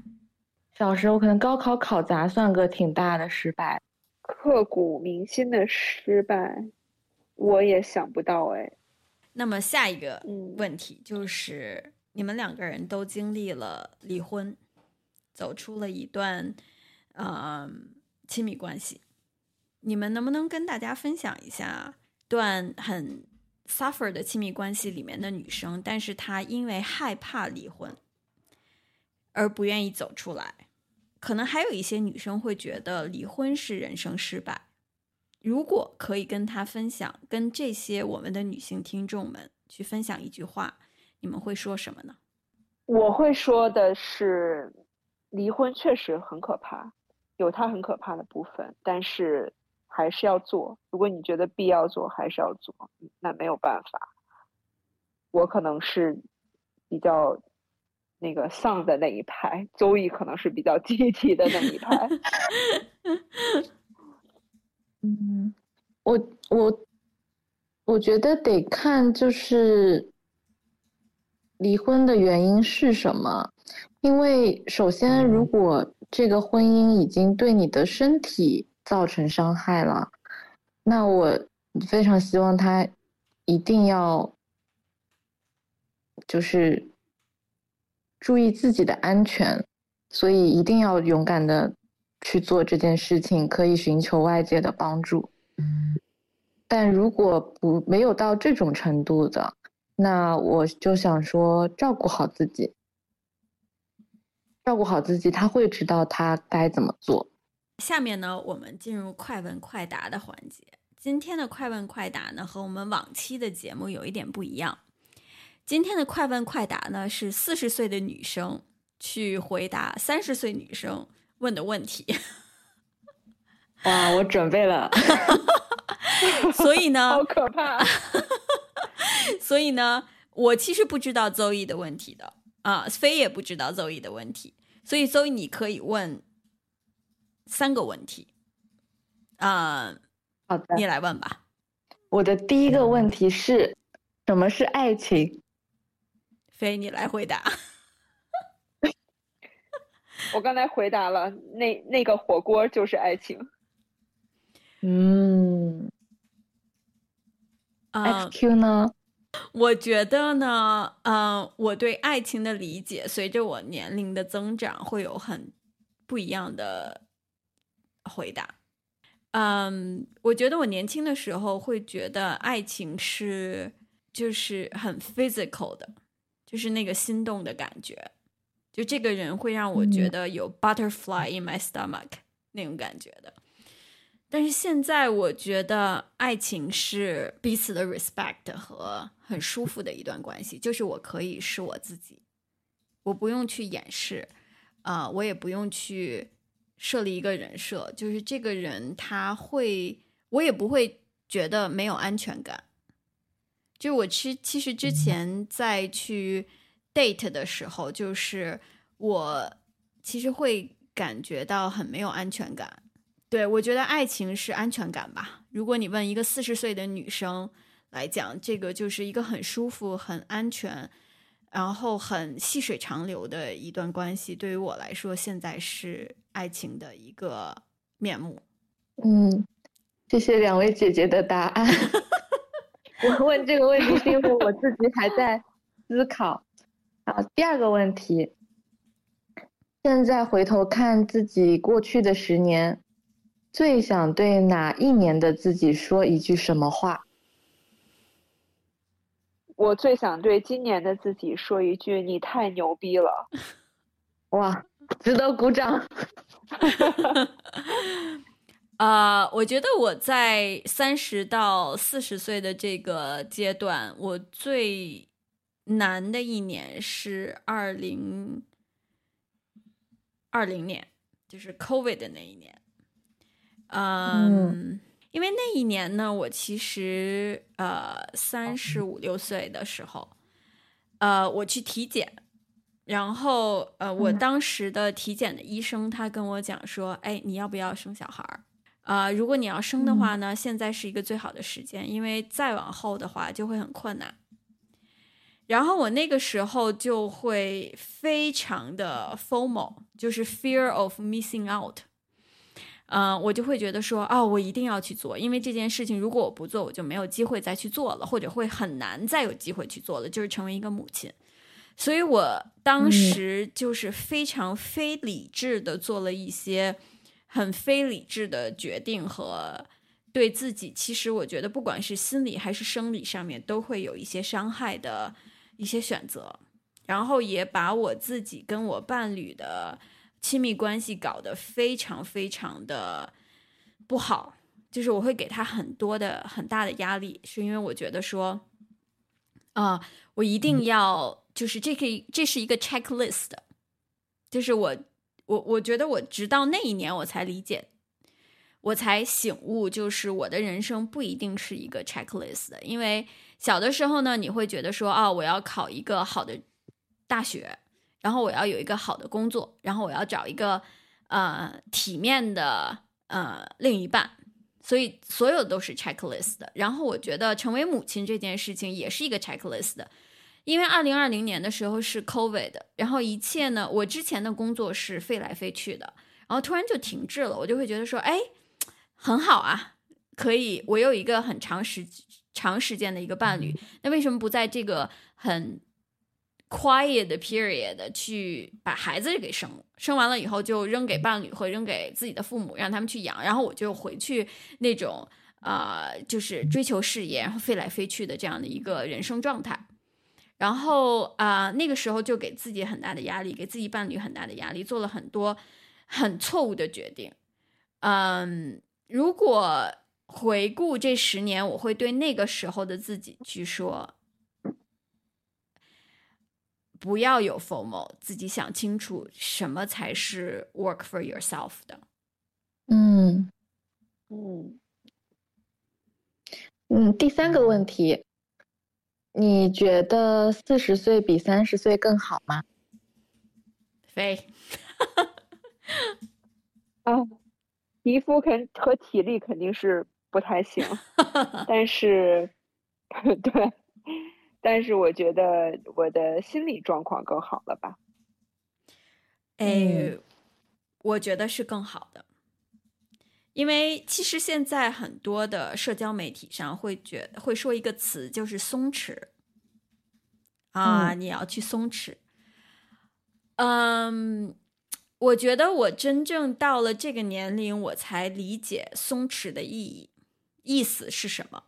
小时候可能高考考砸算个挺大的失败。刻骨铭心的失败，我也想不到哎。那么下一个问题就是，你们两个人都经历了离婚，走出了一段嗯亲密关系，你们能不能跟大家分享一下段很 suffer 的亲密关系里面的女生，但是她因为害怕离婚而不愿意走出来？可能还有一些女生会觉得离婚是人生失败。如果可以跟她分享，跟这些我们的女性听众们去分享一句话，你们会说什么呢？我会说的是，离婚确实很可怕，有它很可怕的部分，但是还是要做。如果你觉得必要做，还是要做，那没有办法。我可能是比较。那个丧的那一派，周易可能是比较积极的那一派。嗯，我我我觉得得看就是离婚的原因是什么，因为首先如果这个婚姻已经对你的身体造成伤害了，那我非常希望他一定要就是。注意自己的安全，所以一定要勇敢的去做这件事情，可以寻求外界的帮助。但如果不没有到这种程度的，那我就想说，照顾好自己，照顾好自己，他会知道他该怎么做。下面呢，我们进入快问快答的环节。今天的快问快答呢，和我们往期的节目有一点不一样。今天的快问快答呢，是四十岁的女生去回答三十岁女生问的问题。哇，我准备了。所以呢，好可怕。所以呢，我其实不知道周易的问题的啊，飞也不知道周易的问题。所以邹毅，你可以问三个问题。啊，好的，你来问吧。我的第一个问题是，什么是爱情？飞，你来回答。我刚才回答了，那那个火锅就是爱情。嗯，XQ 呢？我觉得呢，嗯，我对爱情的理解随着我年龄的增长会有很不一样的回答。嗯，我觉得我年轻的时候会觉得爱情是就是很 physical 的，就是那个心动的感觉，就这个人会让我觉得有 butterfly in my stomach 那种感觉的。但是现在我觉得爱情是彼此的 respect 和很舒服的一段关系，就是我可以是我自己，我不用去掩饰，啊，我也不用去设立一个人设，就是这个人他会，我也不会觉得没有安全感。就我其其实之前在去 date 的时候，就是我其实会感觉到很没有安全感。对，我觉得爱情是安全感吧。如果你问一个四十岁的女生来讲，这个就是一个很舒服、很安全，然后很细水长流的一段关系。对于我来说，现在是爱情的一个面目。嗯，谢谢两位姐姐的答案。我问这个问题是因为我自己还在思考。好，第二个问题，现在回头看自己过去的十年。最想对哪一年的自己说一句什么话？我最想对今年的自己说一句：“你太牛逼了！”哇，值得鼓掌。啊，我觉得我在三十到四十岁的这个阶段，我最难的一年是二零二零年，就是 COVID 的那一年。嗯，因为那一年呢，我其实呃三十五六岁的时候，呃，我去体检，然后呃，我当时的体检的医生他跟我讲说，哎，你要不要生小孩儿？啊，如果你要生的话呢，现在是一个最好的时间，因为再往后的话就会很困难。然后我那个时候就会非常的 formal，就是 fear of missing out。嗯，我就会觉得说，哦，我一定要去做，因为这件事情如果我不做，我就没有机会再去做了，或者会很难再有机会去做了，就是成为一个母亲。所以我当时就是非常非理智的做了一些很非理智的决定和对自己，其实我觉得不管是心理还是生理上面都会有一些伤害的一些选择，然后也把我自己跟我伴侣的。亲密关系搞得非常非常的不好，就是我会给他很多的很大的压力，是因为我觉得说，啊，我一定要就是这可以这是一个 checklist，就是我我我觉得我直到那一年我才理解，我才醒悟，就是我的人生不一定是一个 checklist 的，因为小的时候呢，你会觉得说，啊，我要考一个好的大学。然后我要有一个好的工作，然后我要找一个呃体面的呃另一半，所以所有都是 checklist 的。然后我觉得成为母亲这件事情也是一个 checklist 的，因为二零二零年的时候是 covid，然后一切呢，我之前的工作是飞来飞去的，然后突然就停滞了，我就会觉得说，哎，很好啊，可以，我有一个很长时长时间的一个伴侣，那为什么不在这个很 quiet period 去把孩子给生生完了以后就扔给伴侣或扔给自己的父母让他们去养，然后我就回去那种啊就是追求事业然后飞来飞去的这样的一个人生状态，然后啊那个时候就给自己很大的压力，给自己伴侣很大的压力，做了很多很错误的决定。嗯，如果回顾这十年，我会对那个时候的自己去说。不要有 FOMO，自己想清楚什么才是 work for yourself 的。嗯嗯嗯，第三个问题，你觉得四十岁比三十岁更好吗？飞，啊，皮肤肯和体力肯定是不太行，但是，对，但是我觉得我的心理状况更好了吧？哎，我觉得是更好的，因为其实现在很多的社交媒体上会觉会说一个词，就是松弛。啊，你要去松弛。嗯，我觉得我真正到了这个年龄，我才理解松弛的意义，意思是什么。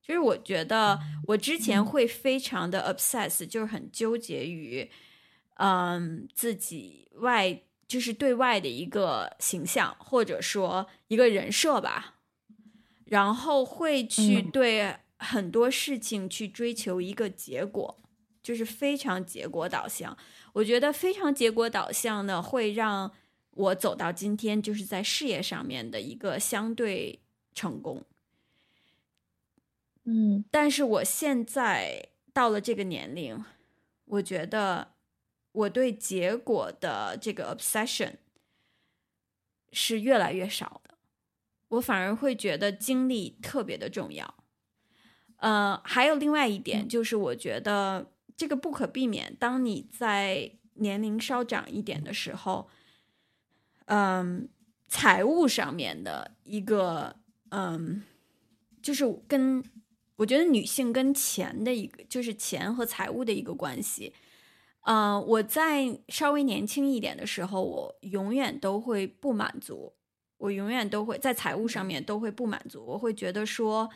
就是我觉得我之前会非常的 obsess，就是很纠结于，嗯，自己外就是对外的一个形象，或者说一个人设吧，然后会去对很多事情去追求一个结果，就是非常结果导向。我觉得非常结果导向呢，会让我走到今天，就是在事业上面的一个相对成功。嗯，但是我现在到了这个年龄，我觉得我对结果的这个 obsession 是越来越少的，我反而会觉得精力特别的重要。呃，还有另外一点就是，我觉得这个不可避免。当你在年龄稍长一点的时候，嗯，财务上面的一个，嗯，就是跟。我觉得女性跟钱的一个，就是钱和财务的一个关系。嗯，我在稍微年轻一点的时候，我永远都会不满足，我永远都会在财务上面都会不满足。我会觉得说，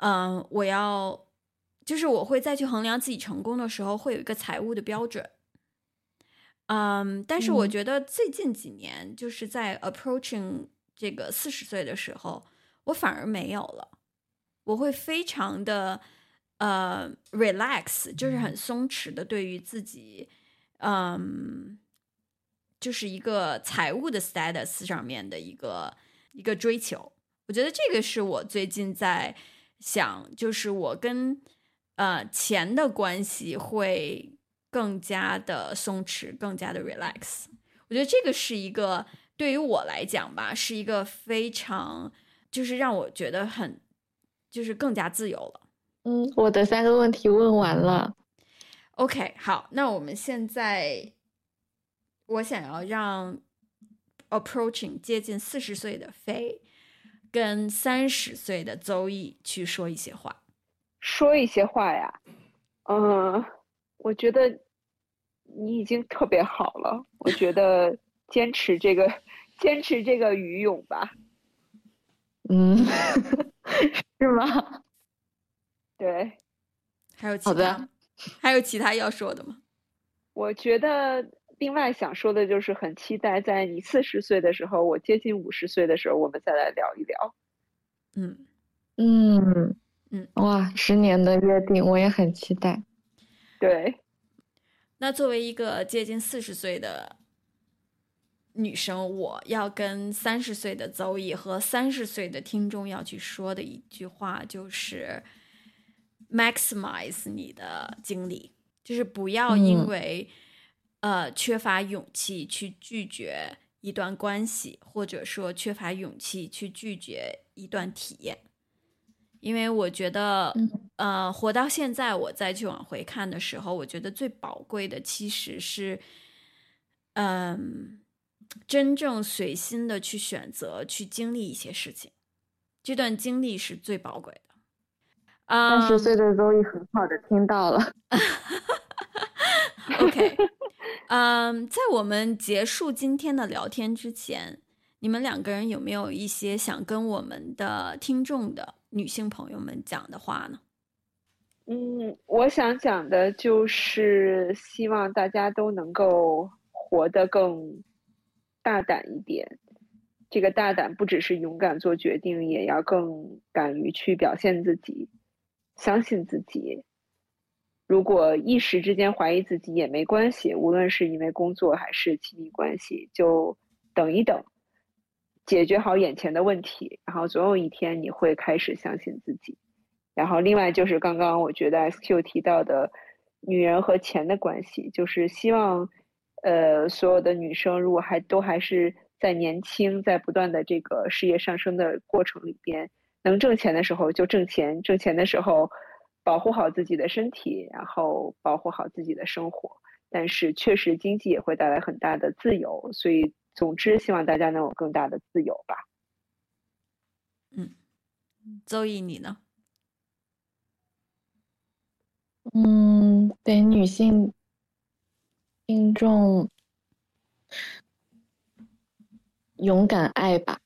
嗯，我要，就是我会再去衡量自己成功的时候，会有一个财务的标准。嗯，但是我觉得最近几年，就是在 approaching 这个四十岁的时候，我反而没有了。我会非常的呃 relax，就是很松弛的，对于自己，嗯，就是一个财务的 status 上面的一个一个追求。我觉得这个是我最近在想，就是我跟呃钱的关系会更加的松弛，更加的 relax。我觉得这个是一个对于我来讲吧，是一个非常就是让我觉得很。就是更加自由了。嗯，我的三个问题问完了。OK，好，那我们现在，我想要让 approaching 接近四十岁的飞跟三十岁的邹毅去说一些话。说一些话呀？嗯，我觉得你已经特别好了。我觉得坚持这个，坚持这个语勇吧。嗯。是吗？对，还有其他，还有其他要说的吗？我觉得另外想说的就是很期待，在你四十岁的时候，我接近五十岁的时候，我们再来聊一聊。嗯嗯嗯，哇，十年的约定，我也很期待。对，那作为一个接近四十岁的。女生，我要跟三十岁的邹毅和三十岁的听众要去说的一句话就是：maximize 你的精力，就是不要因为呃缺乏勇气去拒绝一段关系，或者说缺乏勇气去拒绝一段体验。因为我觉得，呃，活到现在，我再去往回看的时候，我觉得最宝贵的其实是，嗯。真正随心的去选择去经历一些事情，这段经历是最宝贵的。三十岁的周易很好的听到了。OK，嗯，在我们结束今天的聊天之前，你们两个人有没有一些想跟我们的听众的女性朋友们讲的话呢？嗯，我想讲的就是希望大家都能够活得更。大胆一点，这个大胆不只是勇敢做决定，也要更敢于去表现自己，相信自己，如果一时之间怀疑自己也没关系，无论是因为工作还是亲密关系，就等一等，解决好眼前的问题，然后总有一天你会开始相信自己。然后另外就是刚刚我觉得 SQ 提到的女人和钱的关系，就是希望，呃，所有的女生如果还都还是在年轻，在不断的这个事业上升的过程里边，能挣钱的时候就挣钱，挣钱的时候。保护好自己的身体，然后保护好自己的生活。但是确实，经济也会带来很大的自由。所以，总之，希望大家能有更大的自由吧。嗯，周毅，你呢？嗯，对女性听众勇敢爱吧，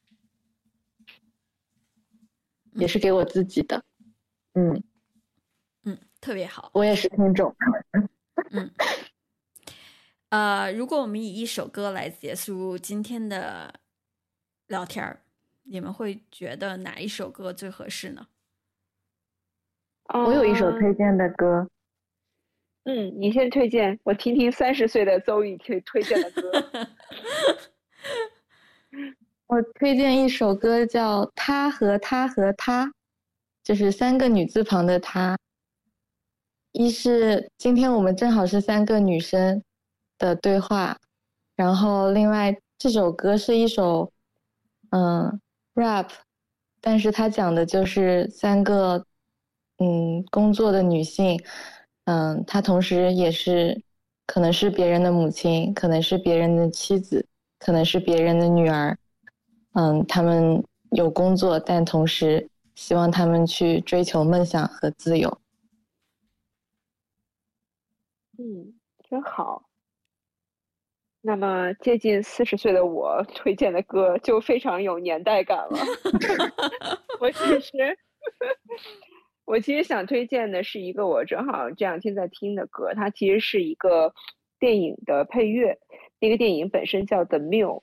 也是给我自己的。嗯嗯。特别好，我也是听众。嗯，呃，如果我们以一首歌来结束今天的聊天儿，你们会觉得哪一首歌最合适呢？我有一首推荐的歌。嗯，你先推荐，我听听三十岁的邹宇推推荐的歌。我推荐一首歌，叫《他和他和他》，就是三个女字旁的“他”。一是今天我们正好是三个女生的对话，然后另外这首歌是一首嗯 rap，但是它讲的就是三个嗯工作的女性，嗯，她同时也是可能是别人的母亲，可能是别人的妻子，可能是别人的女儿，嗯，他们有工作，但同时希望他们去追求梦想和自由。嗯，真好。那么接近四十岁的我推荐的歌就非常有年代感了。我其实，我其实想推荐的是一个我正好这两天在听的歌，它其实是一个电影的配乐。那个电影本身叫《The Mill》，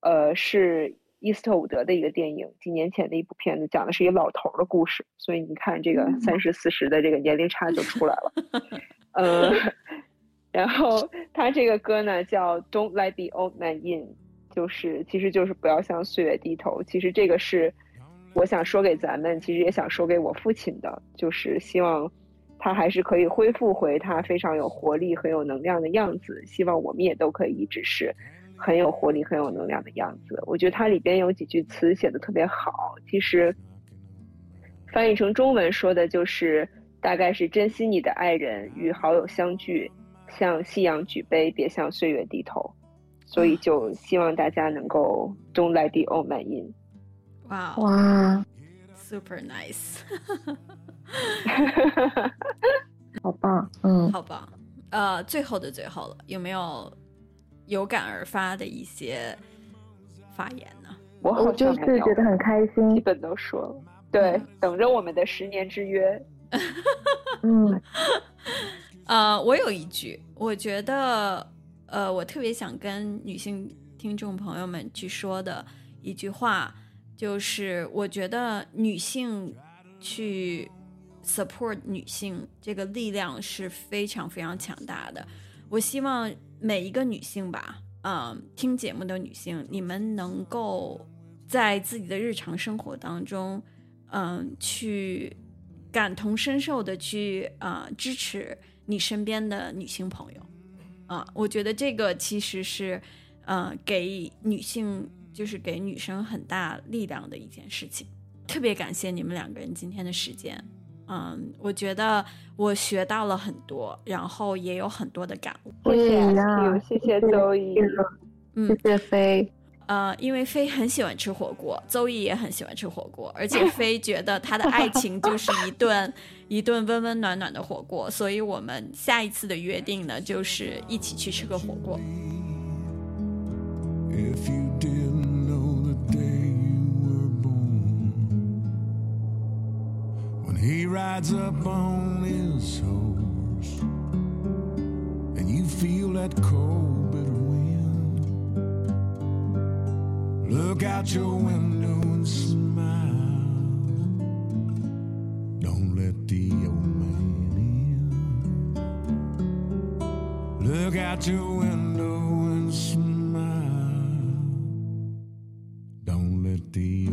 呃，是伊斯特伍德的一个电影，几年前的一部片子，讲的是一个老头的故事。所以你看，这个三十四十的这个年龄差就出来了。呃，然后他这个歌呢叫 "Don't let the old man in"，就是其实就是不要向岁月低头。其实这个是我想说给咱们，其实也想说给我父亲的，就是希望他还是可以恢复回他非常有活力、很有能量的样子。希望我们也都可以一直是很有活力、很有能量的样子。我觉得它里边有几句词写的特别好，其实翻译成中文说的就是。大概是珍惜你的爱人与好友相聚，向夕阳举杯，别向岁月低头。所以就希望大家能够 Don't let the old man in。哇哇，Super nice，好棒，嗯，好棒。呃，最后的最后了，有没有有感而发的一些发言呢？我我就是觉得很开心，基本都说了。对，等着我们的十年之约。嗯，呃，我有一句，我觉得，呃，我特别想跟女性听众朋友们去说的一句话，就是我觉得女性去 support 女性这个力量是非常非常强大的。我希望每一个女性吧，嗯，听节目的女性，你们能够在自己的日常生活当中，嗯，去。感同身受的去啊支持你身边的女性朋友，啊，我觉得这个其实是，呃，给女性就是给女生很大力量的一件事情。特别感谢你们两个人今天的时间，嗯，我觉得我学到了很多，然后也有很多的感悟。谢谢，谢谢周易，嗯，谢谢飞。呃，因为飞很喜欢吃火锅，邹毅也很喜欢吃火锅，而且飞觉得他的爱情就是一顿一顿温温暖暖的火锅，所以我们下一次的约定呢，就是一起去吃个火锅。He rides up on his horse, and you feel that cold, bitter wind. Look out your window and smile. Don't let the old man in. Look out your window and smile. Don't let the